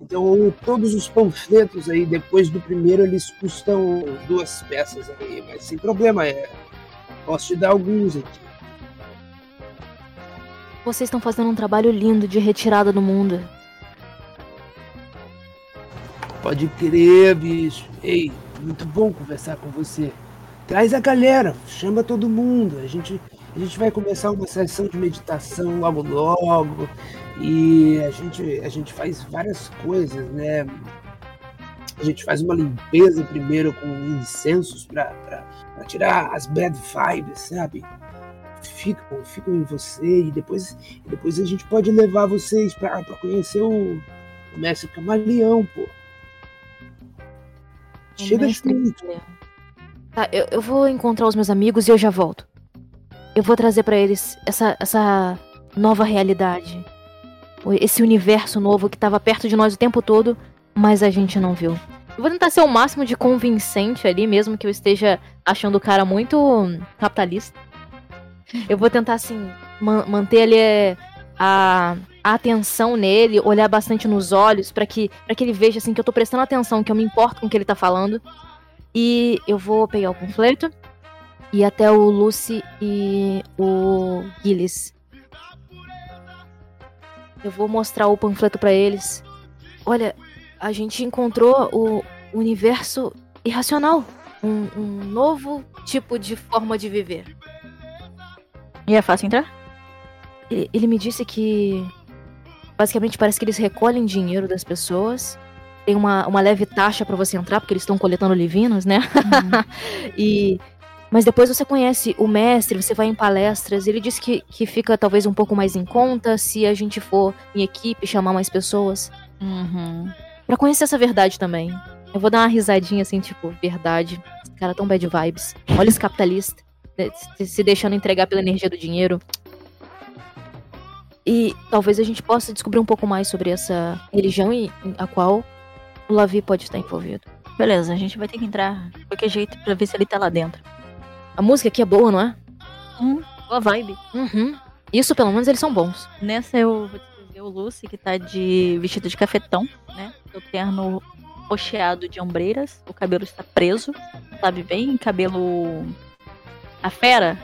[SPEAKER 1] então, todos os panfletos aí, depois do primeiro, eles custam duas peças aí, mas sem problema, é. Posso te dar alguns aqui.
[SPEAKER 4] Vocês estão fazendo um trabalho lindo de retirada do mundo.
[SPEAKER 1] Pode crer, bicho. Ei, muito bom conversar com você. Traz a galera, chama todo mundo. A gente, a gente vai começar uma sessão de meditação logo logo. E a gente, a gente faz várias coisas, né? A gente faz uma limpeza primeiro com incensos para tirar as bad vibes, sabe? Ficam, ficam em você e depois, e depois a gente pode levar vocês para conhecer o, o mestre camaleão, pô. Chega junto.
[SPEAKER 4] Tá, eu, eu vou encontrar os meus amigos e eu já volto. Eu vou trazer para eles essa, essa nova realidade esse universo novo que estava perto de nós o tempo todo, mas a gente não viu. Eu vou tentar ser o máximo de convincente ali, mesmo que eu esteja achando o cara muito capitalista. Eu vou tentar, assim, man manter ali é, a, a, atenção nele, olhar bastante nos olhos, para que, que ele veja, assim, que eu tô prestando atenção, que eu me importo com o que ele tá falando. E eu vou pegar o panfleto e até o Lucy e o Gillis. Eu vou mostrar o panfleto para eles. Olha, a gente encontrou o universo irracional. Um, um novo tipo de forma de viver.
[SPEAKER 2] E é fácil entrar?
[SPEAKER 4] Ele, ele me disse que. Basicamente parece que eles recolhem dinheiro das pessoas. Tem uma, uma leve taxa para você entrar, porque eles estão coletando livinos, né? Uhum. e mas depois você conhece o mestre, você vai em palestras. Ele disse que, que fica talvez um pouco mais em conta se a gente for em equipe, chamar mais pessoas.
[SPEAKER 2] Uhum.
[SPEAKER 4] Pra conhecer essa verdade também. Eu vou dar uma risadinha assim, tipo, verdade. Esse cara tão bad vibes. Olha esse capitalista. Se deixando entregar pela energia do dinheiro. E talvez a gente possa descobrir um pouco mais sobre essa religião e a qual o Lavi pode estar envolvido.
[SPEAKER 2] Beleza, a gente vai ter que entrar de qualquer jeito pra ver se ele tá lá dentro.
[SPEAKER 4] A música aqui é boa, não é?
[SPEAKER 2] Hum, boa vibe.
[SPEAKER 4] Uhum. Isso, pelo menos, eles são bons.
[SPEAKER 2] Nessa eu vou dizer o Lucy, que tá de vestido de cafetão, né? O terno rocheado de ombreiras, o cabelo está preso, sabe bem? Cabelo. A fera?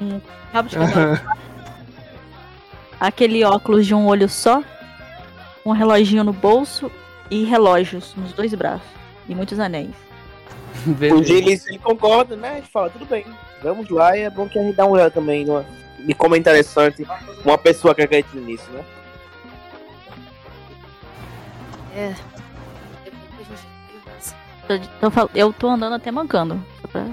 [SPEAKER 2] Um cabo de cabelo. Aquele óculos de um olho só, um reloginho no bolso e relógios nos dois braços. E muitos anéis.
[SPEAKER 3] o ele concorda, né? A gente fala, tudo bem, vamos lá, e é bom que a gente dá uma olhada também numa, e como é interessante uma pessoa que acredita nisso, né?
[SPEAKER 4] É.
[SPEAKER 2] Eu tô andando até mancando. Pra...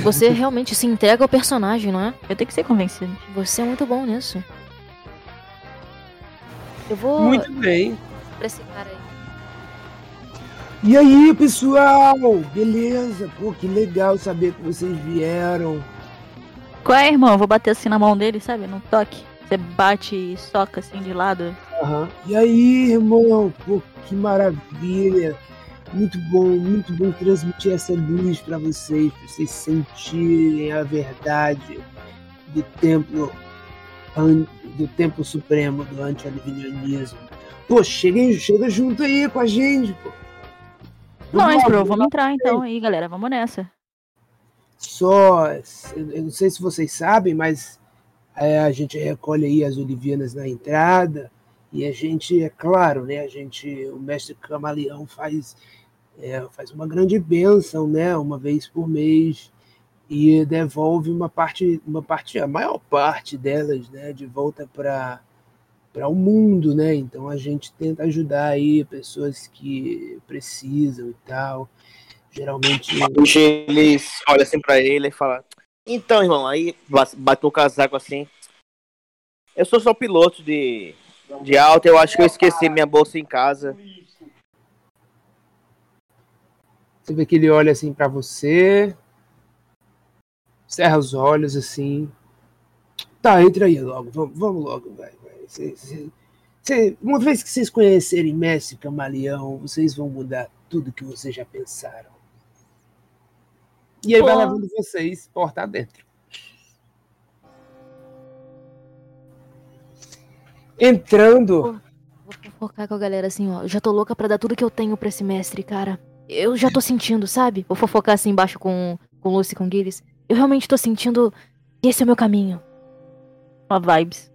[SPEAKER 4] Você realmente se entrega ao personagem, não é?
[SPEAKER 2] Eu tenho que ser convencido.
[SPEAKER 4] Você é muito bom nisso. Eu vou.
[SPEAKER 1] Muito bem.
[SPEAKER 4] Pra esse cara aí.
[SPEAKER 1] E aí, pessoal? Beleza? Pô, que legal saber que vocês vieram.
[SPEAKER 2] Qual é, irmão? Vou bater assim na mão dele, sabe? Num toque. Você bate e soca assim de lado.
[SPEAKER 1] Uhum. E aí, irmão? Pô, que maravilha. Muito bom, muito bom transmitir essa luz para vocês, pra vocês sentirem a verdade do templo do templo supremo do anti-alivinianismo. Pô, chega, chega junto aí com a gente, pô.
[SPEAKER 2] Nós, bro, vamos entrar então aí, galera. Vamos nessa.
[SPEAKER 1] Só, eu não sei se vocês sabem, mas é, a gente recolhe aí as olivianas na entrada E a gente, é claro, né, a gente, o mestre Camaleão faz, é, faz uma grande bênção, né, uma vez por mês, e devolve uma parte, uma parte, a maior parte delas, né, de volta para para o mundo, né? Então a gente tenta ajudar aí pessoas que precisam e tal. Geralmente.
[SPEAKER 3] Eles olham assim para ele e falam: Então, irmão, aí bateu o casaco assim. Eu sou só piloto de, de alta, eu acho que eu esqueci minha bolsa em casa.
[SPEAKER 1] Você vê que ele olha assim para você, cerra os olhos assim. Tá, entra aí logo, vamos, vamos logo, vai. vai. uma vez que vocês conhecerem Mestre Camaleão, vocês vão mudar tudo que vocês já pensaram. E aí Pô. vai levando vocês porta dentro. Entrando.
[SPEAKER 4] Vou focar com a galera assim, ó. Já tô louca pra dar tudo que eu tenho pra esse mestre, cara. Eu já tô sentindo, sabe? Vou fofocar assim embaixo com, com Lucy e com Gilles. Eu realmente tô sentindo que esse é o meu caminho. Uma vibes.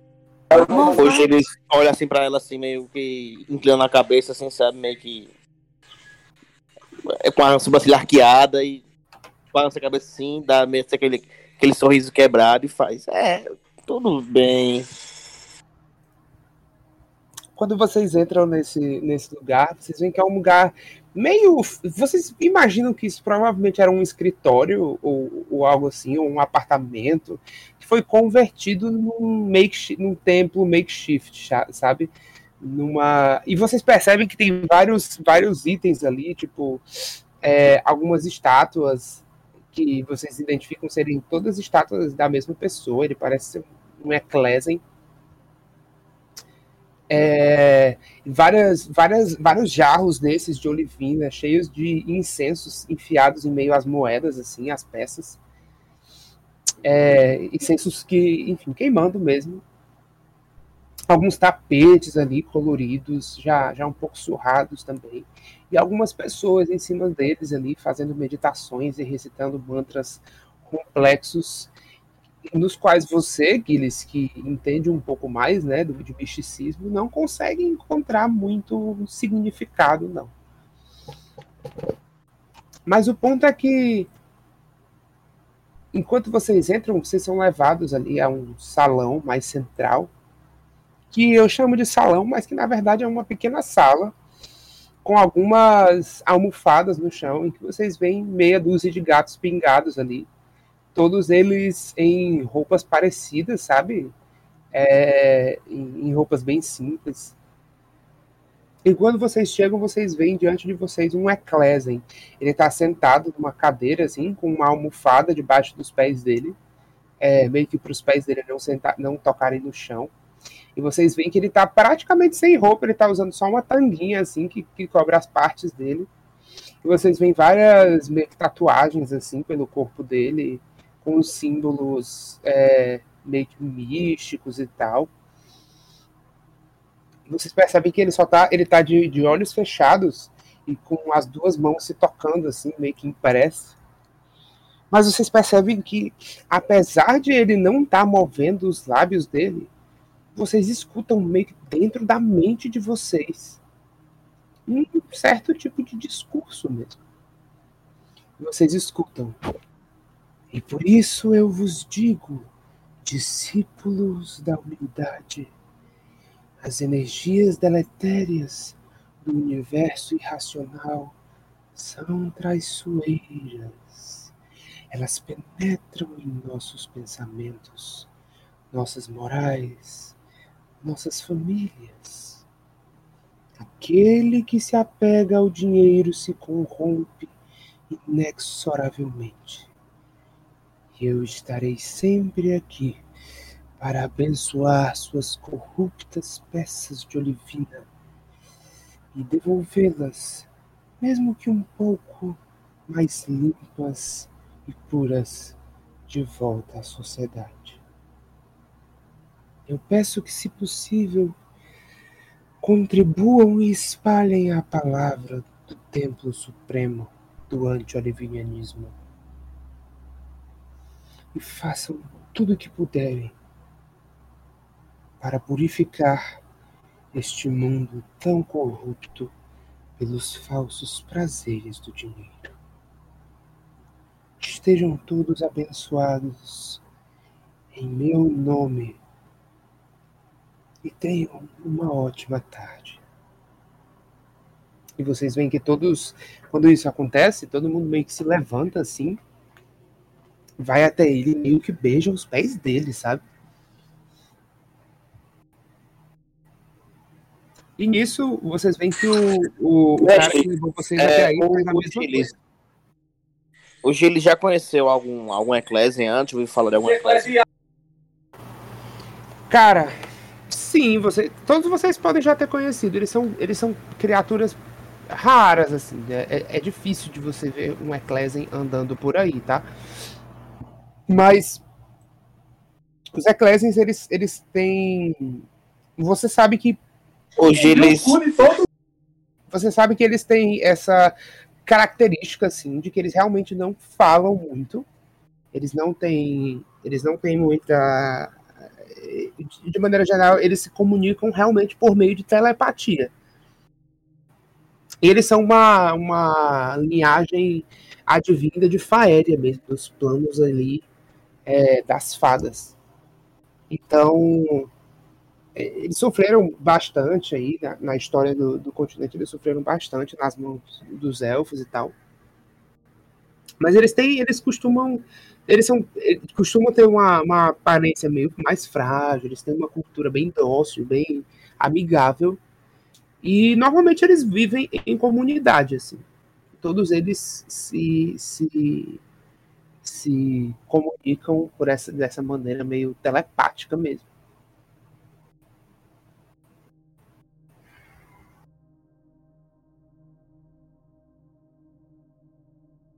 [SPEAKER 3] Uma Hoje eles olham assim pra ela, assim, meio que inclinando a cabeça, assim, sabe? Meio que. É com a sobrancelha arqueada e balança a cabeça assim, dá meio aquele, aquele sorriso quebrado e faz. É, tudo bem
[SPEAKER 1] quando vocês entram nesse, nesse lugar, vocês veem que é um lugar meio. Vocês imaginam que isso provavelmente era um escritório ou, ou algo assim, ou um apartamento que foi convertido num, makeshift, num templo makeshift, sabe? Numa... E vocês percebem que tem vários, vários itens ali, tipo é, algumas estátuas que vocês identificam serem todas estátuas da mesma pessoa. Ele parece ser um Ecclesian é, várias, várias, vários jarros desses de olivina, cheios de incensos enfiados em meio às moedas, assim, as peças. É, incensos que, enfim, queimando mesmo. Alguns tapetes ali coloridos, já, já um pouco surrados também. E algumas pessoas em cima deles ali fazendo meditações e recitando mantras complexos nos quais você, Gilles, que entende um pouco mais né, do, de misticismo, não consegue encontrar muito significado, não. Mas o ponto é que, enquanto vocês entram, vocês são levados ali a um salão mais central, que eu chamo de salão, mas que na verdade é uma pequena sala com algumas almofadas no chão, em que vocês veem meia dúzia de gatos pingados ali, todos eles em roupas parecidas, sabe? É, em, roupas bem simples. E quando vocês chegam, vocês veem diante de vocês um Ecclesian. Ele está sentado numa cadeira, assim, com uma almofada debaixo dos pés dele, é, meio que para os pés dele não, sentar, não tocarem no chão. E vocês veem que ele está praticamente sem roupa, ele está usando só uma tanguinha, assim, que, que cobre as partes dele. E vocês veem várias meio que tatuagens, assim, pelo corpo dele com os símbolos é, meio que místicos e tal. Vocês percebem que ele só tá, ele tá de, de olhos fechados e com as duas mãos se tocando assim, meio que impresso. Mas vocês percebem que, apesar de ele não estar tá movendo os lábios dele, vocês escutam meio que dentro da mente de vocês um certo tipo de discurso mesmo. Vocês escutam. E por isso eu vos digo, discípulos da humildade, as energias deletérias do universo irracional são traiçoeiras. Elas penetram em nossos pensamentos, nossas morais, nossas famílias. Aquele que se apega ao dinheiro se corrompe inexoravelmente eu estarei sempre aqui para abençoar suas corruptas peças de olivina e devolvê-las, mesmo que um pouco mais limpas e puras, de volta à sociedade. Eu peço que, se possível, contribuam e espalhem a palavra do Templo Supremo do anti-olivinianismo e façam tudo o que puderem para purificar neste mundo tão corrupto pelos falsos prazeres do dinheiro. Estejam todos abençoados em meu nome e tenham uma ótima tarde. E vocês veem que todos, quando isso acontece, todo mundo meio que se levanta assim, vai até ele meio que beija os pés dele, sabe? E nisso, vocês veem que o, o, o cara que levou vocês
[SPEAKER 3] é,
[SPEAKER 1] até aí
[SPEAKER 3] o-
[SPEAKER 1] faz a mesma
[SPEAKER 3] Gilles.
[SPEAKER 1] coisa.
[SPEAKER 3] O Gilles já conheceu algum, algum Ecclesia antes? Ouviu falar de algum Ecclesia?
[SPEAKER 1] Cara, sim, você, todos vocês podem já ter conhecido. Eles são, eles são criaturas raras, assim. né? É, é difícil de você ver um Ecclesian andando por aí, tá? Mas os Ecclesians, eles, eles têm. Você sabe que
[SPEAKER 3] O Gilles.
[SPEAKER 1] você sabe que eles têm essa característica assim de que eles realmente não falam muito. Eles não têm, eles não têm muita de maneira geral, eles se comunicam realmente por meio de telepatia. Eles são uma, uma linhagem advinda de Faéria mesmo, dos planos ali é, das fadas. Então, é, eles sofreram bastante aí na, na história do, do continente, eles sofreram bastante nas mãos dos elfos e tal. Mas eles têm, eles costumam, eles são, eles costumam ter uma, uma aparência meio mais frágil, eles têm uma cultura bem dócil, bem amigável. E normalmente eles vivem em comunidade, assim. Todos eles se, se, se comunicam por essa, dessa maneira meio telepática mesmo.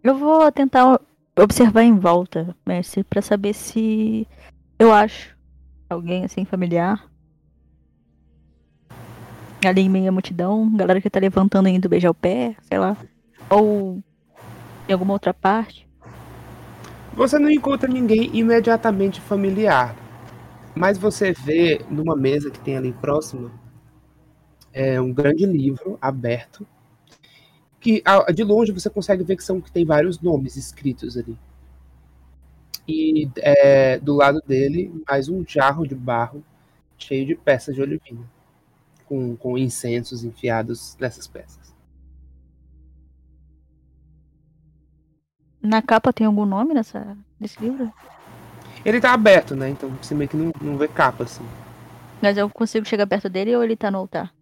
[SPEAKER 2] Eu vou tentar observar em volta, mestre, pra saber se eu acho alguém assim familiar. Ali em meio à multidão, galera que tá levantando indo beijar o pé, sei lá. Ou em alguma outra parte.
[SPEAKER 1] Você não encontra ninguém imediatamente familiar, mas você vê numa mesa que tem ali próxima é um grande livro aberto que de longe você consegue ver que são que tem vários nomes escritos ali. E é, do lado dele mais um jarro de barro cheio de peças de olivina com, com incensos enfiados nessas peças.
[SPEAKER 2] Na capa tem algum nome nessa, nesse livro?
[SPEAKER 1] Ele tá aberto, né? Então você meio que não, não vê capa assim.
[SPEAKER 2] Mas eu consigo chegar perto dele ou ele tá no altar?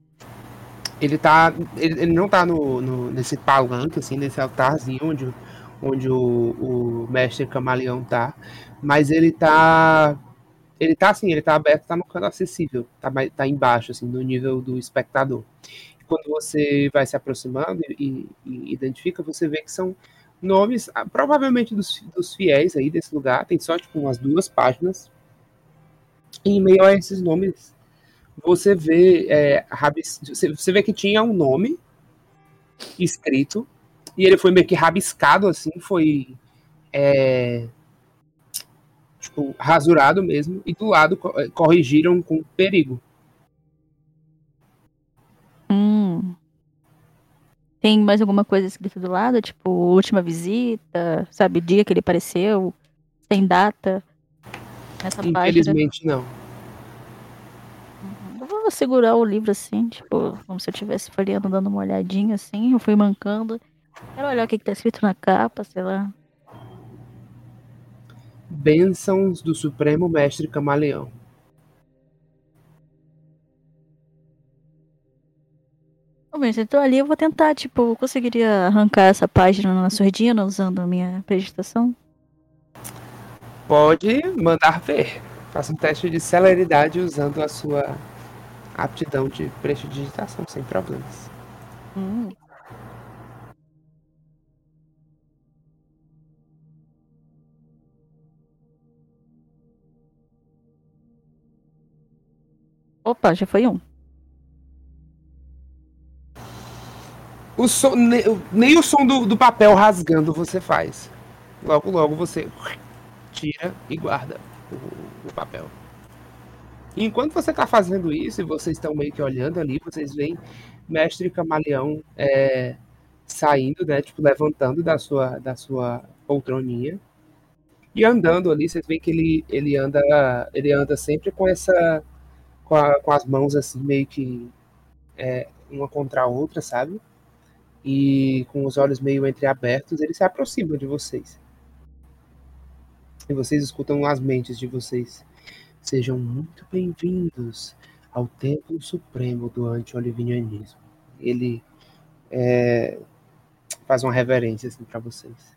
[SPEAKER 1] Ele tá. Ele, ele não tá no, no- nesse palanque, assim, nesse altarzinho onde, o- onde o, o mestre camaleão tá. Mas ele tá. Ele tá assim, ele tá aberto, tá no canto acessível. Tá, tá embaixo, assim, no nível do espectador. E quando você vai se aproximando e, e identifica, você vê que são nomes, ah, provavelmente dos, dos fiéis aí desse lugar. Tem só, tipo, umas duas páginas. E em meio a esses nomes você vê é, você, vê que tinha um nome escrito e ele foi meio que rabiscado assim foi é, tipo rasurado mesmo e do lado eh, corrigiram com perigo
[SPEAKER 2] Hum. Tem mais alguma coisa escrita do lado? Tipo, última visita, sabe, dia que ele apareceu, sem data. Nessa página.
[SPEAKER 1] infelizmente não
[SPEAKER 2] Eu vou segurar o livro assim, tipo, como se eu estivesse folheando, dando uma olhadinha assim. Eu fui mancando. Quero olhar o que, que tá escrito na capa, sei lá.
[SPEAKER 1] bênçãos do Supremo Mestre Camaleão
[SPEAKER 2] Mas então ali eu vou tentar, tipo, eu conseguiria arrancar essa página na surdina usando a minha prestação?
[SPEAKER 1] pode mandar ver faça um teste de celeridade usando a sua aptidão de prestidigitação sem problemas
[SPEAKER 2] Hum. Opa, já foi um.
[SPEAKER 1] O som, ne- nem o som do, do papel rasgando você faz. Logo, logo você tira e guarda o, o papel. E enquanto você está fazendo isso, e vocês estão meio que olhando ali, vocês veem mestre camaleão é, saindo, né? Tipo, levantando da sua, da sua poltroninha. E andando ali, vocês veem que ele, ele anda ele anda sempre com essa com, a, com as mãos assim meio que é, uma contra a outra, sabe? E com os olhos meio entreabertos, ele se aproxima de vocês. E vocês escutam as mentes de vocês. Sejam muito bem-vindos ao Templo Supremo do Anti-Olivinianismo. Ele é, faz uma reverência assim para vocês.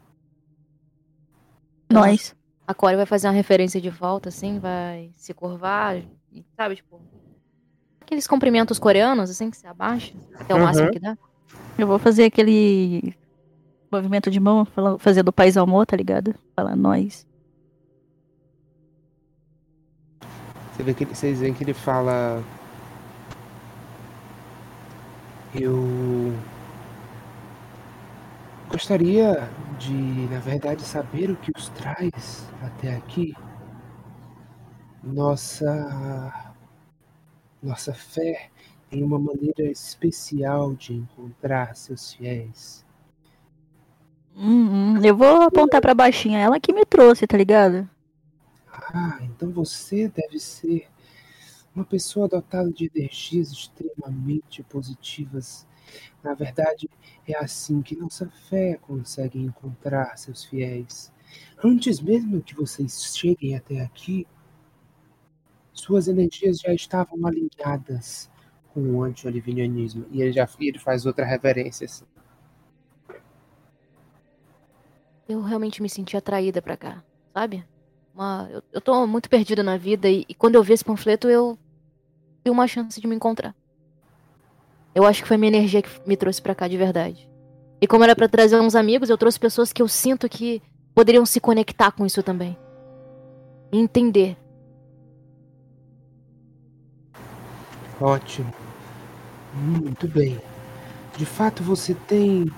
[SPEAKER 2] Nós.
[SPEAKER 4] A Core vai fazer uma referência de volta, assim, vai se curvar, e, sabe, tipo. Aqueles cumprimentos coreanos, assim, que se abaixa, até o
[SPEAKER 1] Uhum.
[SPEAKER 4] máximo que dá.
[SPEAKER 2] Eu vou fazer aquele movimento de mão, fazer do país amor, tá ligado? Falar nós.
[SPEAKER 1] Você vê que ele- vocês veem que ele fala. Eu gostaria de, na verdade, saber o que os traz até aqui. Nossa nossa fé tem uma maneira especial de encontrar seus fiéis.
[SPEAKER 2] Hum, hum, eu vou apontar pra baixinha. Ela que me trouxe, tá ligado?
[SPEAKER 1] Ah, então você deve ser uma pessoa dotada de energias extremamente positivas. Na verdade, é assim que nossa fé consegue encontrar seus fiéis. Antes mesmo que vocês cheguem até aqui, suas energias já estavam alinhadas com o anti-olivinianismo. E ele já ele faz outra reverência. Assim.
[SPEAKER 4] Eu realmente me senti atraída pra cá, sabe? Uma, eu, eu tô muito perdida na vida e, e quando eu vi esse panfleto eu vi uma chance de me encontrar. Eu acho que foi minha energia que me trouxe pra cá de verdade. E como era pra trazer uns amigos, eu trouxe pessoas que eu sinto que poderiam se conectar com isso também. E entender.
[SPEAKER 1] Ótimo. Muito bem. De fato, você tem.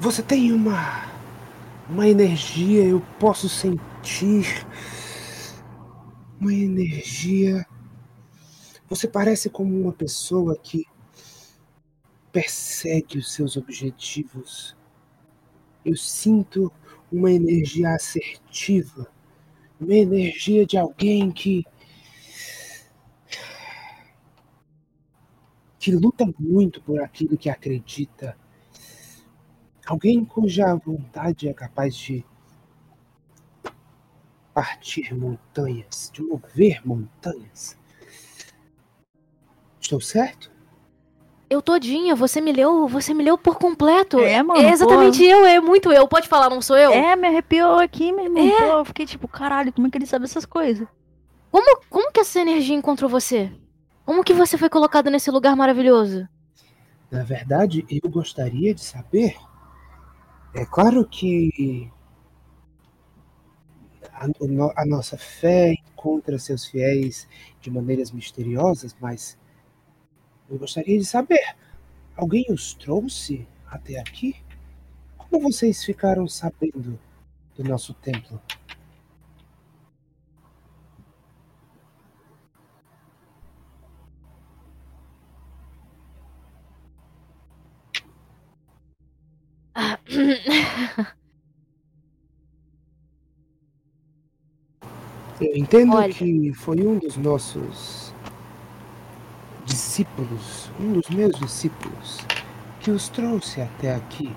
[SPEAKER 1] Você tem uma. Uma energia, eu posso sentir. Uma energia. Você parece como uma pessoa que persegue os seus objetivos. Eu sinto uma energia assertiva. Uma energia de alguém que que luta muito por aquilo que acredita. Alguém cuja vontade é capaz de partir montanhas, de mover montanhas. Estou certo?
[SPEAKER 4] Eu todinha, você me leu, você me leu por completo.
[SPEAKER 2] É, mano,
[SPEAKER 4] É exatamente eu, é muito eu. Pode falar, não sou eu?
[SPEAKER 2] É, me arrepiou aqui, meu irmão.
[SPEAKER 4] É.
[SPEAKER 2] Pô, eu fiquei tipo, caralho, como é que ele sabe essas coisas?
[SPEAKER 4] Como, como que essa energia encontrou você? Como que você foi colocado nesse lugar maravilhoso?
[SPEAKER 1] Na verdade, eu gostaria de saber. É claro que a, a nossa fé encontra seus fiéis de maneiras misteriosas, mas eu gostaria de saber: alguém os trouxe até aqui? Como vocês ficaram sabendo do nosso templo? Eu entendo
[SPEAKER 4] Olha.
[SPEAKER 1] que foi um dos nossos discípulos, um dos meus discípulos, que os trouxe até aqui,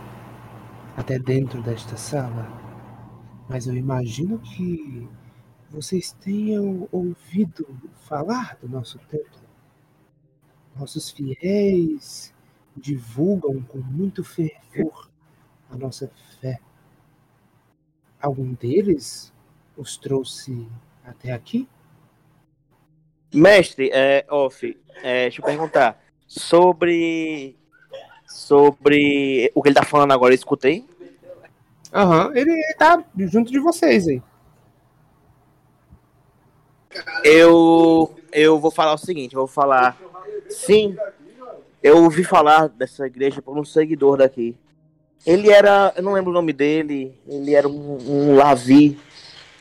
[SPEAKER 1] até dentro desta sala. Mas eu imagino que vocês tenham ouvido falar do nosso templo. Nossos fiéis divulgam com muito fervor a nossa fé. Algum deles os trouxe até aqui?
[SPEAKER 3] Mestre, é, off, é, deixa eu perguntar. Sobre. Sobre o que ele tá falando agora, eu escutei.
[SPEAKER 1] Aham, ele tá junto de vocês aí.
[SPEAKER 3] Eu, eu vou falar o seguinte, eu vou falar. Sim, eu ouvi falar dessa igreja por um seguidor daqui. Ele era, eu não lembro o nome dele, ele era um, um Lavi.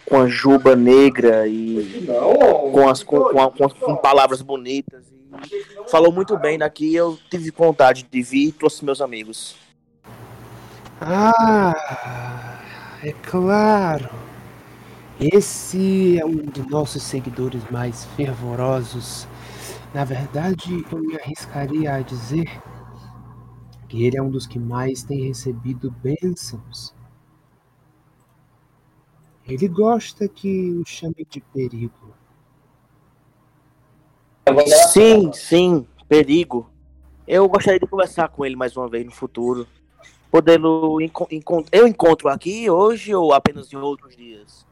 [SPEAKER 3] com a juba negra e com, as, com, com, com, com palavras bonitas. Falou muito bem daqui. Eu tive vontade de vir trouxe meus amigos.
[SPEAKER 1] Ah, é claro. Esse é um dos nossos seguidores mais fervorosos. Na verdade, eu me arriscaria a dizer que ele é um dos que mais tem recebido bênçãos. Ele gosta que o chame de perigo.
[SPEAKER 3] Sim, sim, perigo. Eu gostaria de conversar com ele mais uma vez no futuro. Podendo. Eu encontro aqui hoje ou apenas em outros dias?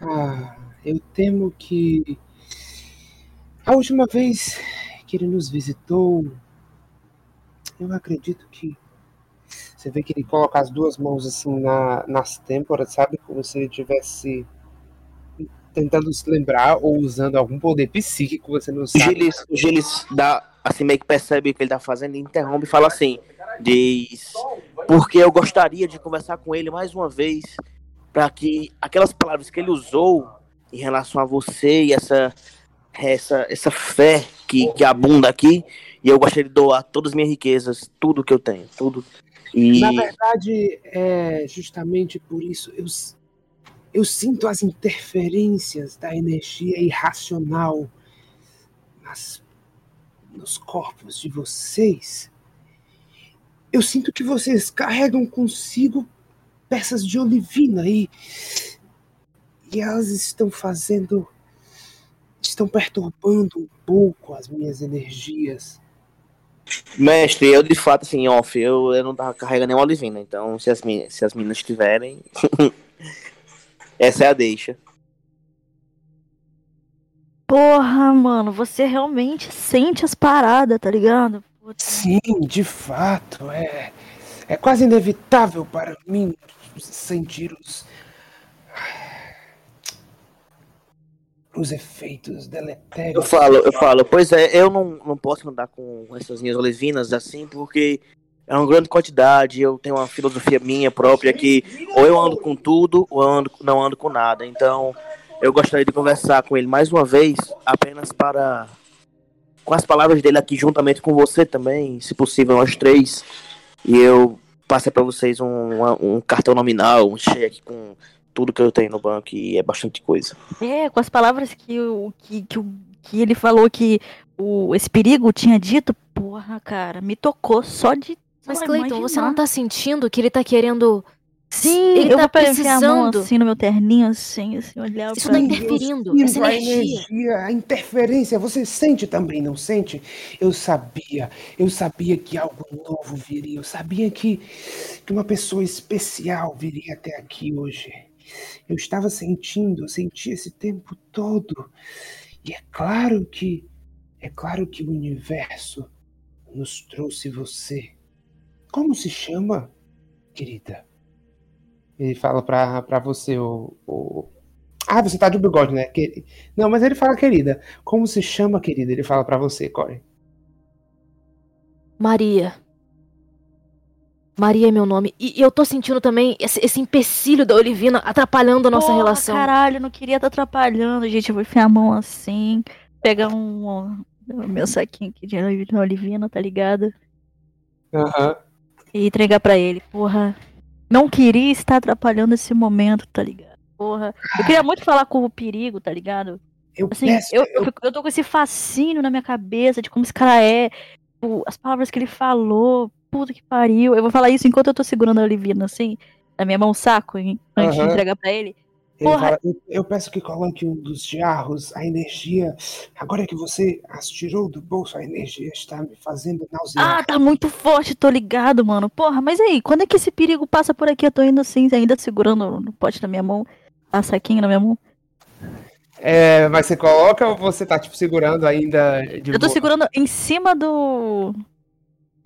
[SPEAKER 1] Ah, eu temo que. A última vez que ele nos visitou, eu acredito que. Você vê que ele coloca as duas mãos assim na, nas têmporas, sabe? Como se ele tivesse tentando se lembrar ou usando algum poder psíquico, você não sabe.
[SPEAKER 3] Gilles, o Gilles dá, assim, meio que percebe o que ele tá fazendo e interrompe e fala assim: diz, porque eu gostaria de conversar com ele mais uma vez, para que aquelas palavras que ele usou em relação a você e essa, essa, essa fé que, que abunda aqui, e eu gostaria de doar todas as minhas riquezas, tudo que eu tenho, tudo. E...
[SPEAKER 1] Na verdade, é justamente por isso eu, eu sinto as interferências da energia irracional nas, nos corpos de vocês. Eu sinto que vocês carregam consigo peças de olivina e, e elas estão fazendo. estão perturbando um pouco as minhas energias.
[SPEAKER 3] Mestre, eu de fato, assim, off, eu, eu não tava carregando nenhuma olivina, então se as, se as meninas tiverem. essa é a deixa.
[SPEAKER 2] Porra, mano, você realmente sente as paradas, tá ligado?
[SPEAKER 1] Puta. Sim, de fato, é. É quase inevitável para mim sentir os. Os efeitos deletérios.
[SPEAKER 3] Eu falo, eu falo, pois é, eu não, não posso andar com essas minhas olevinas assim, porque é uma grande quantidade, eu tenho uma filosofia minha própria que ou eu ando com tudo, ou eu ando, não ando com nada. Então, eu gostaria de conversar com ele mais uma vez, apenas para com as palavras dele aqui juntamente com você também, se possível nós três. E eu passo para vocês um, um cartão nominal, um cheque com tudo que eu tenho no banco e é bastante coisa.
[SPEAKER 2] É, com as palavras que, o, que, que, que ele falou que o, esse perigo tinha dito, porra, cara, me tocou só de.
[SPEAKER 4] Mas, Cleiton, você não tá sentindo que ele tá querendo.
[SPEAKER 2] Sim, ele eu tá vou precisando. A mão, assim no meu terninho, assim, assim olhar
[SPEAKER 4] Isso tá interferindo, essa energia.
[SPEAKER 1] energia. A interferência, você sente também, não sente? Eu sabia, eu sabia que algo novo viria, eu sabia que, que uma pessoa especial viria até aqui hoje. Eu estava sentindo, eu senti esse tempo todo. E é claro que, é claro que o universo nos trouxe você. Como se chama, querida? Ele fala pra, pra você, o, o... Ah, você tá de bigode, né? Que... Não, mas ele fala, querida. Como se chama, querida? Ele fala pra você, Corey.
[SPEAKER 4] Maria. Maria é meu nome. E, eu tô sentindo também esse, esse, empecilho da Olivina atrapalhando a nossa Porra, relação.
[SPEAKER 2] Caralho, não queria estar tá atrapalhando, gente. Eu vou enfiar a mão assim, pegar um. meu saquinho aqui de Olivina, tá ligado?
[SPEAKER 1] Aham. Uhum.
[SPEAKER 2] E entregar para ele. Porra. Não queria estar atrapalhando esse momento, tá ligado? Porra. Eu queria muito falar com o perigo, tá ligado?
[SPEAKER 1] Eu,
[SPEAKER 2] assim,
[SPEAKER 1] peço,
[SPEAKER 2] eu, eu... eu tô com esse fascínio na minha cabeça de como esse cara é. As palavras que ele falou, puta que pariu. Eu vou falar isso enquanto eu tô segurando a Olivina, assim, na minha mão saco, hein, antes uhum. de entregar pra ele.
[SPEAKER 1] ele fala, eu, eu, peço que coloque um dos jarros, a energia. Agora que você as tirou do bolso, a energia está me fazendo nausear.
[SPEAKER 2] Ah, tá muito forte, tô ligado, mano. Porra, mas aí, quando é que esse perigo passa por aqui? Eu tô indo assim, ainda segurando no pote na minha mão, a saquinho na minha mão.
[SPEAKER 1] É, mas você coloca ou você tá, tipo, segurando ainda
[SPEAKER 2] de Eu tô boa? segurando em cima do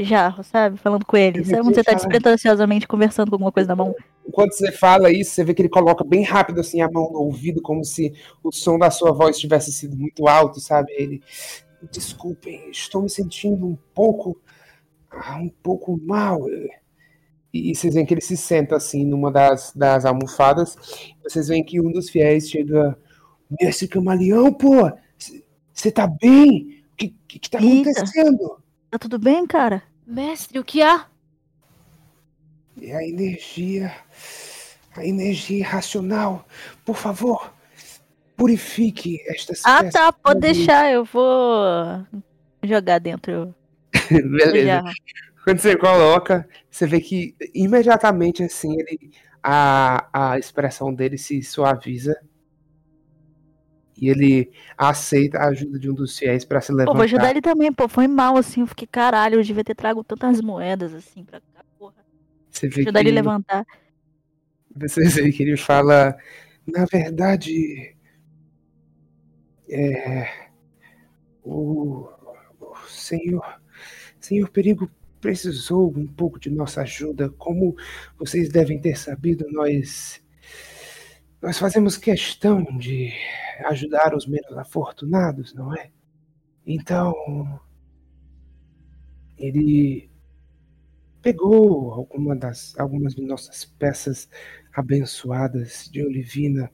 [SPEAKER 2] jarro, sabe? Falando com ele. Sabe quando você tá despretensiosamente conversando com alguma coisa na mão?
[SPEAKER 1] Enquanto você fala isso, você vê que ele coloca bem rápido assim a mão no ouvido, como se o som da sua voz tivesse sido muito alto, sabe? Ele. Desculpem, estou me sentindo um pouco. um pouco mal. E vocês veem que ele se senta assim numa das, das almofadas. Vocês veem que um dos fiéis chega. Mestre Camaleão, pô! Você tá bem? O que, que, que tá
[SPEAKER 2] Eita. Tá tudo bem, cara?
[SPEAKER 4] Mestre, o que há?
[SPEAKER 1] É a energia. A energia irracional. Por favor, purifique estas
[SPEAKER 2] Ah,
[SPEAKER 1] peças.
[SPEAKER 2] tá, pode deixar, eu vou jogar dentro.
[SPEAKER 1] Beleza. Quando você coloca, você vê que imediatamente assim ele, a, a expressão dele se suaviza. E ele aceita a ajuda de um dos fiéis para se
[SPEAKER 2] Pô,
[SPEAKER 1] levantar.
[SPEAKER 2] vou ajudar ele também, pô. Foi mal, assim. Eu fiquei, caralho, eu devia ter trago tantas moedas, assim, pra cá, porra.
[SPEAKER 1] Você vê
[SPEAKER 2] Ajudar
[SPEAKER 1] que,
[SPEAKER 2] ele a levantar.
[SPEAKER 1] você vê que ele fala, na verdade, é, o, o senhor, senhor Perigo precisou um pouco de nossa ajuda. Como vocês devem ter sabido, nós nós fazemos questão de ajudar os menos afortunados, não é? Então, ele pegou alguma das, algumas de nossas peças abençoadas de Olivina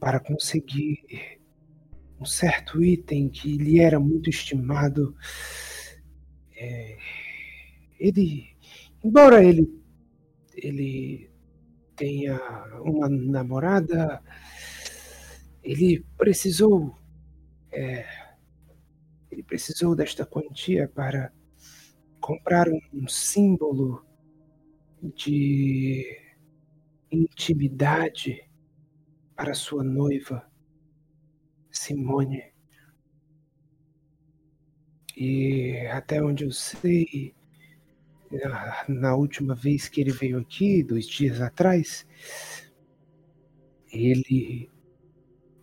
[SPEAKER 1] para conseguir um certo item que lhe era muito estimado. É, ele, embora ele, ele tenha uma namorada, ele precisou, é, ele precisou desta quantia para comprar um símbolo de intimidade para sua noiva, Simone. E até onde eu sei, na, última vez que ele veio aqui, dois dias atrás, ele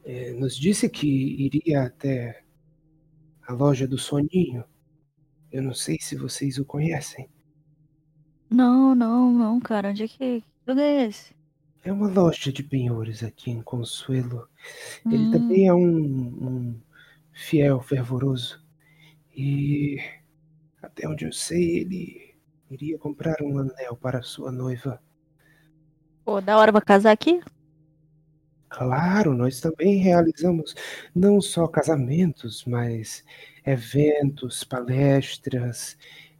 [SPEAKER 1] eh, nos disse que iria até a loja do Soninho. Eu não sei se vocês o conhecem.
[SPEAKER 2] Não, não, não, cara. Onde é que. Que lugar é esse?
[SPEAKER 1] É uma loja de penhores aqui em Consuelo. Ele
[SPEAKER 2] Hum,
[SPEAKER 1] também é um, um fiel fervoroso. E até onde eu sei, ele iria comprar um anel para sua noiva.
[SPEAKER 2] Pô, da hora pra casar aqui?
[SPEAKER 1] Claro, nós também realizamos não só casamentos, mas eventos, palestras,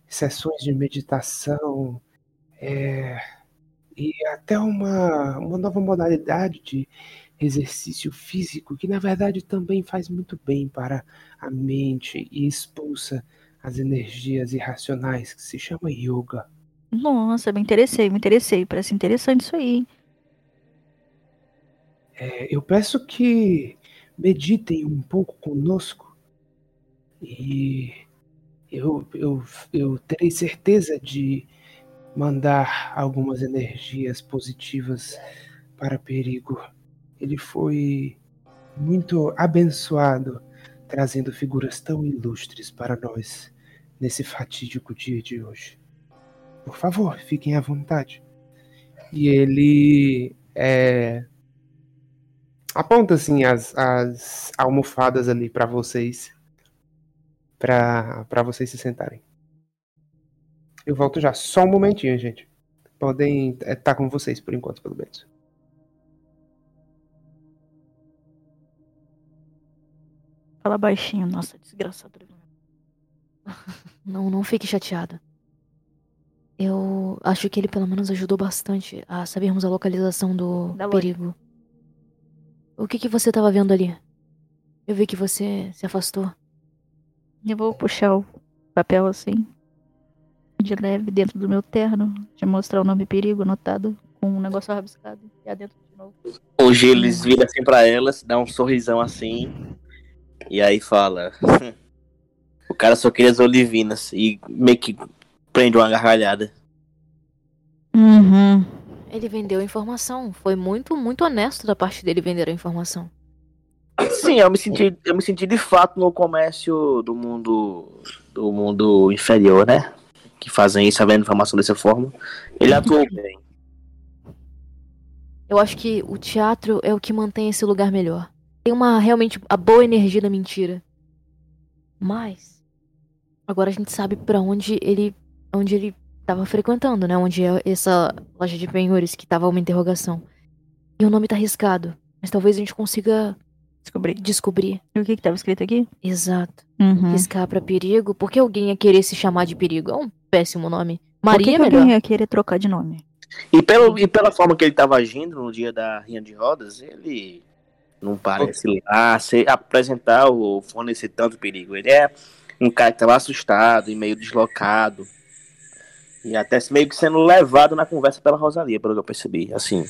[SPEAKER 1] sessões de meditação, é, e até uma, uma nova modalidade de exercício físico que, na verdade, também faz muito bem para a mente e expulsa as energias irracionais, que se chama yoga.
[SPEAKER 2] Nossa, me interessei, me interessei. Parece interessante isso aí.
[SPEAKER 1] É, eu peço que meditem um pouco conosco e eu, eu, eu terei certeza de mandar algumas energias positivas para Perigo. Ele foi muito abençoado trazendo figuras tão ilustres para nós nesse fatídico dia de hoje. Por favor, fiquem à vontade. E ele é, aponta assim as, as almofadas ali para vocês, para vocês se sentarem. Eu volto já, só um momentinho, gente. Podem estar com vocês por enquanto, pelo menos.
[SPEAKER 2] Fala baixinho, nossa, desgraçado.
[SPEAKER 4] Não, não fique chateada. Eu acho que ele pelo menos ajudou bastante a sabermos a localização do perigo. O que que você tava vendo ali? Eu vi que você se afastou.
[SPEAKER 2] Eu vou puxar o papel assim, de leve, dentro do meu terno, de mostrar o nome perigo anotado, com um negócio rabiscado, e adentro de novo.
[SPEAKER 3] Hoje eles viram assim pra elas, dá um sorrisão assim, e aí fala. o cara só queria as olivinas e meio que prende uma gargalhada.
[SPEAKER 2] Uhum.
[SPEAKER 4] Ele vendeu a informação. Foi muito, muito honesto da parte dele vender a informação.
[SPEAKER 3] Sim, eu me senti, eu me senti de fato no comércio do mundo do mundo inferior, né? Que fazem isso, sabendo informação dessa forma. Ele atuou bem.
[SPEAKER 4] Eu acho que o teatro é o que mantém esse lugar melhor. Tem uma realmente a boa energia da mentira. Mas agora a gente sabe pra onde ele onde ele tava frequentando, né? Onde é essa loja de penhores que tava uma interrogação. E o nome tá arriscado. Mas talvez a gente consiga
[SPEAKER 2] Descobri.
[SPEAKER 4] descobrir.
[SPEAKER 2] E o que que tava escrito aqui?
[SPEAKER 4] Exato.
[SPEAKER 2] Uhum.
[SPEAKER 4] Riscar pra perigo. Por que alguém ia querer se chamar de perigo? É um péssimo nome.
[SPEAKER 2] Por
[SPEAKER 4] Maria
[SPEAKER 2] que,
[SPEAKER 4] é
[SPEAKER 2] que
[SPEAKER 4] melhor.
[SPEAKER 2] alguém ia querer trocar de nome?
[SPEAKER 3] E, pelo, e pela forma que ele tava agindo no dia da rinha de rodas, ele não parece lá se apresentar ou fornecer tanto perigo. Ele é um cara que tava assustado e meio deslocado. E até meio que sendo levado na conversa pela Rosalia, pelo que eu percebi. Assim,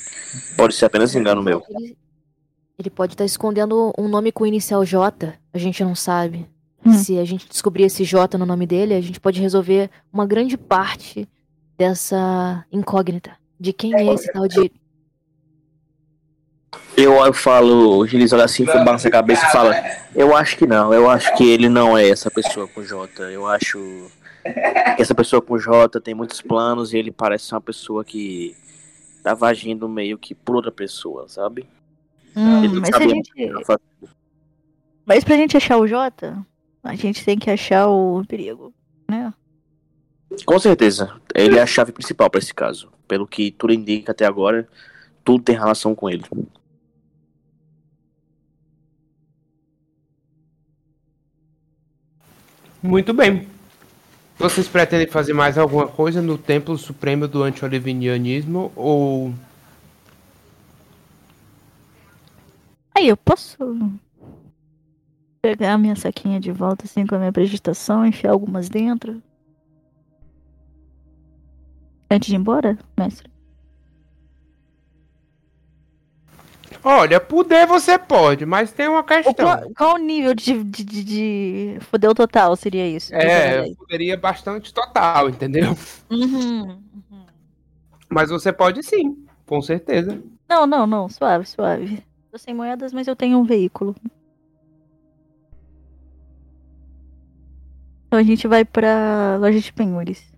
[SPEAKER 3] pode ser apenas engano meu.
[SPEAKER 4] Ele, ele pode estar escondendo um nome com o inicial J. A gente não sabe.
[SPEAKER 2] Hum.
[SPEAKER 4] Se a gente descobrir esse J no nome dele, a gente pode resolver uma grande parte dessa incógnita. De quem é esse tal de.
[SPEAKER 3] Eu, eu falo, o Gilis olha assim, balança a cabeça e fala: Eu acho que não, eu acho que ele não é essa pessoa com J. Eu acho que essa pessoa com J tem muitos planos e ele parece ser uma pessoa que tava agindo meio que por outra pessoa, sabe?
[SPEAKER 2] Hum,
[SPEAKER 3] Ele não
[SPEAKER 2] mas, se a
[SPEAKER 3] sabia
[SPEAKER 2] gente, mas pra gente achar o Jota, a gente tem que achar o perigo, né?
[SPEAKER 3] Com certeza, ele é a chave principal pra esse caso. Pelo que tudo indica até agora, tudo tem relação com ele.
[SPEAKER 1] Muito bem. Vocês pretendem fazer mais alguma coisa no Templo Supremo do Anti-Olivinianismo ou
[SPEAKER 2] Aí, eu posso pegar a minha saquinha de volta assim com a minha prestação, enfiar algumas dentro? Antes de ir embora, mestre?
[SPEAKER 1] Olha, poder você pode, mas tem uma questão.
[SPEAKER 2] qual, qual o nível de, de, de, de fodeu total seria isso?
[SPEAKER 1] É, poderia bastante total, entendeu?
[SPEAKER 2] Uhum, uhum.
[SPEAKER 1] Mas você pode sim, com certeza.
[SPEAKER 2] Não, não, não, suave, suave. Tô sem moedas, mas eu tenho um veículo. Então a gente vai pra loja de penhores.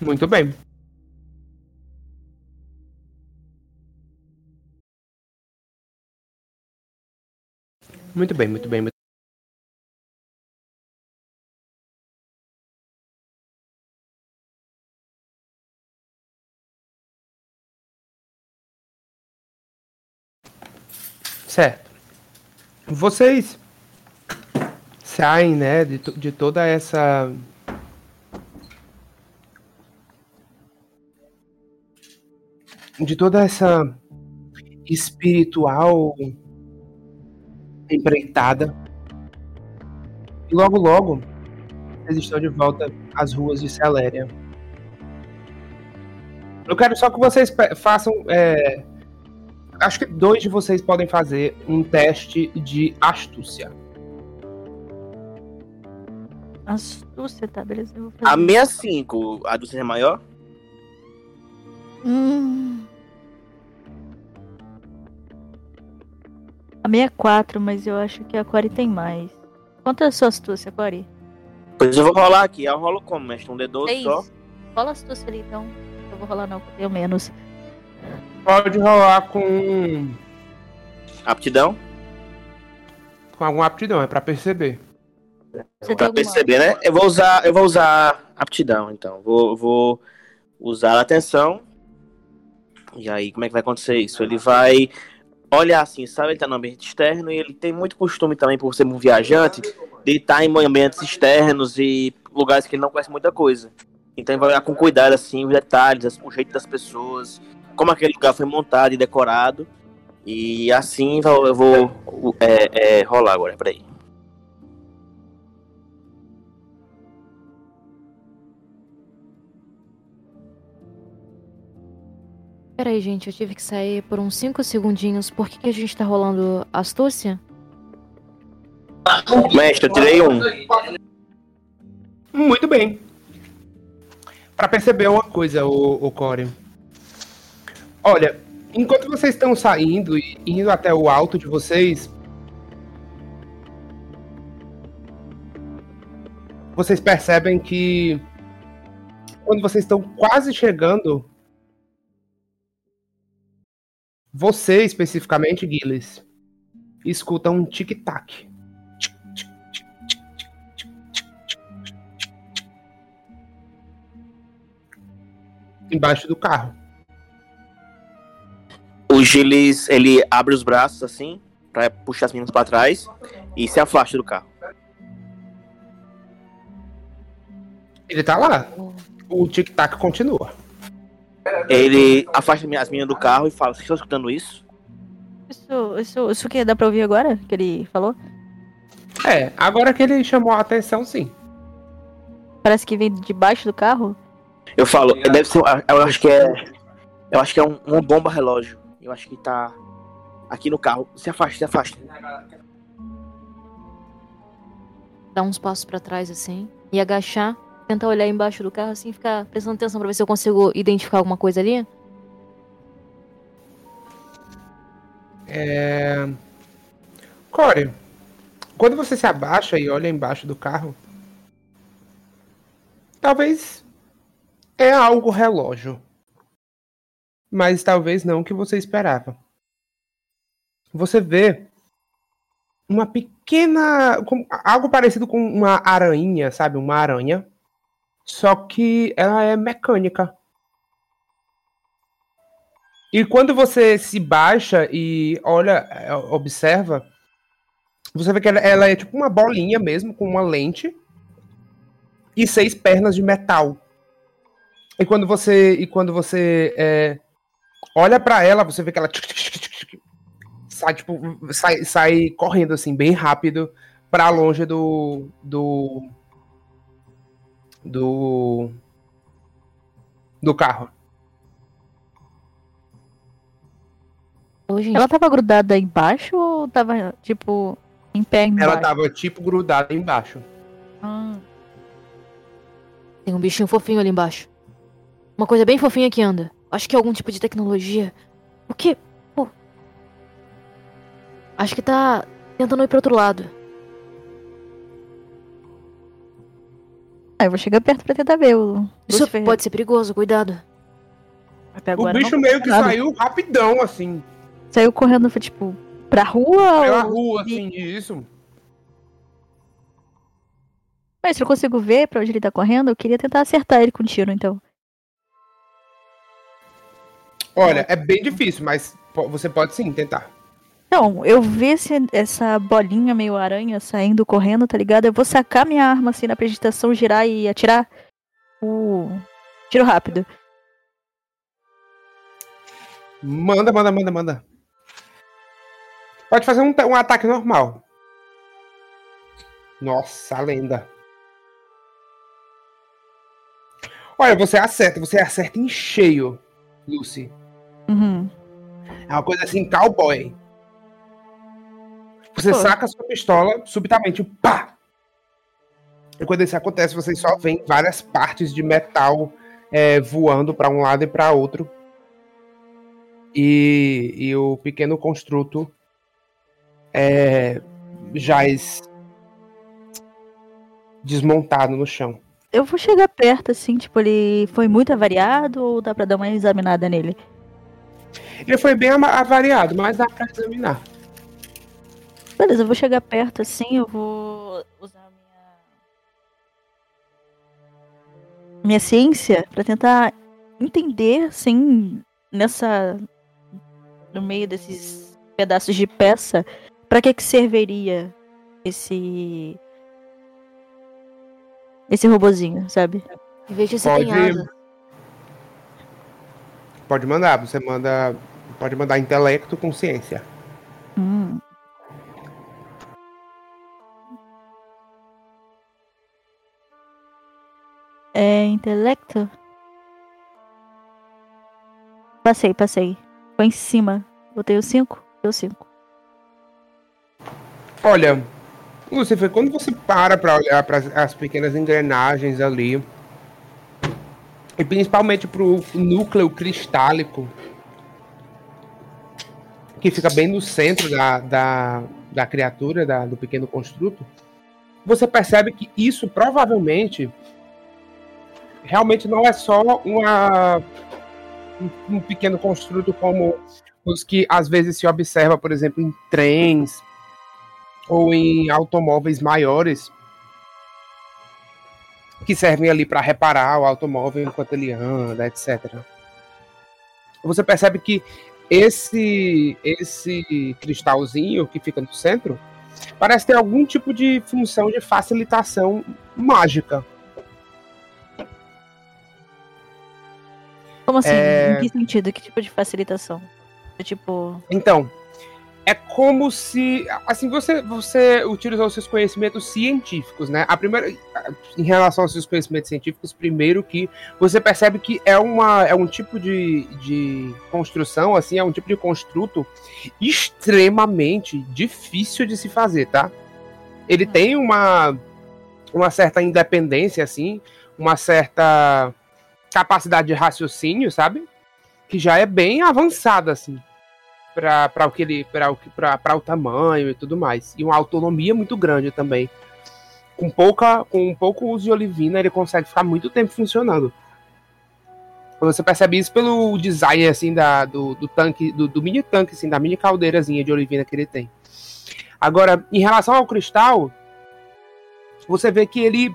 [SPEAKER 1] Muito bem. Muito bem, muito bem. muito- Certo. Vocês saem, né, de, de toda essa de toda essa espiritual empreitada. E logo, logo, vocês estão de volta às ruas de Celéria. Eu quero só que vocês façam. é, acho que dois de vocês podem fazer um teste de astúcia.
[SPEAKER 2] Astúcia, tá, beleza. Eu vou
[SPEAKER 3] A
[SPEAKER 2] fazer.
[SPEAKER 3] 65, a do ser maior?
[SPEAKER 2] Hum. A 64, mas eu acho que a Core tem mais. Quanto é a sua astúcia, Core?
[SPEAKER 3] Pois eu vou rolar aqui. Eu rolo como, mestre? Um D12
[SPEAKER 2] Seis.
[SPEAKER 3] só?
[SPEAKER 2] Rola a astúcia ali, então. Eu vou rolar não, porque eu tenho menos.
[SPEAKER 1] Pode rolar com,
[SPEAKER 3] Aptidão?
[SPEAKER 1] com alguma aptidão, é pra perceber.
[SPEAKER 2] Você
[SPEAKER 3] Pra
[SPEAKER 2] alguma...
[SPEAKER 3] perceber, né? Eu vou usar, eu vou usar aptidão, então. Vou, vou usar a atenção. E aí, como é que vai acontecer isso? Ele vai olhar assim, sabe? Ele tá no ambiente externo e ele tem muito costume também, por ser um viajante, de estar em ambientes externos e lugares que ele não conhece muita coisa. Então ele vai olhar com cuidado, assim, os detalhes, o jeito das pessoas, como aquele lugar foi montado e decorado. E assim vai- eu vou é, é, rolar agora, peraí.
[SPEAKER 4] Peraí, gente, eu tive que sair por uns 5 segundinhos. Por que, que a gente tá rolando astúcia?
[SPEAKER 3] Mestre, eu tirei um.
[SPEAKER 1] Muito bem. Pra perceber uma coisa, o, o Core. Olha, enquanto vocês estão saindo e indo até o alto de vocês, vocês percebem que quando vocês estão quase chegando, você, especificamente, Gilles, escuta um tic-tac. Embaixo do carro.
[SPEAKER 3] O Gilles, ele abre os braços assim, para puxar as meninas para trás e se afasta do carro.
[SPEAKER 1] Ele tá lá. O tic-tac continua.
[SPEAKER 3] Ele afasta as meninas do carro e fala: Vocês estão escutando isso?
[SPEAKER 2] Isso, isso, isso que dá pra ouvir agora? Que ele falou?
[SPEAKER 1] É, agora que ele chamou a atenção, sim.
[SPEAKER 2] Parece que vem debaixo do carro.
[SPEAKER 3] Eu falo, deve ser. Eu acho que é. Eu acho que é um- uma bomba relógio. Eu acho que tá aqui no carro. Se afasta, se afasta.
[SPEAKER 4] Dar uns passos pra trás assim e agachar, tentar olhar embaixo do carro assim, ficar prestando atenção pra ver se eu consigo identificar alguma coisa ali.
[SPEAKER 1] É... Core, quando você se abaixa e olha embaixo do carro, talvez é algo relógio, mas talvez não o que você esperava. Você vê uma pequena, algo parecido com uma aranha, sabe, uma aranha, só que ela é mecânica. E quando você se baixa e olha, é, observa, você vê que ela, ela é tipo uma bolinha mesmo, com uma lente e seis pernas de metal. E quando você e quando você é, olha pra ela, você vê que ela sai tipo sai, sai correndo assim bem rápido pra longe do do do do carro.
[SPEAKER 2] Ela tava grudada embaixo ou tava, tipo, em pé embaixo?
[SPEAKER 1] Ela tava tipo grudada embaixo.
[SPEAKER 2] Ah,
[SPEAKER 4] tem um bichinho fofinho ali embaixo. Uma coisa bem fofinha que anda. Acho que é algum tipo de tecnologia. O que? Pô. Acho que tá tentando ir pro outro lado.
[SPEAKER 2] Ah, eu vou chegar perto pra tentar ver o
[SPEAKER 4] Isso
[SPEAKER 2] Lucifer.
[SPEAKER 4] pode ser perigoso, cuidado.
[SPEAKER 2] Até
[SPEAKER 1] O
[SPEAKER 2] agora
[SPEAKER 1] bicho
[SPEAKER 2] não
[SPEAKER 1] meio que
[SPEAKER 2] nada.
[SPEAKER 1] saiu rapidão, assim.
[SPEAKER 2] Saiu correndo, foi tipo, pra rua
[SPEAKER 1] Pela
[SPEAKER 2] ou...
[SPEAKER 1] rua, assim, isso.
[SPEAKER 2] Mas se eu consigo ver pra onde ele tá correndo, eu queria tentar acertar ele com um tiro, então.
[SPEAKER 1] Olha, é bem difícil, mas você pode sim tentar.
[SPEAKER 2] Não, eu ver esse, essa bolinha meio aranha saindo correndo, tá ligado? Eu vou sacar minha arma assim na apresentação, girar e atirar. O tiro rápido.
[SPEAKER 1] Manda, manda, manda, manda. Pode fazer um, um ataque normal. Nossa, a lenda. Olha, você acerta, você acerta em cheio, Lucy.
[SPEAKER 2] Uhum.
[SPEAKER 1] É uma coisa assim, cowboy. Você
[SPEAKER 2] Pô.
[SPEAKER 1] saca a sua pistola, subitamente, pá! E quando isso acontece, você só vê várias partes de metal é, voando para um lado e para outro. E, e o pequeno construto é, jaz desmontado no chão.
[SPEAKER 2] Eu vou chegar perto, assim, tipo, ele foi muito avariado ou dá pra dar uma examinada nele?
[SPEAKER 1] Ele foi bem avariado, mas dá para examinar.
[SPEAKER 2] Beleza, eu vou chegar perto, assim, eu vou usar a minha. Minha ciência pra tentar entender, assim, nessa. No meio desses pedaços de peça, pra que que serviria esse. Esse robozinho, sabe?
[SPEAKER 4] E veja se
[SPEAKER 1] Pode-
[SPEAKER 4] tem asa.
[SPEAKER 1] Pode mandar, você manda. Pode mandar intelecto com ciência.
[SPEAKER 2] Hum. É intelecto? Passei, passei. Foi em cima. Botei o 5, deu 5.
[SPEAKER 1] Olha, Lucifer, quando você para para olhar para as pequenas engrenagens ali, e principalmente para o núcleo cristálico, que fica bem no centro da, da, da criatura, da- do pequeno construto, você percebe que isso provavelmente realmente não é só uma, um, pequeno construto como os que às vezes se observa, por exemplo, em trens ou em automóveis maiores. que servem ali para reparar o automóvel enquanto ele anda, etc. Você percebe que esse esse cristalzinho que fica no centro parece ter algum tipo de função de facilitação mágica.
[SPEAKER 2] Como assim?
[SPEAKER 1] É-
[SPEAKER 2] Em que sentido? Que tipo de facilitação? É Tipo,
[SPEAKER 1] Então, é como se. Assim, você, você utilizou seus conhecimentos científicos, né? A primeira. Em relação aos seus conhecimentos científicos, primeiro que você percebe que é, uma, é um tipo de, de construção, assim, é um tipo de construto extremamente difícil de se fazer, tá? Ele tem uma, uma certa independência, assim, uma certa capacidade de raciocínio, sabe? Que já é bem avançada, assim para o que ele para o que para o tamanho e tudo mais. E uma autonomia muito grande também. Com pouca com pouco uso de olivina ele consegue ficar muito tempo funcionando. Você percebe isso pelo design assim da, do, do tanque do, do mini tanque assim da mini caldeirazinha de olivina que ele tem. Agora em relação ao cristal você vê que ele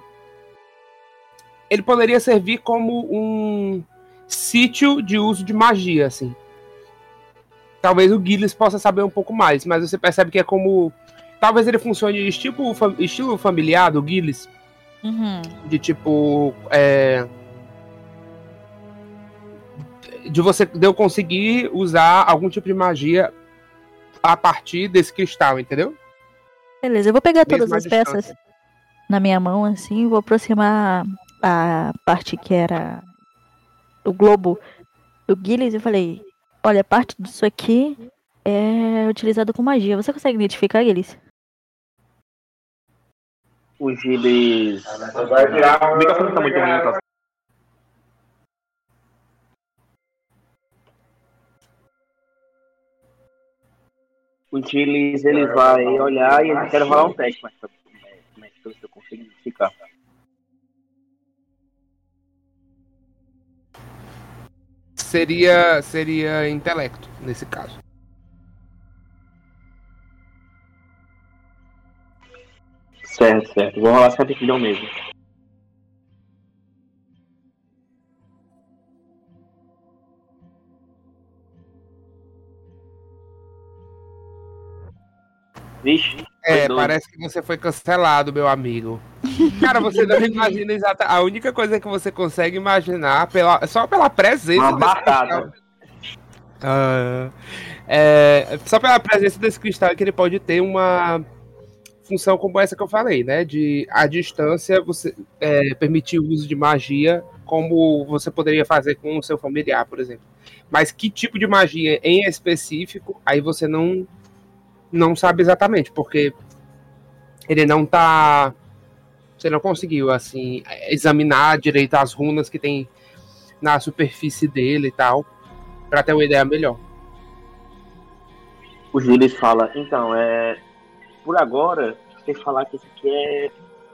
[SPEAKER 1] ele poderia servir como um sítio de uso de magia assim talvez o Gilles possa saber um pouco mais, mas você percebe que é como. Talvez ele funcione estilo, fa- estilo familiar do Gilles,
[SPEAKER 2] uhum.
[SPEAKER 1] de tipo. é, De você de eu conseguir usar algum tipo de magia a partir desse cristal, entendeu?
[SPEAKER 2] beleza, eu vou pegar todas
[SPEAKER 1] Mesmo
[SPEAKER 2] as peças na minha mão, assim, vou aproximar a parte que era o globo do Gilles e falei, olha, parte disso aqui é utilizado com magia. Você consegue identificar eles?
[SPEAKER 3] O Gilles. O microfone tá muito ruim, tá? O Gilles ele vai olhar e ele quer rolar um teste, mas como é que eu consigo identificar?
[SPEAKER 1] Seria, seria intelecto, nesse caso.
[SPEAKER 3] Certo, certo. Vou rolar essa rapidão mesmo. Vixe,
[SPEAKER 1] É,
[SPEAKER 3] doido.
[SPEAKER 1] parece que você foi cancelado, meu amigo. Cara, você não imagina exata. A única coisa que você consegue imaginar pela, só pela presença
[SPEAKER 3] uma batata.
[SPEAKER 1] Ah, é, só pela presença desse cristal é que ele pode ter uma função como essa que eu falei, né? De à distância você é, permitir o uso de magia, como você poderia fazer com o seu familiar, por exemplo. Mas que tipo de magia em específico, aí você não não sabe exatamente, porque ele não tá. Você não conseguiu, assim, examinar direito as runas que tem na superfície dele e tal, pra ter uma ideia melhor.
[SPEAKER 3] O Gilles fala, então, é. Por agora, tem que falar que isso aqui é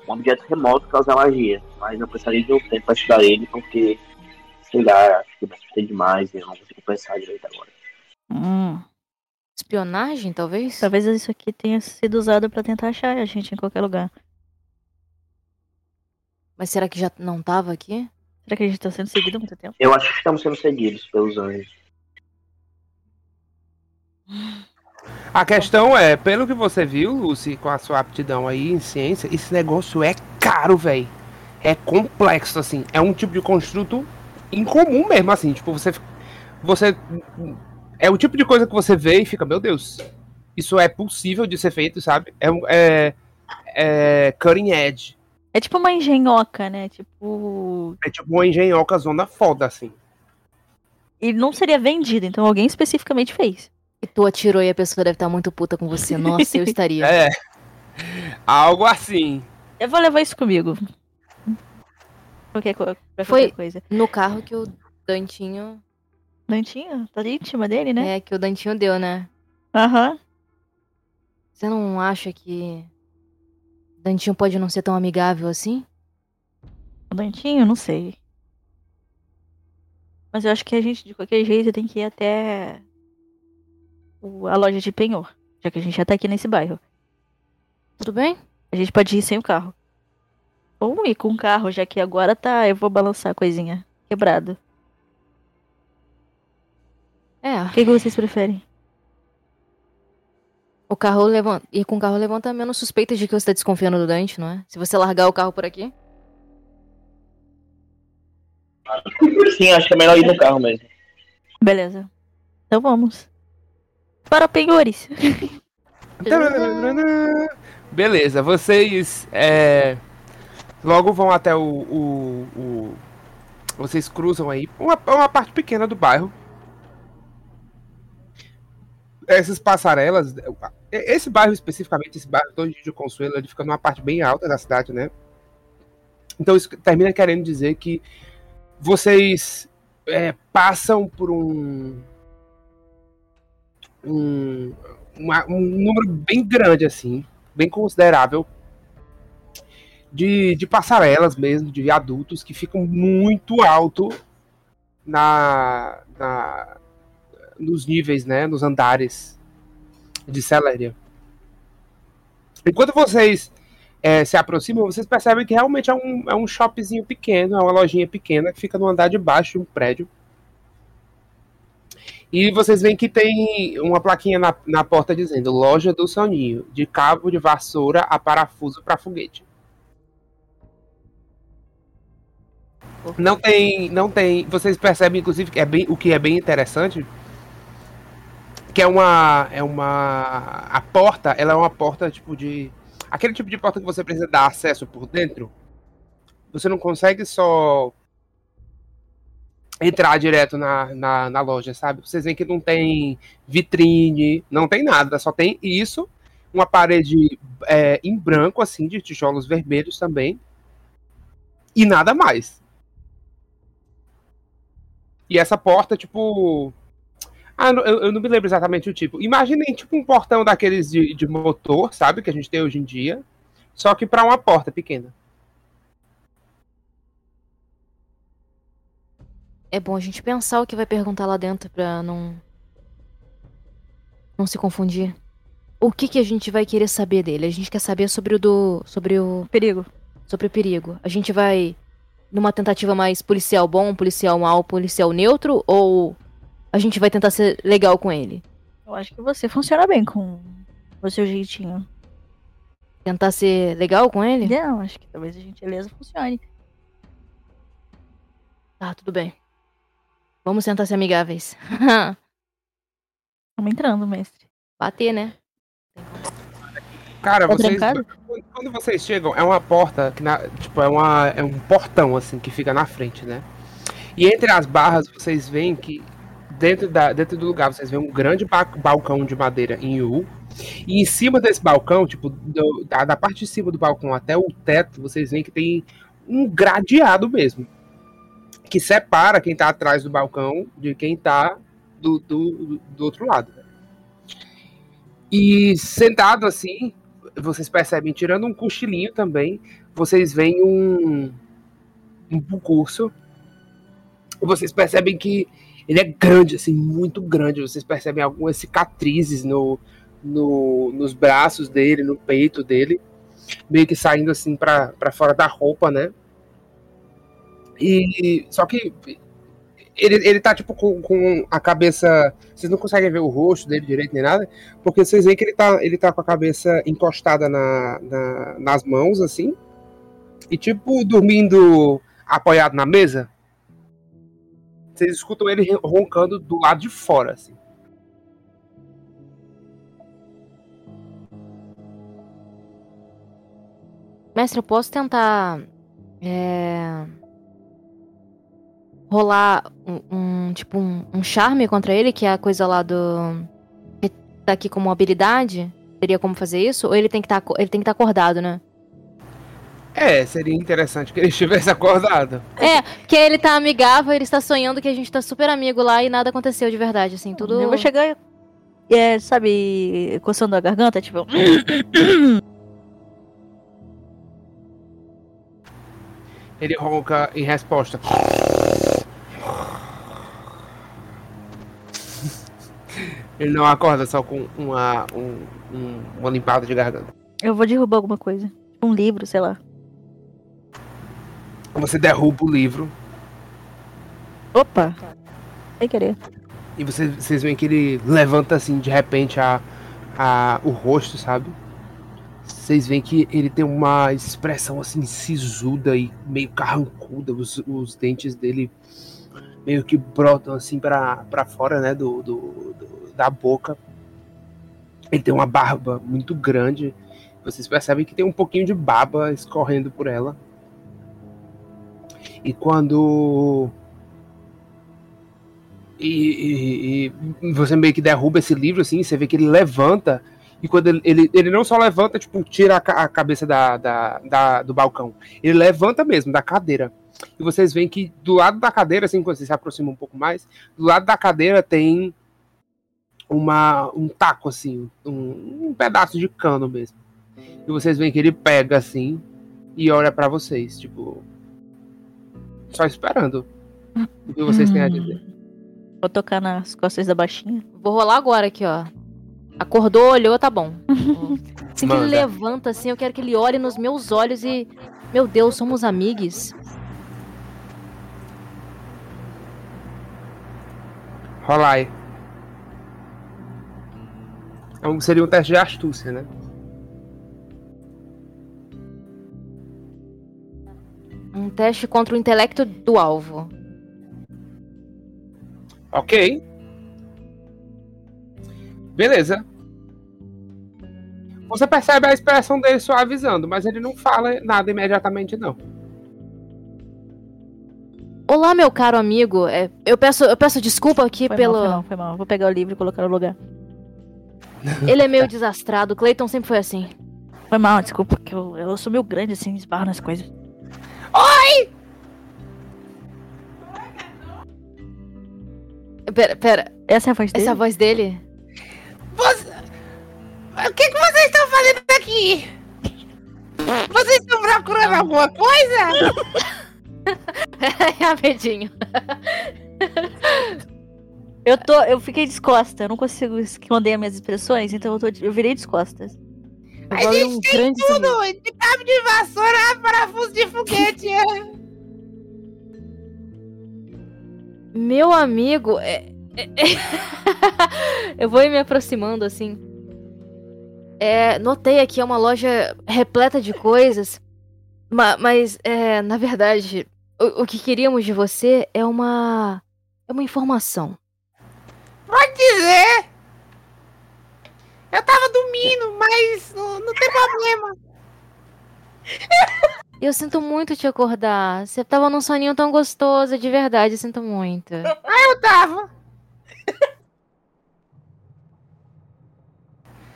[SPEAKER 3] um objeto remoto para usar magia. Mas eu precisaria de um tempo para estudar ele, porque, sei lá, acho que demais e eu não consigo pensar direito agora.
[SPEAKER 2] Hum,
[SPEAKER 4] Espionagem, talvez?
[SPEAKER 2] talvez isso aqui tenha sido usado pra tentar achar a gente em qualquer lugar.
[SPEAKER 4] Mas será que já não tava aqui?
[SPEAKER 2] Será que a gente tá sendo seguido há muito tempo?
[SPEAKER 3] Eu acho que estamos sendo seguidos pelos anjos.
[SPEAKER 1] A questão é, pelo que você viu, Lucy, com a sua aptidão aí em ciência, esse negócio é caro, velho. É complexo, assim. É um tipo de construto incomum mesmo, assim. Tipo, você. Você. É o tipo de coisa que você vê e fica, meu Deus, isso é possível de ser feito, sabe? É, um- é, é cutting edge.
[SPEAKER 2] É tipo uma engenhoca, né? Tipo.
[SPEAKER 1] É tipo uma engenhoca zona foda, assim.
[SPEAKER 2] E não seria vendido, então alguém especificamente fez.
[SPEAKER 4] E tu atirou e a pessoa deve estar muito puta com você. Nossa, eu estaria.
[SPEAKER 1] É. Algo assim.
[SPEAKER 2] Eu vou levar isso comigo. Qualquer, co- pra
[SPEAKER 4] Foi-
[SPEAKER 2] qualquer coisa.
[SPEAKER 4] No carro que o Dantinho.
[SPEAKER 2] Dantinho, tá íntima dele, né?
[SPEAKER 4] É, que o Dantinho deu, né?
[SPEAKER 2] Aham.
[SPEAKER 4] Você não acha que. Dantinho pode não ser tão amigável assim?
[SPEAKER 2] O Dantinho, não sei. Mas eu acho que a gente, de qualquer jeito, tem que ir até o- a loja de penhor. Já que a gente já tá aqui nesse bairro.
[SPEAKER 4] Tudo bem?
[SPEAKER 2] A gente pode ir sem o carro. Vamos ir com o carro, já que agora tá. Eu vou balançar a coisinha. Quebrado.
[SPEAKER 4] É,
[SPEAKER 2] O que, que vocês preferem?
[SPEAKER 4] O carro levanta. Ir com o carro levanta menos suspeitas de que você tá desconfiando do Dante, não é? Se você largar o carro por aqui.
[SPEAKER 3] Sim, acho que é melhor ir no carro mesmo.
[SPEAKER 2] Beleza. Então vamos. Para penhores.
[SPEAKER 1] Beleza, vocês é, logo vão até o, o- o- Vocês cruzam aí uma, uma parte pequena do bairro. Essas passarelas. Esse bairro especificamente, esse bairro Torre de Consuelo, ele fica numa parte bem alta da cidade, né? Então isso termina querendo dizer que vocês é, passam por um. um uma- um número bem grande, assim, bem considerável, de, de passarelas mesmo, de viadutos, que ficam muito alto na, na, nos níveis, né, nos andares de Celéria. Enquanto vocês é, se aproximam, vocês percebem que realmente é um, é um shopzinho pequeno, é uma lojinha pequena que fica no andar de baixo de um prédio. E vocês veem que tem uma plaquinha na, na porta dizendo Loja do Soninho, de cabo de vassoura a parafuso para foguete. Não tem, não tem. Vocês percebem, inclusive, que é bem, o que é bem interessante, que é uma, é uma, a porta, ela é uma porta tipo de, aquele tipo de porta que você precisa dar acesso por dentro. Você não consegue só entrar direto na, na, na loja, sabe? Vocês veem que não tem vitrine, não tem nada, só tem isso, uma parede é, em branco, assim, de tijolos vermelhos também, e nada mais. E essa porta, tipo. Ah, eu, eu não me lembro exatamente o tipo. Imaginem, tipo, um portão daqueles de, de motor, sabe? Que a gente tem hoje em dia. Só que para uma porta pequena.
[SPEAKER 4] É bom a gente pensar o que vai perguntar lá dentro pra não. Não se confundir. O que que a gente vai querer saber dele? A gente quer saber sobre o do. sobre o.
[SPEAKER 2] Perigo.
[SPEAKER 4] sobre o perigo. A gente vai numa tentativa mais policial bom, policial mal, policial neutro ou a gente vai tentar ser legal com ele?
[SPEAKER 2] Eu acho que você funciona bem com o seu jeitinho.
[SPEAKER 4] Tentar ser legal com ele?
[SPEAKER 2] Não, acho que talvez a gentileza funcione.
[SPEAKER 4] Tá, tudo bem. Vamos tentar ser amigáveis.
[SPEAKER 2] Estamos entrando, mestre.
[SPEAKER 4] Bater, né?
[SPEAKER 1] Cara,
[SPEAKER 2] Tá
[SPEAKER 1] vocês.
[SPEAKER 2] trancado?
[SPEAKER 1] Quando- Quando vocês chegam, é uma porta que na, tipo, é, uma, é um portão assim que fica na frente, né? E entre as barras vocês veem que dentro, da, dentro do lugar vocês veem um grande ba- balcão de madeira em U. E em cima desse balcão, tipo, do- da, da parte de cima do balcão até o teto, vocês veem que tem um gradeado mesmo. Que separa quem tá atrás do balcão de quem tá do, do, do outro lado. E sentado assim, vocês percebem, tirando um cochilinho também, vocês veem um, um bucurso. E vocês percebem que ele é grande, assim, muito grande. Vocês percebem algumas cicatrizes no, no, nos braços dele, no peito dele, meio que saindo assim pra fora da roupa, né? E só que ele, ele tá tipo com, com a cabeça. Vocês não conseguem ver o rosto dele direito nem nada, porque vocês veem que ele tá, ele tá com a cabeça encostada na, na- nas mãos, assim, e tipo dormindo apoiado na mesa. Vocês escutam ele roncando do lado de fora, assim.
[SPEAKER 4] Mestre, eu posso tentar. É. Rolar um, um, tipo um, um charme contra ele, que é a coisa lá do. tá aqui como habilidade? Teria como fazer isso? Ou ele tem que tá, estar acordado, né?
[SPEAKER 1] É, seria interessante que ele estivesse acordado.
[SPEAKER 4] É, que ele tá amigável, ele está sonhando que a gente tá super amigo lá e nada aconteceu de verdade, assim, tudo.
[SPEAKER 2] Eu vou chegar, é, sabe, coçando a garganta, tipo.
[SPEAKER 1] Ele ronca em resposta. Ele não acorda só com uma, um- um- uma limpada de garganta.
[SPEAKER 2] Eu vou derrubar alguma coisa. Um livro, sei lá.
[SPEAKER 1] Você derruba o livro
[SPEAKER 2] Opa! Sem querer.
[SPEAKER 1] e você, vocês veem que ele levanta assim de repente a, a, o rosto, sabe? Vocês veem que ele tem uma expressão assim sisuda e meio carrancuda, os, os dentes dele meio que brotam assim pra pra fora, né, do, do, do- da boca. Ele tem uma barba muito grande. Vocês percebem que tem um pouquinho de baba escorrendo por ela. E quando e, e- e você meio que derruba esse livro, assim, você vê que ele levanta, e quando ele, ele, ele não só levanta, tipo, tira a, a cabeça da, da, da- do balcão, ele levanta mesmo, da cadeira. E vocês veem que do lado da cadeira, assim, quando você se aproxima um pouco mais, do lado da cadeira tem uma, um taco, assim, um, um pedaço de cano mesmo. E vocês veem que ele pega, assim, e olha pra vocês, tipo, só esperando o que vocês têm a dizer.
[SPEAKER 2] Vou tocar nas costas da baixinha.
[SPEAKER 4] Vou rolar agora aqui, ó. Acordou, olhou, tá bom. Assim que ele levanta, assim, eu quero que ele olhe nos meus olhos e. Meu Deus, somos amigos.
[SPEAKER 1] Rolar aí. É seria um teste de astúcia, né?
[SPEAKER 4] Um teste contra o intelecto do alvo.
[SPEAKER 1] Ok. Beleza. Você percebe a expressão dele suavizando, mas ele não fala nada imediatamente, não.
[SPEAKER 4] Olá, meu caro amigo. É, eu, peço, eu peço desculpa aqui
[SPEAKER 2] Foi
[SPEAKER 4] pelo.
[SPEAKER 2] mal, foi mal, foi mal. Vou pegar o livro e colocar no lugar.
[SPEAKER 4] Ele é meio desastrado. Clayton sempre foi assim.
[SPEAKER 2] Foi mal, desculpa, que eu, eu sou meio grande assim, esbarro nas coisas.
[SPEAKER 4] Pera, pera.
[SPEAKER 2] Essa é a voz dele?
[SPEAKER 4] Essa é a voz dele?
[SPEAKER 1] O que, que vocês estão fazendo aqui? Vocês estão procurando alguma coisa?
[SPEAKER 4] Rapidinho.
[SPEAKER 2] Eu tô. Eu fiquei descosta, eu não consigo esconder minhas expressões, então eu, tô, eu virei descostas.
[SPEAKER 4] Abrir um grande sorriso.
[SPEAKER 1] de cabo de vassoura, parafuso de foguete.
[SPEAKER 4] Meu amigo, é- é- é- eu vou ir me aproximando assim. É, notei aqui é uma loja repleta de coisas, ma- mas é, na verdade, o, o que queríamos de você é uma é uma informação.
[SPEAKER 1] Pode dizer. Eu tava dormindo, mas não, não tem problema.
[SPEAKER 4] Eu sinto muito te acordar. Você tava num soninho tão gostoso, de verdade, eu sinto muito.
[SPEAKER 1] Eu tava.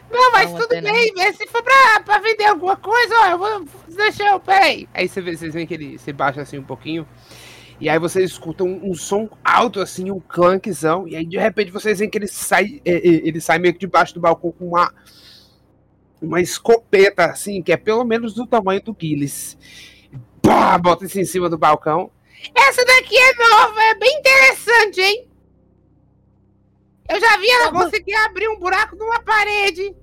[SPEAKER 1] Não, mas
[SPEAKER 4] Não,
[SPEAKER 1] tudo
[SPEAKER 4] até não.
[SPEAKER 1] bem. Se for pra, pra vender alguma coisa, ó, eu vou. Deixa eu. Peraí. Aí você vê, vocês veem que ele se baixa assim um pouquinho. E aí vocês escutam um, um som alto, assim, um clunkzão. E aí de repente vocês veem que ele sai. é, é, Ele sai meio que debaixo do balcão com uma. Uma escopeta, assim, que é pelo menos do tamanho do Gillis. Pá, bota isso em cima do balcão. Essa daqui é nova, é bem interessante, hein? Eu já vi ela conseguir abrir um buraco numa parede.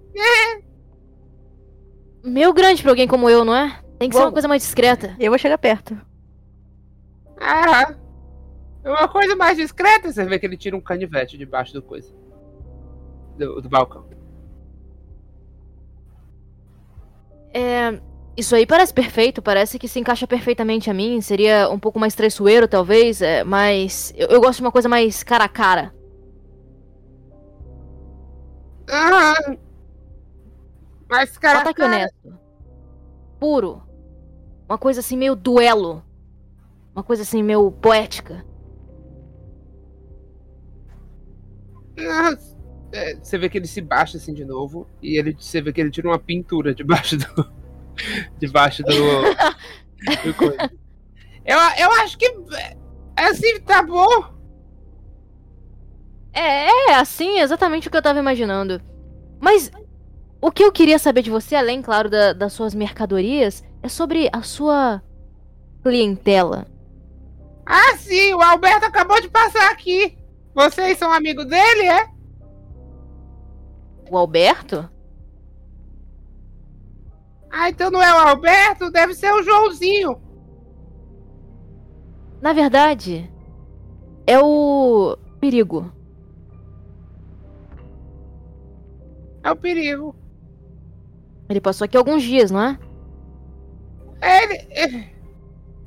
[SPEAKER 4] Meio grande pra alguém como eu, não é? Tem que ser uma coisa mais discreta.
[SPEAKER 2] Eu vou chegar perto.
[SPEAKER 1] Ah, é uma coisa mais discreta. Você vê que ele tira um canivete debaixo do coisa. Do, do balcão.
[SPEAKER 4] É, isso aí parece perfeito, parece que se encaixa perfeitamente a mim. Seria um pouco mais traiçoeiro, talvez, é, mas eu, eu gosto de uma coisa mais cara a cara.
[SPEAKER 1] Ah, mas, cara,
[SPEAKER 4] Só tá aqui honesto. Puro. Uma coisa assim, meio duelo. Uma coisa assim, meio poética.
[SPEAKER 1] ah, é, você vê que ele se baixa assim de novo. E ele, você vê que ele tira uma pintura debaixo do. debaixo do. do. Eu, eu acho que. é, Assim, tá bom.
[SPEAKER 4] É, é, assim, exatamente o que eu tava imaginando. Mas o que eu queria saber de você, além, claro, da- das suas mercadorias, é sobre a sua clientela.
[SPEAKER 1] Ah, sim, o Alberto acabou de passar aqui. Vocês são amigos dele, é?
[SPEAKER 4] O Alberto?
[SPEAKER 1] Ah, então não é o Alberto, deve ser o Joãozinho.
[SPEAKER 4] Na verdade, é o perigo.
[SPEAKER 1] É o perigo.
[SPEAKER 4] Ele passou aqui alguns dias, não é?
[SPEAKER 1] Ele.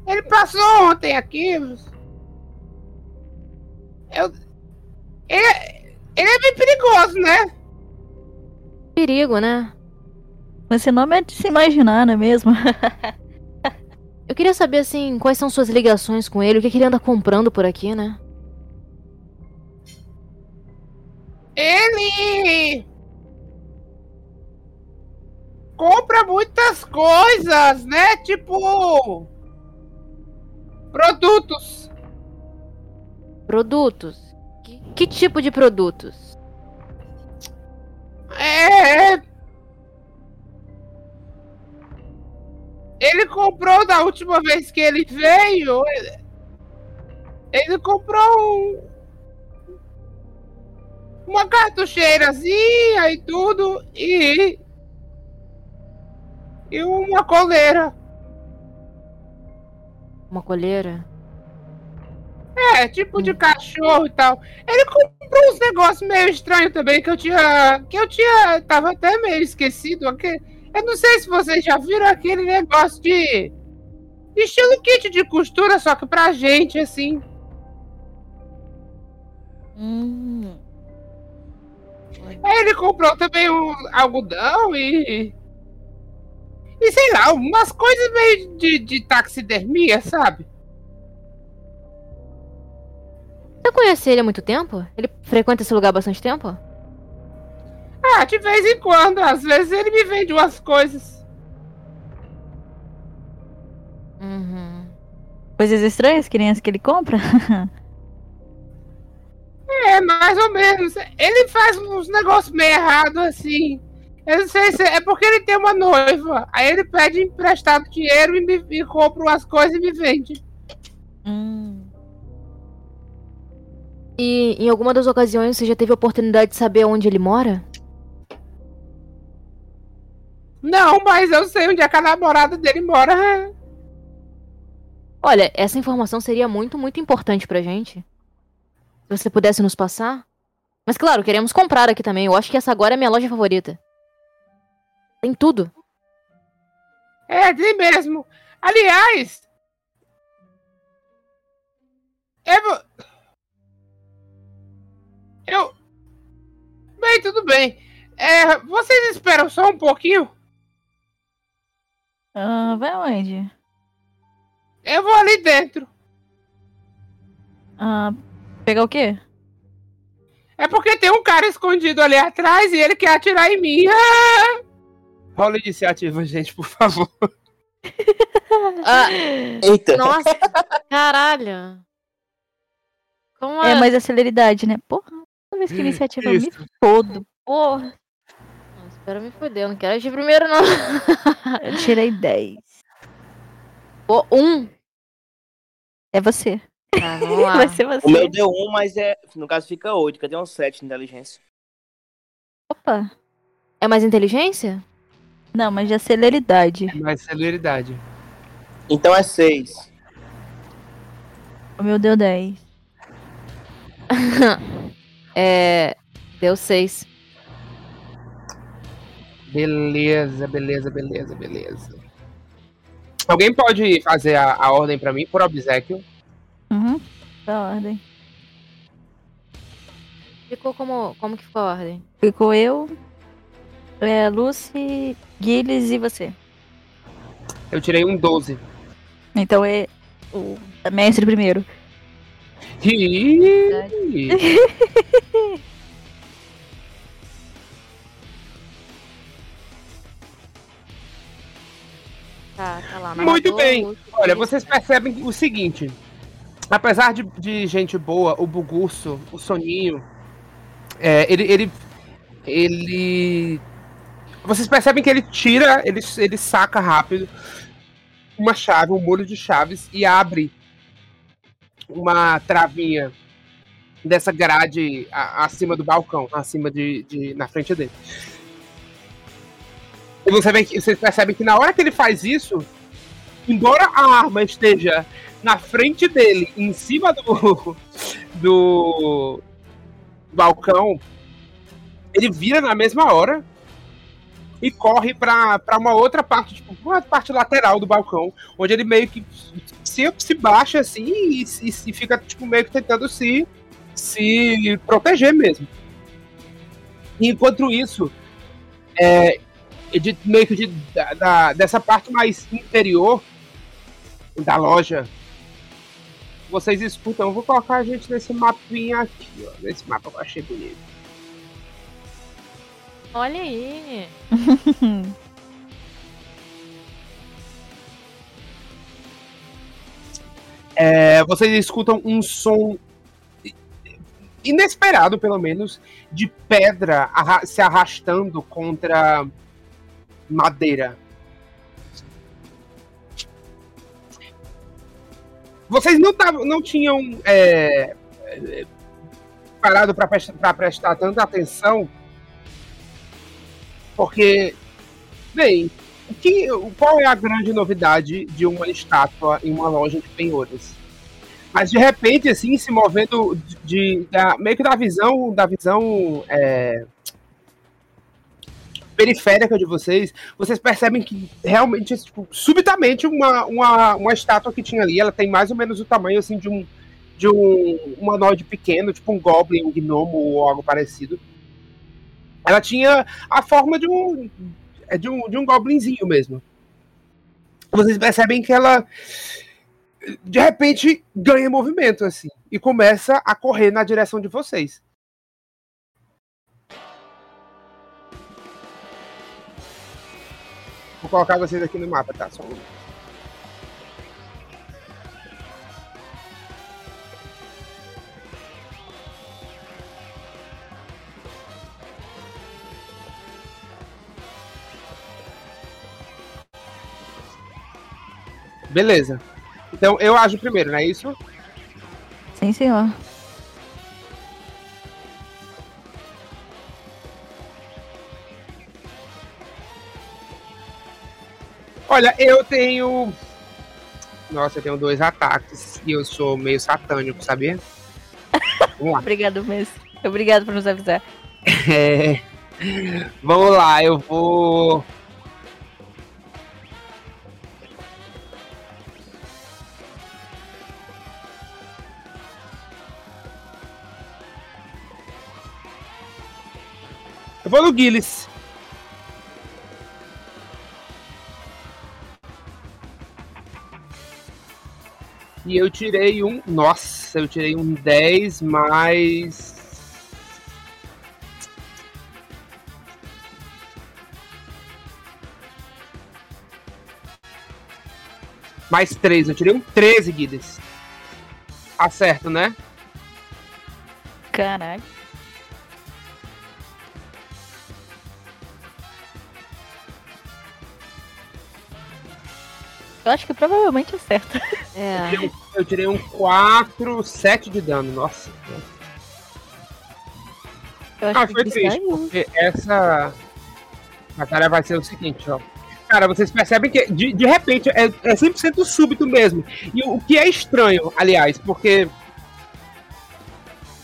[SPEAKER 1] Ele, passou ontem aqui. Eu. Ele, ele é bem perigoso, né?
[SPEAKER 4] Perigo, né?
[SPEAKER 2] Esse nome é de se imaginar, não é mesmo?
[SPEAKER 4] Eu queria saber, assim, quais são suas ligações com ele, o que, que ele anda comprando por aqui, né?
[SPEAKER 1] Ele. Compra muitas coisas, né? Tipo. Produtos.
[SPEAKER 4] Produtos. Que, que tipo de produtos?
[SPEAKER 1] É. Ele comprou da última vez que ele veio. Ele, ele comprou um, uma cartucheirazinha e tudo e e uma coleira.
[SPEAKER 4] Uma colheira?
[SPEAKER 1] É, tipo de cachorro e tal. Ele comprou uns negócios meio estranhos também que eu tinha. Que eu tinha. Tava até meio esquecido. aqui. Eu não sei se vocês já viram aquele negócio de. Estilo kit de costura, só que pra gente, assim.
[SPEAKER 2] Hum.
[SPEAKER 1] Aí ele comprou também um algodão e. E sei lá, umas coisas meio de, de taxidermia, sabe?
[SPEAKER 4] Você conhece ele há muito tempo? Ele frequenta esse lugar há bastante tempo?
[SPEAKER 1] Ah, de vez em quando. Às vezes ele me vende umas coisas.
[SPEAKER 4] Uhum.
[SPEAKER 2] Coisas estranhas que nem as que ele compra?
[SPEAKER 1] É, mais ou menos. Ele faz uns negócios meio errados assim. Eu não sei se é porque ele tem uma noiva. Aí ele pede emprestado dinheiro e me e compra umas coisas e me vende.
[SPEAKER 2] hum.
[SPEAKER 4] E em alguma das ocasiões você já teve a oportunidade de saber onde ele mora?
[SPEAKER 1] Não, mas eu sei onde é que a namorada dele mora.
[SPEAKER 4] Olha, essa informação seria muito, muito importante pra gente. Se você pudesse nos passar. Mas claro, queremos comprar aqui também. Eu acho que essa agora é minha loja favorita. Tem tudo.
[SPEAKER 1] É, tem mesmo. Aliás. Eu. vou- Eu. Bem, tudo bem. É, vocês esperam só um pouquinho?
[SPEAKER 2] Ah, vai onde?
[SPEAKER 1] Eu vou ali dentro.
[SPEAKER 2] Ah, pegar o quê?
[SPEAKER 1] É porque tem um cara escondido ali atrás e ele quer atirar em mim. Ah! Rola iniciativa, gente, por favor.
[SPEAKER 4] Ah,
[SPEAKER 3] Eita!
[SPEAKER 4] nossa, caralho. Como
[SPEAKER 2] É mais a celeridade, né? Porra, toda vez que a iniciativa eu me
[SPEAKER 1] Isso.
[SPEAKER 2] fodo. Porra,
[SPEAKER 4] Não, espera me foder, eu não quero agir primeiro, não.
[SPEAKER 2] eu tirei 10.
[SPEAKER 4] Pô, um.
[SPEAKER 2] É você.
[SPEAKER 4] Tá, vamos lá.
[SPEAKER 2] Vai ser você.
[SPEAKER 3] O meu deu um, mas é. No caso fica 8, cadê um 7 de inteligência?
[SPEAKER 2] Opa.
[SPEAKER 4] É mais inteligência?
[SPEAKER 2] Não, mas de celeridade.
[SPEAKER 1] Mais celeridade.
[SPEAKER 3] Então é 6.
[SPEAKER 2] O meu deu 10.
[SPEAKER 4] É. Deu seis.
[SPEAKER 1] Beleza, beleza, beleza, beleza. Alguém pode fazer a, a ordem pra mim por obsequio?
[SPEAKER 2] Uhum. Da ordem.
[SPEAKER 4] Ficou como. Como que ficou a ordem?
[SPEAKER 2] Ficou eu, é, Lucy, Gilles e você.
[SPEAKER 1] Eu tirei um 12.
[SPEAKER 2] Então é o mestre primeiro.
[SPEAKER 4] Tá, tá lá.
[SPEAKER 1] Muito bem. Olha, vocês percebem o seguinte. Apesar de, de gente boa, o Bugurso, o Soninho, é, ele, ele. Ele. Vocês percebem que ele tira, ele, ele saca rápido uma chave, um molho de chaves e abre uma travinha dessa grade acima do balcão, acima de, de- na frente dele. E você vê que- vocês percebem que na hora que ele faz isso, embora a arma esteja na frente dele, em cima do, do balcão, ele vira na mesma hora e corre para uma outra parte, tipo, uma parte lateral do balcão, onde ele meio que se, se baixa assim e, e, e fica tipo, meio que tentando se, se proteger mesmo. E enquanto isso, é, de, meio que de, da, dessa parte mais interior da loja, vocês escutam. Vou colocar a gente nesse mapinha aqui, ó. Nesse mapa que eu achei bonito.
[SPEAKER 4] Olha aí.
[SPEAKER 1] é, vocês escutam um som inesperado, pelo menos, de pedra arra se arrastando contra madeira. Vocês não, tavam, não tinham é, parado para prestar tanta atenção, porque, bem, o que, qual é a grande novidade de uma estátua em uma loja de penhores? Mas de repente, assim, se movendo de, de da, meio que da visão, da visão é, periférica de vocês, vocês percebem que realmente, tipo, subitamente, uma, uma, uma estátua que tinha ali, ela tem mais ou menos o tamanho assim de um de um humanoide pequeno, tipo um goblin, um gnomo ou algo parecido. Ela tinha a forma de um de um, de um goblinzinho mesmo. Vocês percebem que ela de repente ganha movimento assim e começa a correr na direção de vocês. Vou colocar vocês aqui no mapa, tá? Só um... Beleza. Então eu ajo primeiro, não é isso?
[SPEAKER 2] Sim, senhor.
[SPEAKER 1] Olha, eu tenho. Nossa, eu tenho dois ataques e eu sou meio satânico, sabia?
[SPEAKER 2] Vamos lá. Obrigado, mesmo. Obrigado por nos avisar.
[SPEAKER 1] É... Vamos lá, eu vou. Vou no Gillis. E eu tirei um. Nossa, eu tirei um 10 mais. Mais 3, eu tirei um 13, Guides. Acerto, né?
[SPEAKER 2] Caraca. Eu acho que provavelmente acerta.
[SPEAKER 4] É.
[SPEAKER 1] Eu tirei um 4, 7 de dano, nossa.
[SPEAKER 2] Eu acho
[SPEAKER 1] Ah,
[SPEAKER 2] que
[SPEAKER 1] foi triste,
[SPEAKER 2] caíram.
[SPEAKER 1] porque essa batalha vai ser o seguinte, ó. Cara, vocês percebem que de, de repente é, é 100% súbito mesmo. E o, o que é estranho, aliás, porque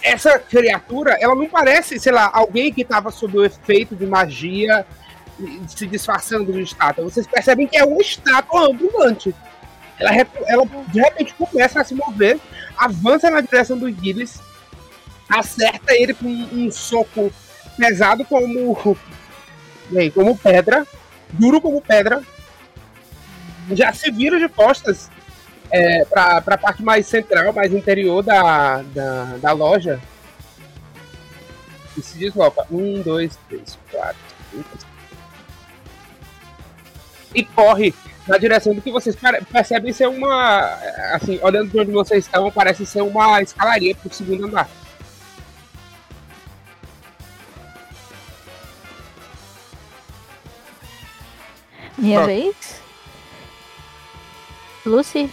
[SPEAKER 1] essa criatura, ela não parece, sei lá, alguém que tava sob o efeito de magia se disfarçando de estátua. Vocês percebem que é uma estátua ambulante. Ela, ela de repente começa a se mover, avança na direção do Gilles, acerta ele com um soco pesado como, bem, como pedra, duro como pedra, já se vira de costas é, para a parte mais central, mais interior da, da, da loja e se desloca. Um, dois, três, quatro, cinco. E corre na direção do que vocês percebem ser uma. Assim, olhando de onde vocês estão, parece ser uma escalaria pro segundo andar.
[SPEAKER 2] Minha
[SPEAKER 1] Pronto.
[SPEAKER 2] vez? Lucy?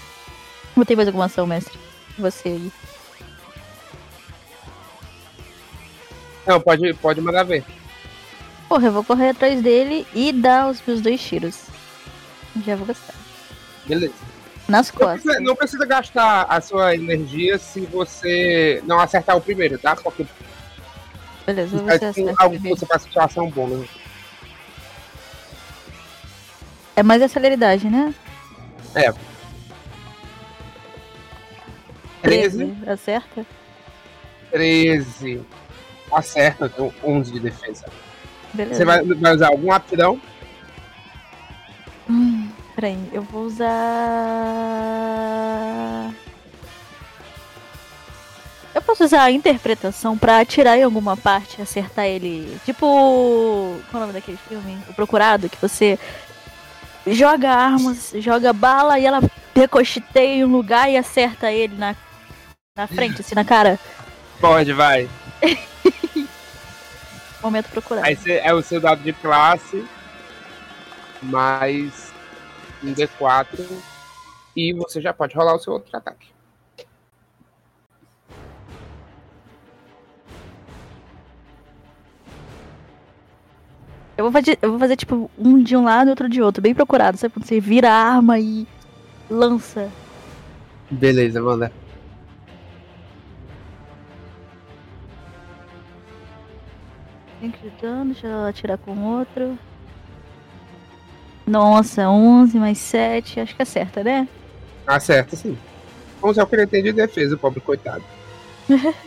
[SPEAKER 2] Não tem mais alguma ação, mestre? Você aí.
[SPEAKER 1] Não, pode, pode mandar ver.
[SPEAKER 2] Porra, eu vou correr atrás dele e dar os meus dois tiros. Já vou gastar.
[SPEAKER 1] Beleza.
[SPEAKER 2] Nas
[SPEAKER 1] Não
[SPEAKER 2] costas.
[SPEAKER 1] precisa, não precisa gastar a sua energia se você não acertar o primeiro, tá? Porque
[SPEAKER 2] Beleza,
[SPEAKER 1] é
[SPEAKER 2] você acerta
[SPEAKER 1] algo que você faz situação bônus.
[SPEAKER 2] É mais a celeridade, né?
[SPEAKER 1] 13,
[SPEAKER 2] Acerta?
[SPEAKER 1] 13. Acerta, então 11 de defesa.
[SPEAKER 2] Beleza.
[SPEAKER 1] Você vai, vai usar alguma aptidão?
[SPEAKER 2] Hum, peraí, eu vou usar. Eu posso usar a interpretação pra atirar em alguma parte e acertar ele. Tipo. Qual é o nome daquele filme? O Procurado, que você joga armas, joga bala e ela ricocheteia em um lugar e acerta ele na, na frente, assim, na cara.
[SPEAKER 1] Pode, vai.
[SPEAKER 2] Momento procurado.
[SPEAKER 1] Aí você, é o seu dado de classe, mais um D4. E você já pode rolar o seu outro ataque.
[SPEAKER 2] Eu vou, fazer, eu vou fazer, tipo, um de um lado e outro de outro, bem procurado. Sabe quando você vira a arma e lança?
[SPEAKER 1] Beleza, manda.
[SPEAKER 2] Cinco de dano, deixa eu atirar com outro. Nossa, 11 mais 7, acho que acerta, né?
[SPEAKER 1] Acerta, sim. Vamos ver o que ele tem de defesa, o pobre coitado.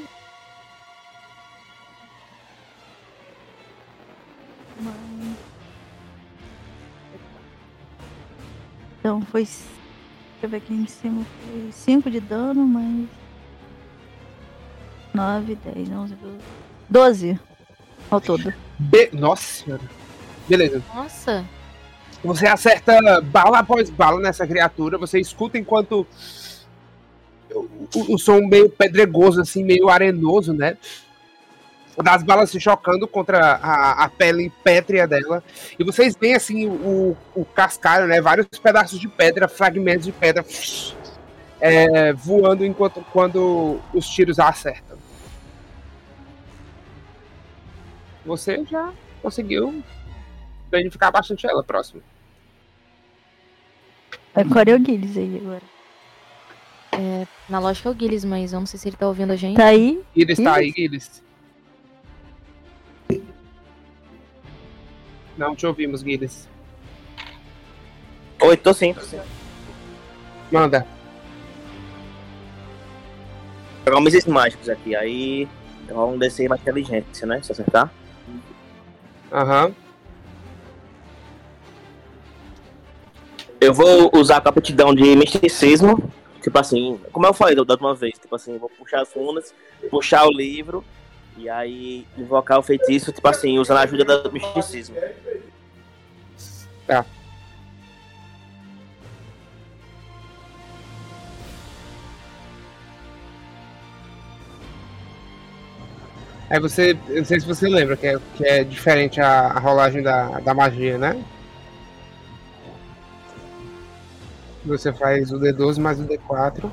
[SPEAKER 2] Então foi. Deixa eu ver aqui em cima. Foi 5 de dano, mais. 9, 10, 11, 12. 12 ao todo.
[SPEAKER 1] Be- Nossa senhora. Beleza.
[SPEAKER 4] Nossa.
[SPEAKER 1] Você acerta bala após bala nessa criatura. Você escuta enquanto o, o- som meio pedregoso, assim, meio arenoso, né? Das balas se chocando contra a, a pele pétrea dela. E vocês veem, assim, o, o cascalho, né? Vários pedaços de pedra, fragmentos de pedra é, voando enquanto quando os tiros acertam. Você já conseguiu danificar bastante ela próximo.
[SPEAKER 2] É Corey Gilles aí agora.
[SPEAKER 4] Na lógica é o Gilles, mas eu não sei se ele tá ouvindo a gente.
[SPEAKER 2] Tá aí?
[SPEAKER 1] Guilherme está aí, Guilherme. Não te ouvimos, Guilherme.
[SPEAKER 3] Oi, tô sim. tô sim.
[SPEAKER 1] Manda.
[SPEAKER 3] Jogar mísseis mágicos aqui, aí rola um DC mais inteligência, né? Se acertar.
[SPEAKER 1] Aham.
[SPEAKER 3] Eu vou usar a aptidão de misticismo. Tipo assim, como eu falei da última vez, tipo assim, vou puxar as runas, puxar o livro e aí invocar o feitiço, tipo assim, usando a ajuda do misticismo.
[SPEAKER 1] Aí você. Eu não sei se você lembra que é, que é diferente a, a rolagem da, da magia, né? Você faz o D12 mais o D4.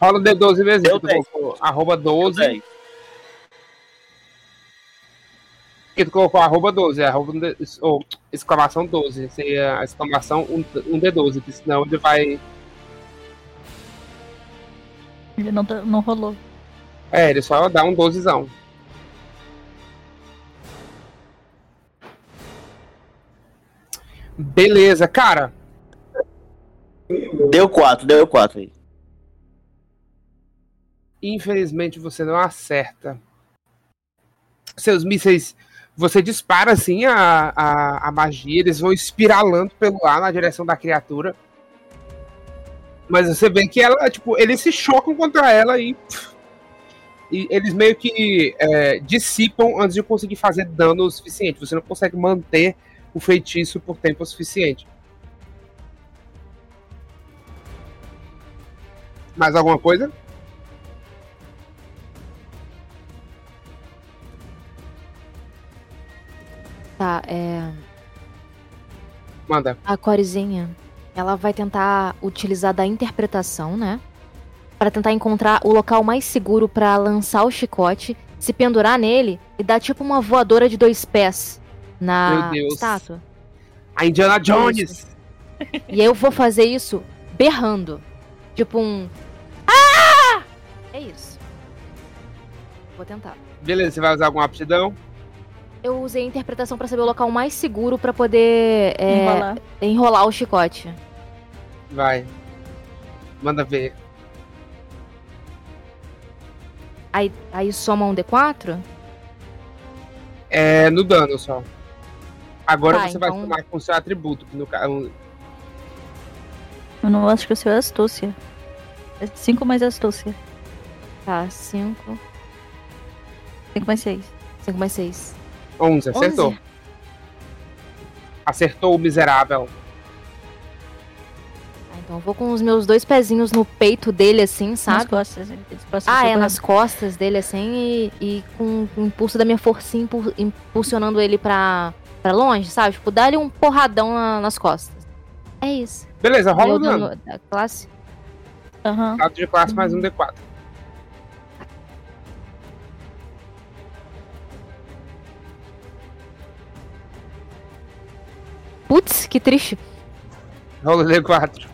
[SPEAKER 1] Rola o D12 mesmo.
[SPEAKER 3] Deu
[SPEAKER 1] que tu
[SPEAKER 3] 10.
[SPEAKER 1] colocou arroba 12.
[SPEAKER 3] Dez.
[SPEAKER 1] que tu colocou arroba 12, é arroba um D- ou exclamação 12. Seria a exclamação um, um D12, que senão ele vai.
[SPEAKER 2] Ele não, não rolou.
[SPEAKER 1] É, ele só dá um 12zão. Beleza, cara.
[SPEAKER 3] Deu 4, deu 4 aí.
[SPEAKER 1] Infelizmente você não acerta. Seus mísseis. Você dispara assim a, a, a magia, eles vão espiralando pelo ar na direção da criatura. Mas você vê que ela, tipo, eles se chocam contra ela e. E eles meio que é, dissipam antes de conseguir fazer dano o suficiente. Você não consegue manter o feitiço por tempo suficiente. Mais alguma coisa?
[SPEAKER 4] Tá, é.
[SPEAKER 1] Manda.
[SPEAKER 4] A Corezinha, ela vai tentar utilizar da interpretação, né? Pra tentar encontrar o local mais seguro pra lançar o chicote se pendurar nele e dar tipo uma voadora de dois pés na
[SPEAKER 1] Meu Deus.
[SPEAKER 4] estátua.
[SPEAKER 1] A Indiana Jones.
[SPEAKER 4] E eu vou fazer isso berrando. Tipo um. Ah! É isso. Vou tentar.
[SPEAKER 1] Beleza, você vai usar alguma aptidão?
[SPEAKER 4] Eu usei a interpretação pra saber o local mais seguro pra poder é,
[SPEAKER 2] Enrolar.
[SPEAKER 4] enrolar o chicote.
[SPEAKER 1] Vai. Manda ver.
[SPEAKER 4] Aí, aí soma um D4?
[SPEAKER 1] É no dano só. Agora
[SPEAKER 4] Tá,
[SPEAKER 1] você vai
[SPEAKER 4] então-
[SPEAKER 1] somar com o seu atributo. Que no caso.
[SPEAKER 2] Eu não acho que o seu é astúcia. É 5 mais astúcia.
[SPEAKER 4] Tá, 5.
[SPEAKER 2] 5 mais 6.
[SPEAKER 4] 5 mais 6.
[SPEAKER 1] 11, acertou. Acertou o miserável.
[SPEAKER 4] Então eu vou com os meus dois pezinhos no peito dele, assim,
[SPEAKER 2] Nas
[SPEAKER 4] sabe?
[SPEAKER 2] costas. Eles passam
[SPEAKER 4] Ah, é, nas costas dele, assim, e, e com o impulso da minha forcinha impu- impulsionando ele pra, pra longe, sabe? Tipo, dar-lhe um porradão na- nas costas. É isso.
[SPEAKER 1] Beleza, rola o dano.
[SPEAKER 4] da classe.
[SPEAKER 2] Aham.
[SPEAKER 1] Dado de classe mais um D4.
[SPEAKER 4] Putz, que triste.
[SPEAKER 1] Rola o D4.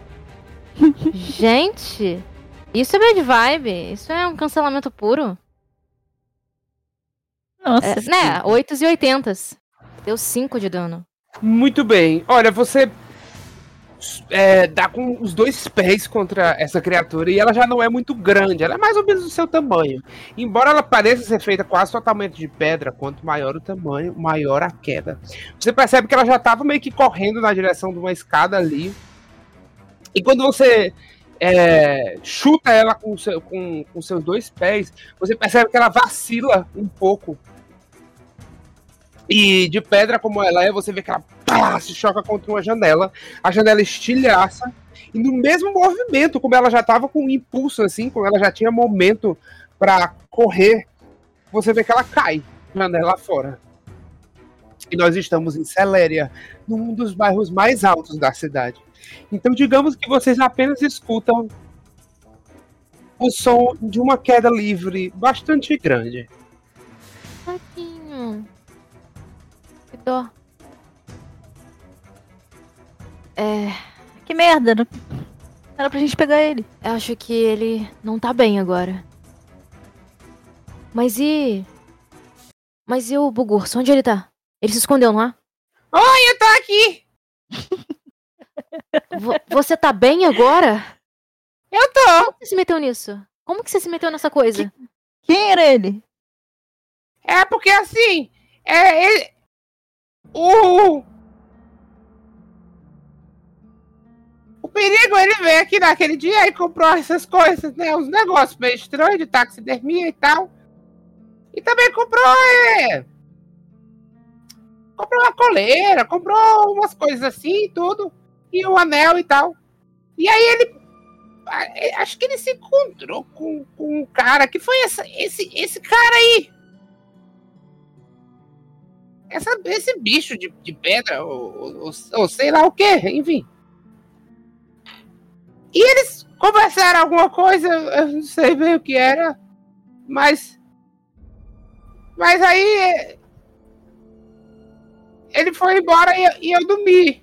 [SPEAKER 4] Gente, isso é bad vibe. Isso é um cancelamento puro.
[SPEAKER 2] Nossa.
[SPEAKER 4] É, né, 8 e 80. Deu 5 de dano.
[SPEAKER 1] Muito bem. Olha, você é, dá com os dois pés contra essa criatura e ela já não é muito grande. Ela é mais ou menos do seu tamanho. Embora ela pareça ser feita quase totalmente de pedra, quanto maior o tamanho, maior a queda. Você percebe que ela já estava meio que correndo na direção de uma escada ali. E quando você é, chuta ela com, seu, com, com seus dois pés, você percebe que ela vacila um pouco. E de pedra como ela é, você vê que ela pá, se choca contra uma janela. A janela estilhaça. E no mesmo movimento, como ela já estava com um impulso assim, como ela já tinha momento para correr, você vê que ela cai janela fora. E nós estamos em Celéria, num dos bairros mais altos da cidade. Então, digamos que vocês apenas escutam o som de uma queda livre bastante grande.
[SPEAKER 4] Tadinho. Que dó. É,
[SPEAKER 2] Que merda. Não... Era pra gente pegar ele.
[SPEAKER 4] eu acho que ele não tá bem agora. Mas e. Mas e o Bugurso? Onde ele tá? Ele se escondeu, não é?
[SPEAKER 1] Oi, eu tô aqui!
[SPEAKER 4] Vo- você tá bem agora?
[SPEAKER 1] Eu tô!
[SPEAKER 4] Como você se meteu nisso? Como que você se meteu nessa coisa?
[SPEAKER 2] Quem era ele?
[SPEAKER 1] É porque assim, é ele, o o perigo ele veio aqui naquele dia e comprou essas coisas, né, uns negócios meio estranhos de taxidermia e tal. E também comprou é, comprou uma coleira, comprou umas coisas assim e tudo e um anel e tal. E aí ele a- acho que ele se encontrou com, com um cara que foi essa, esse esse cara aí essa, esse bicho de, de pedra, ou, ou- ou sei lá o que, enfim. E eles conversaram alguma coisa, eu não sei bem o que era, mas. Mas aí. é, Ele foi embora e, e eu dormi.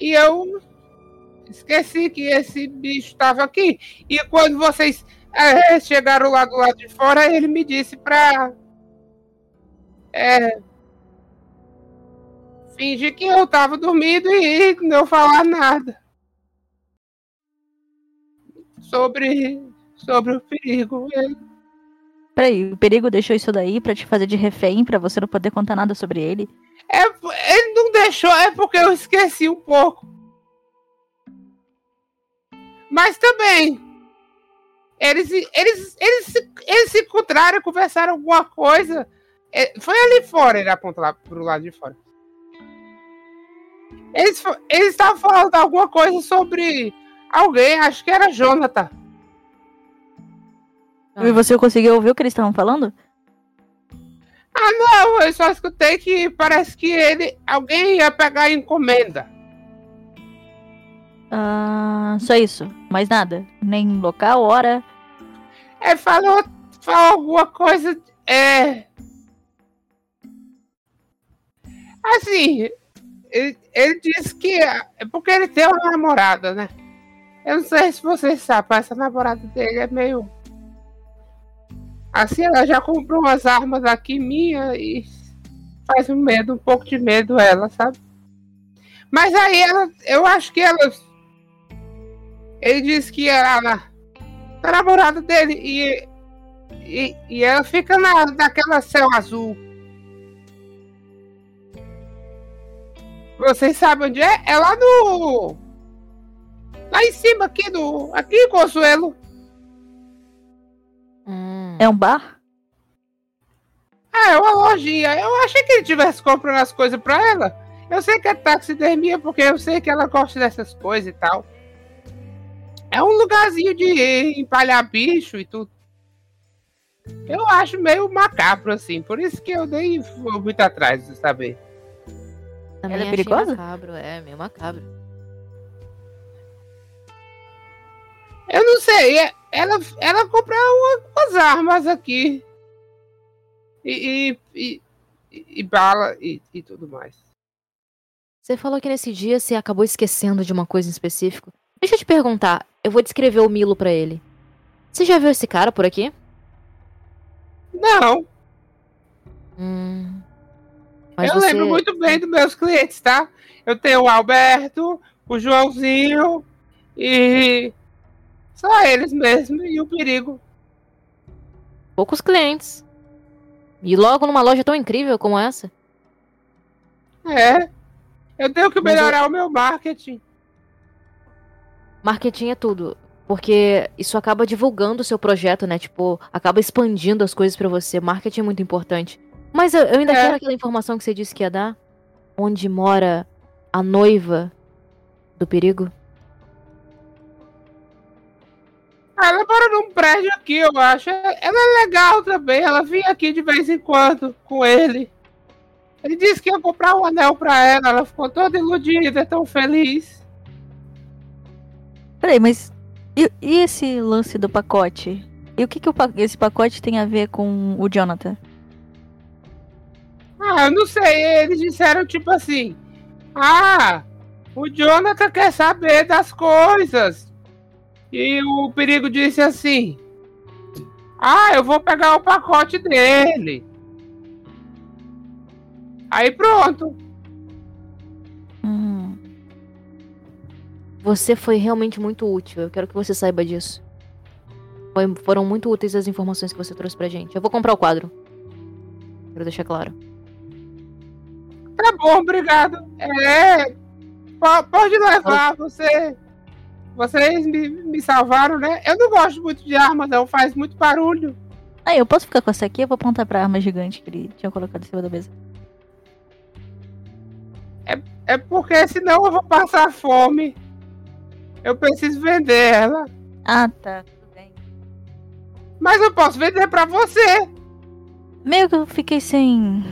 [SPEAKER 1] E eu esqueci que esse bicho estava aqui. E quando vocês é, chegaram lá do lado de fora, ele me disse pra é, fingir que eu tava dormindo e não falar nada sobre sobre o perigo. Ele-
[SPEAKER 2] Peraí, o perigo deixou isso daí pra te fazer de refém, pra você não poder contar nada sobre ele.
[SPEAKER 1] É, deixou, é porque eu esqueci um pouco. Mas também eles eles eles se, eles se encontraram, conversaram alguma coisa. É, foi ali fora, ele aponta lá pro lado de fora. Eles eles estavam falando alguma coisa sobre alguém, acho que era Jonathan.
[SPEAKER 2] E você conseguiu ouvir o que eles estavam falando?
[SPEAKER 1] Ah, não, eu só escutei que parece que ele alguém ia pegar a encomenda.
[SPEAKER 2] Ah, só isso. Mais nada. Nem local, hora.
[SPEAKER 1] Ele falou, falar alguma coisa. É. Assim, ele, ele disse que é porque ele tem uma namorada, né? Eu não sei se vocês sabem, mas essa namorada dele é meio. Assim, ela já comprou umas armas aqui minha e faz um medo, um pouco de medo ela, sabe? Mas aí ela, eu acho que ela. Ele disse que era na, na namorada dele e, e, e ela fica na, naquela céu azul. Vocês sabem onde é? É lá no. Lá em cima, aqui do. Aqui Consuelo.
[SPEAKER 2] É um bar?
[SPEAKER 1] Ah, é uma lojinha. Eu achei que ele tivesse comprando as coisas pra ela. Eu sei que é taxidermia, porque eu sei que ela gosta dessas coisas e tal. É um lugarzinho de empalhar bicho e tudo. Eu acho meio macabro, assim. Por isso que eu nem vou muito atrás de saber.
[SPEAKER 4] Também
[SPEAKER 2] Ela é perigosa?
[SPEAKER 4] macabro, é, meio macabro.
[SPEAKER 1] Eu não sei. é- Ela, ela comprou uma- umas armas aqui. E, e, e, e bala e, e tudo mais.
[SPEAKER 4] Você falou que nesse dia você acabou esquecendo de uma coisa em específico. Deixa eu te perguntar, eu vou descrever o Milo pra ele. Você já viu esse cara por aqui?
[SPEAKER 1] Não,
[SPEAKER 4] Hum.
[SPEAKER 1] Eu
[SPEAKER 4] você...
[SPEAKER 1] lembro muito bem dos meus clientes, tá? Eu tenho o Alberto, o Joãozinho e. Só eles mesmo e o perigo.
[SPEAKER 4] Poucos clientes. E logo numa loja tão incrível como essa.
[SPEAKER 1] É. Eu tenho que
[SPEAKER 4] Mas eu-
[SPEAKER 1] melhorar o meu marketing.
[SPEAKER 4] Marketing é tudo. Porque isso acaba divulgando o seu projeto, né? Tipo, acaba expandindo as coisas pra você. Marketing é muito importante. Mas eu, eu ainda
[SPEAKER 1] É.
[SPEAKER 4] quero aquela informação que você disse que ia dar. Onde mora a noiva do perigo?
[SPEAKER 1] Ela mora num prédio aqui, eu acho. Ela é legal também. Ela vinha aqui de vez em quando com ele. Ele disse que ia comprar um anel pra ela. Ela ficou toda iludida, tão feliz.
[SPEAKER 2] Peraí, mas. E, e esse lance do pacote? E o que, que o esse pacote tem a ver com o Jonathan?
[SPEAKER 1] Ah, eu não sei. Eles disseram tipo assim: Ah, o Jonathan quer saber das coisas. E o perigo disse assim: Ah, eu vou pegar o pacote dele. Aí pronto.
[SPEAKER 2] Hum,
[SPEAKER 4] Você foi realmente muito útil. Eu quero que você saiba disso. Foi- foram muito úteis as informações que você trouxe pra gente. Eu vou comprar o quadro. Quero deixar claro.
[SPEAKER 1] Tá bom, obrigado. É. po- Pode levar, você. Vocês me, me salvaram, né? Eu não gosto muito de arma, não. Faz muito barulho.
[SPEAKER 2] Ah, eu posso ficar com essa aqui? Eu vou apontar pra arma gigante que ele tinha colocado em cima da mesa.
[SPEAKER 1] É porque senão eu vou passar fome. Eu preciso vender ela.
[SPEAKER 2] Ah, tá. Tudo bem.
[SPEAKER 1] Mas eu posso vender pra você.
[SPEAKER 2] Meio que eu fiquei sem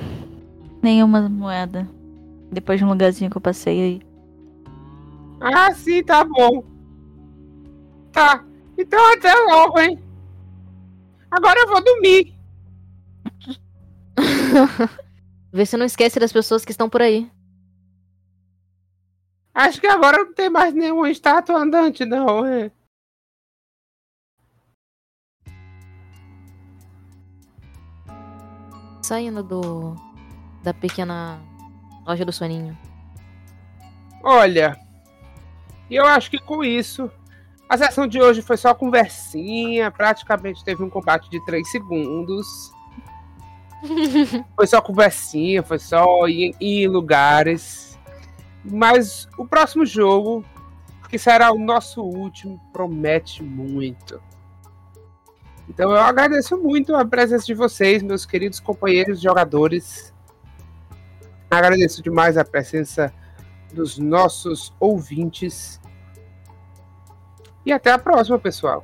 [SPEAKER 2] nenhuma moeda. Depois de um lugarzinho que eu passei aí.
[SPEAKER 1] Ah, sim, tá bom. Tá. Então até logo, hein? Agora eu vou dormir.
[SPEAKER 4] Vê se não esquece das pessoas que estão por aí.
[SPEAKER 1] Acho que agora não tem mais nenhuma estátua andante, não. É.
[SPEAKER 4] Saindo do. da pequena loja do soninho.
[SPEAKER 1] Olha, eu acho que com isso, a sessão de hoje foi só conversinha, praticamente teve um combate de 3 segundos. Foi só conversinha, foi só ir, ir em lugares. Mas o próximo jogo, que será o nosso último, promete muito. Então eu agradeço muito a presença de vocês, meus queridos companheiros jogadores. Agradeço demais a presença dos nossos ouvintes. E até a próxima, pessoal.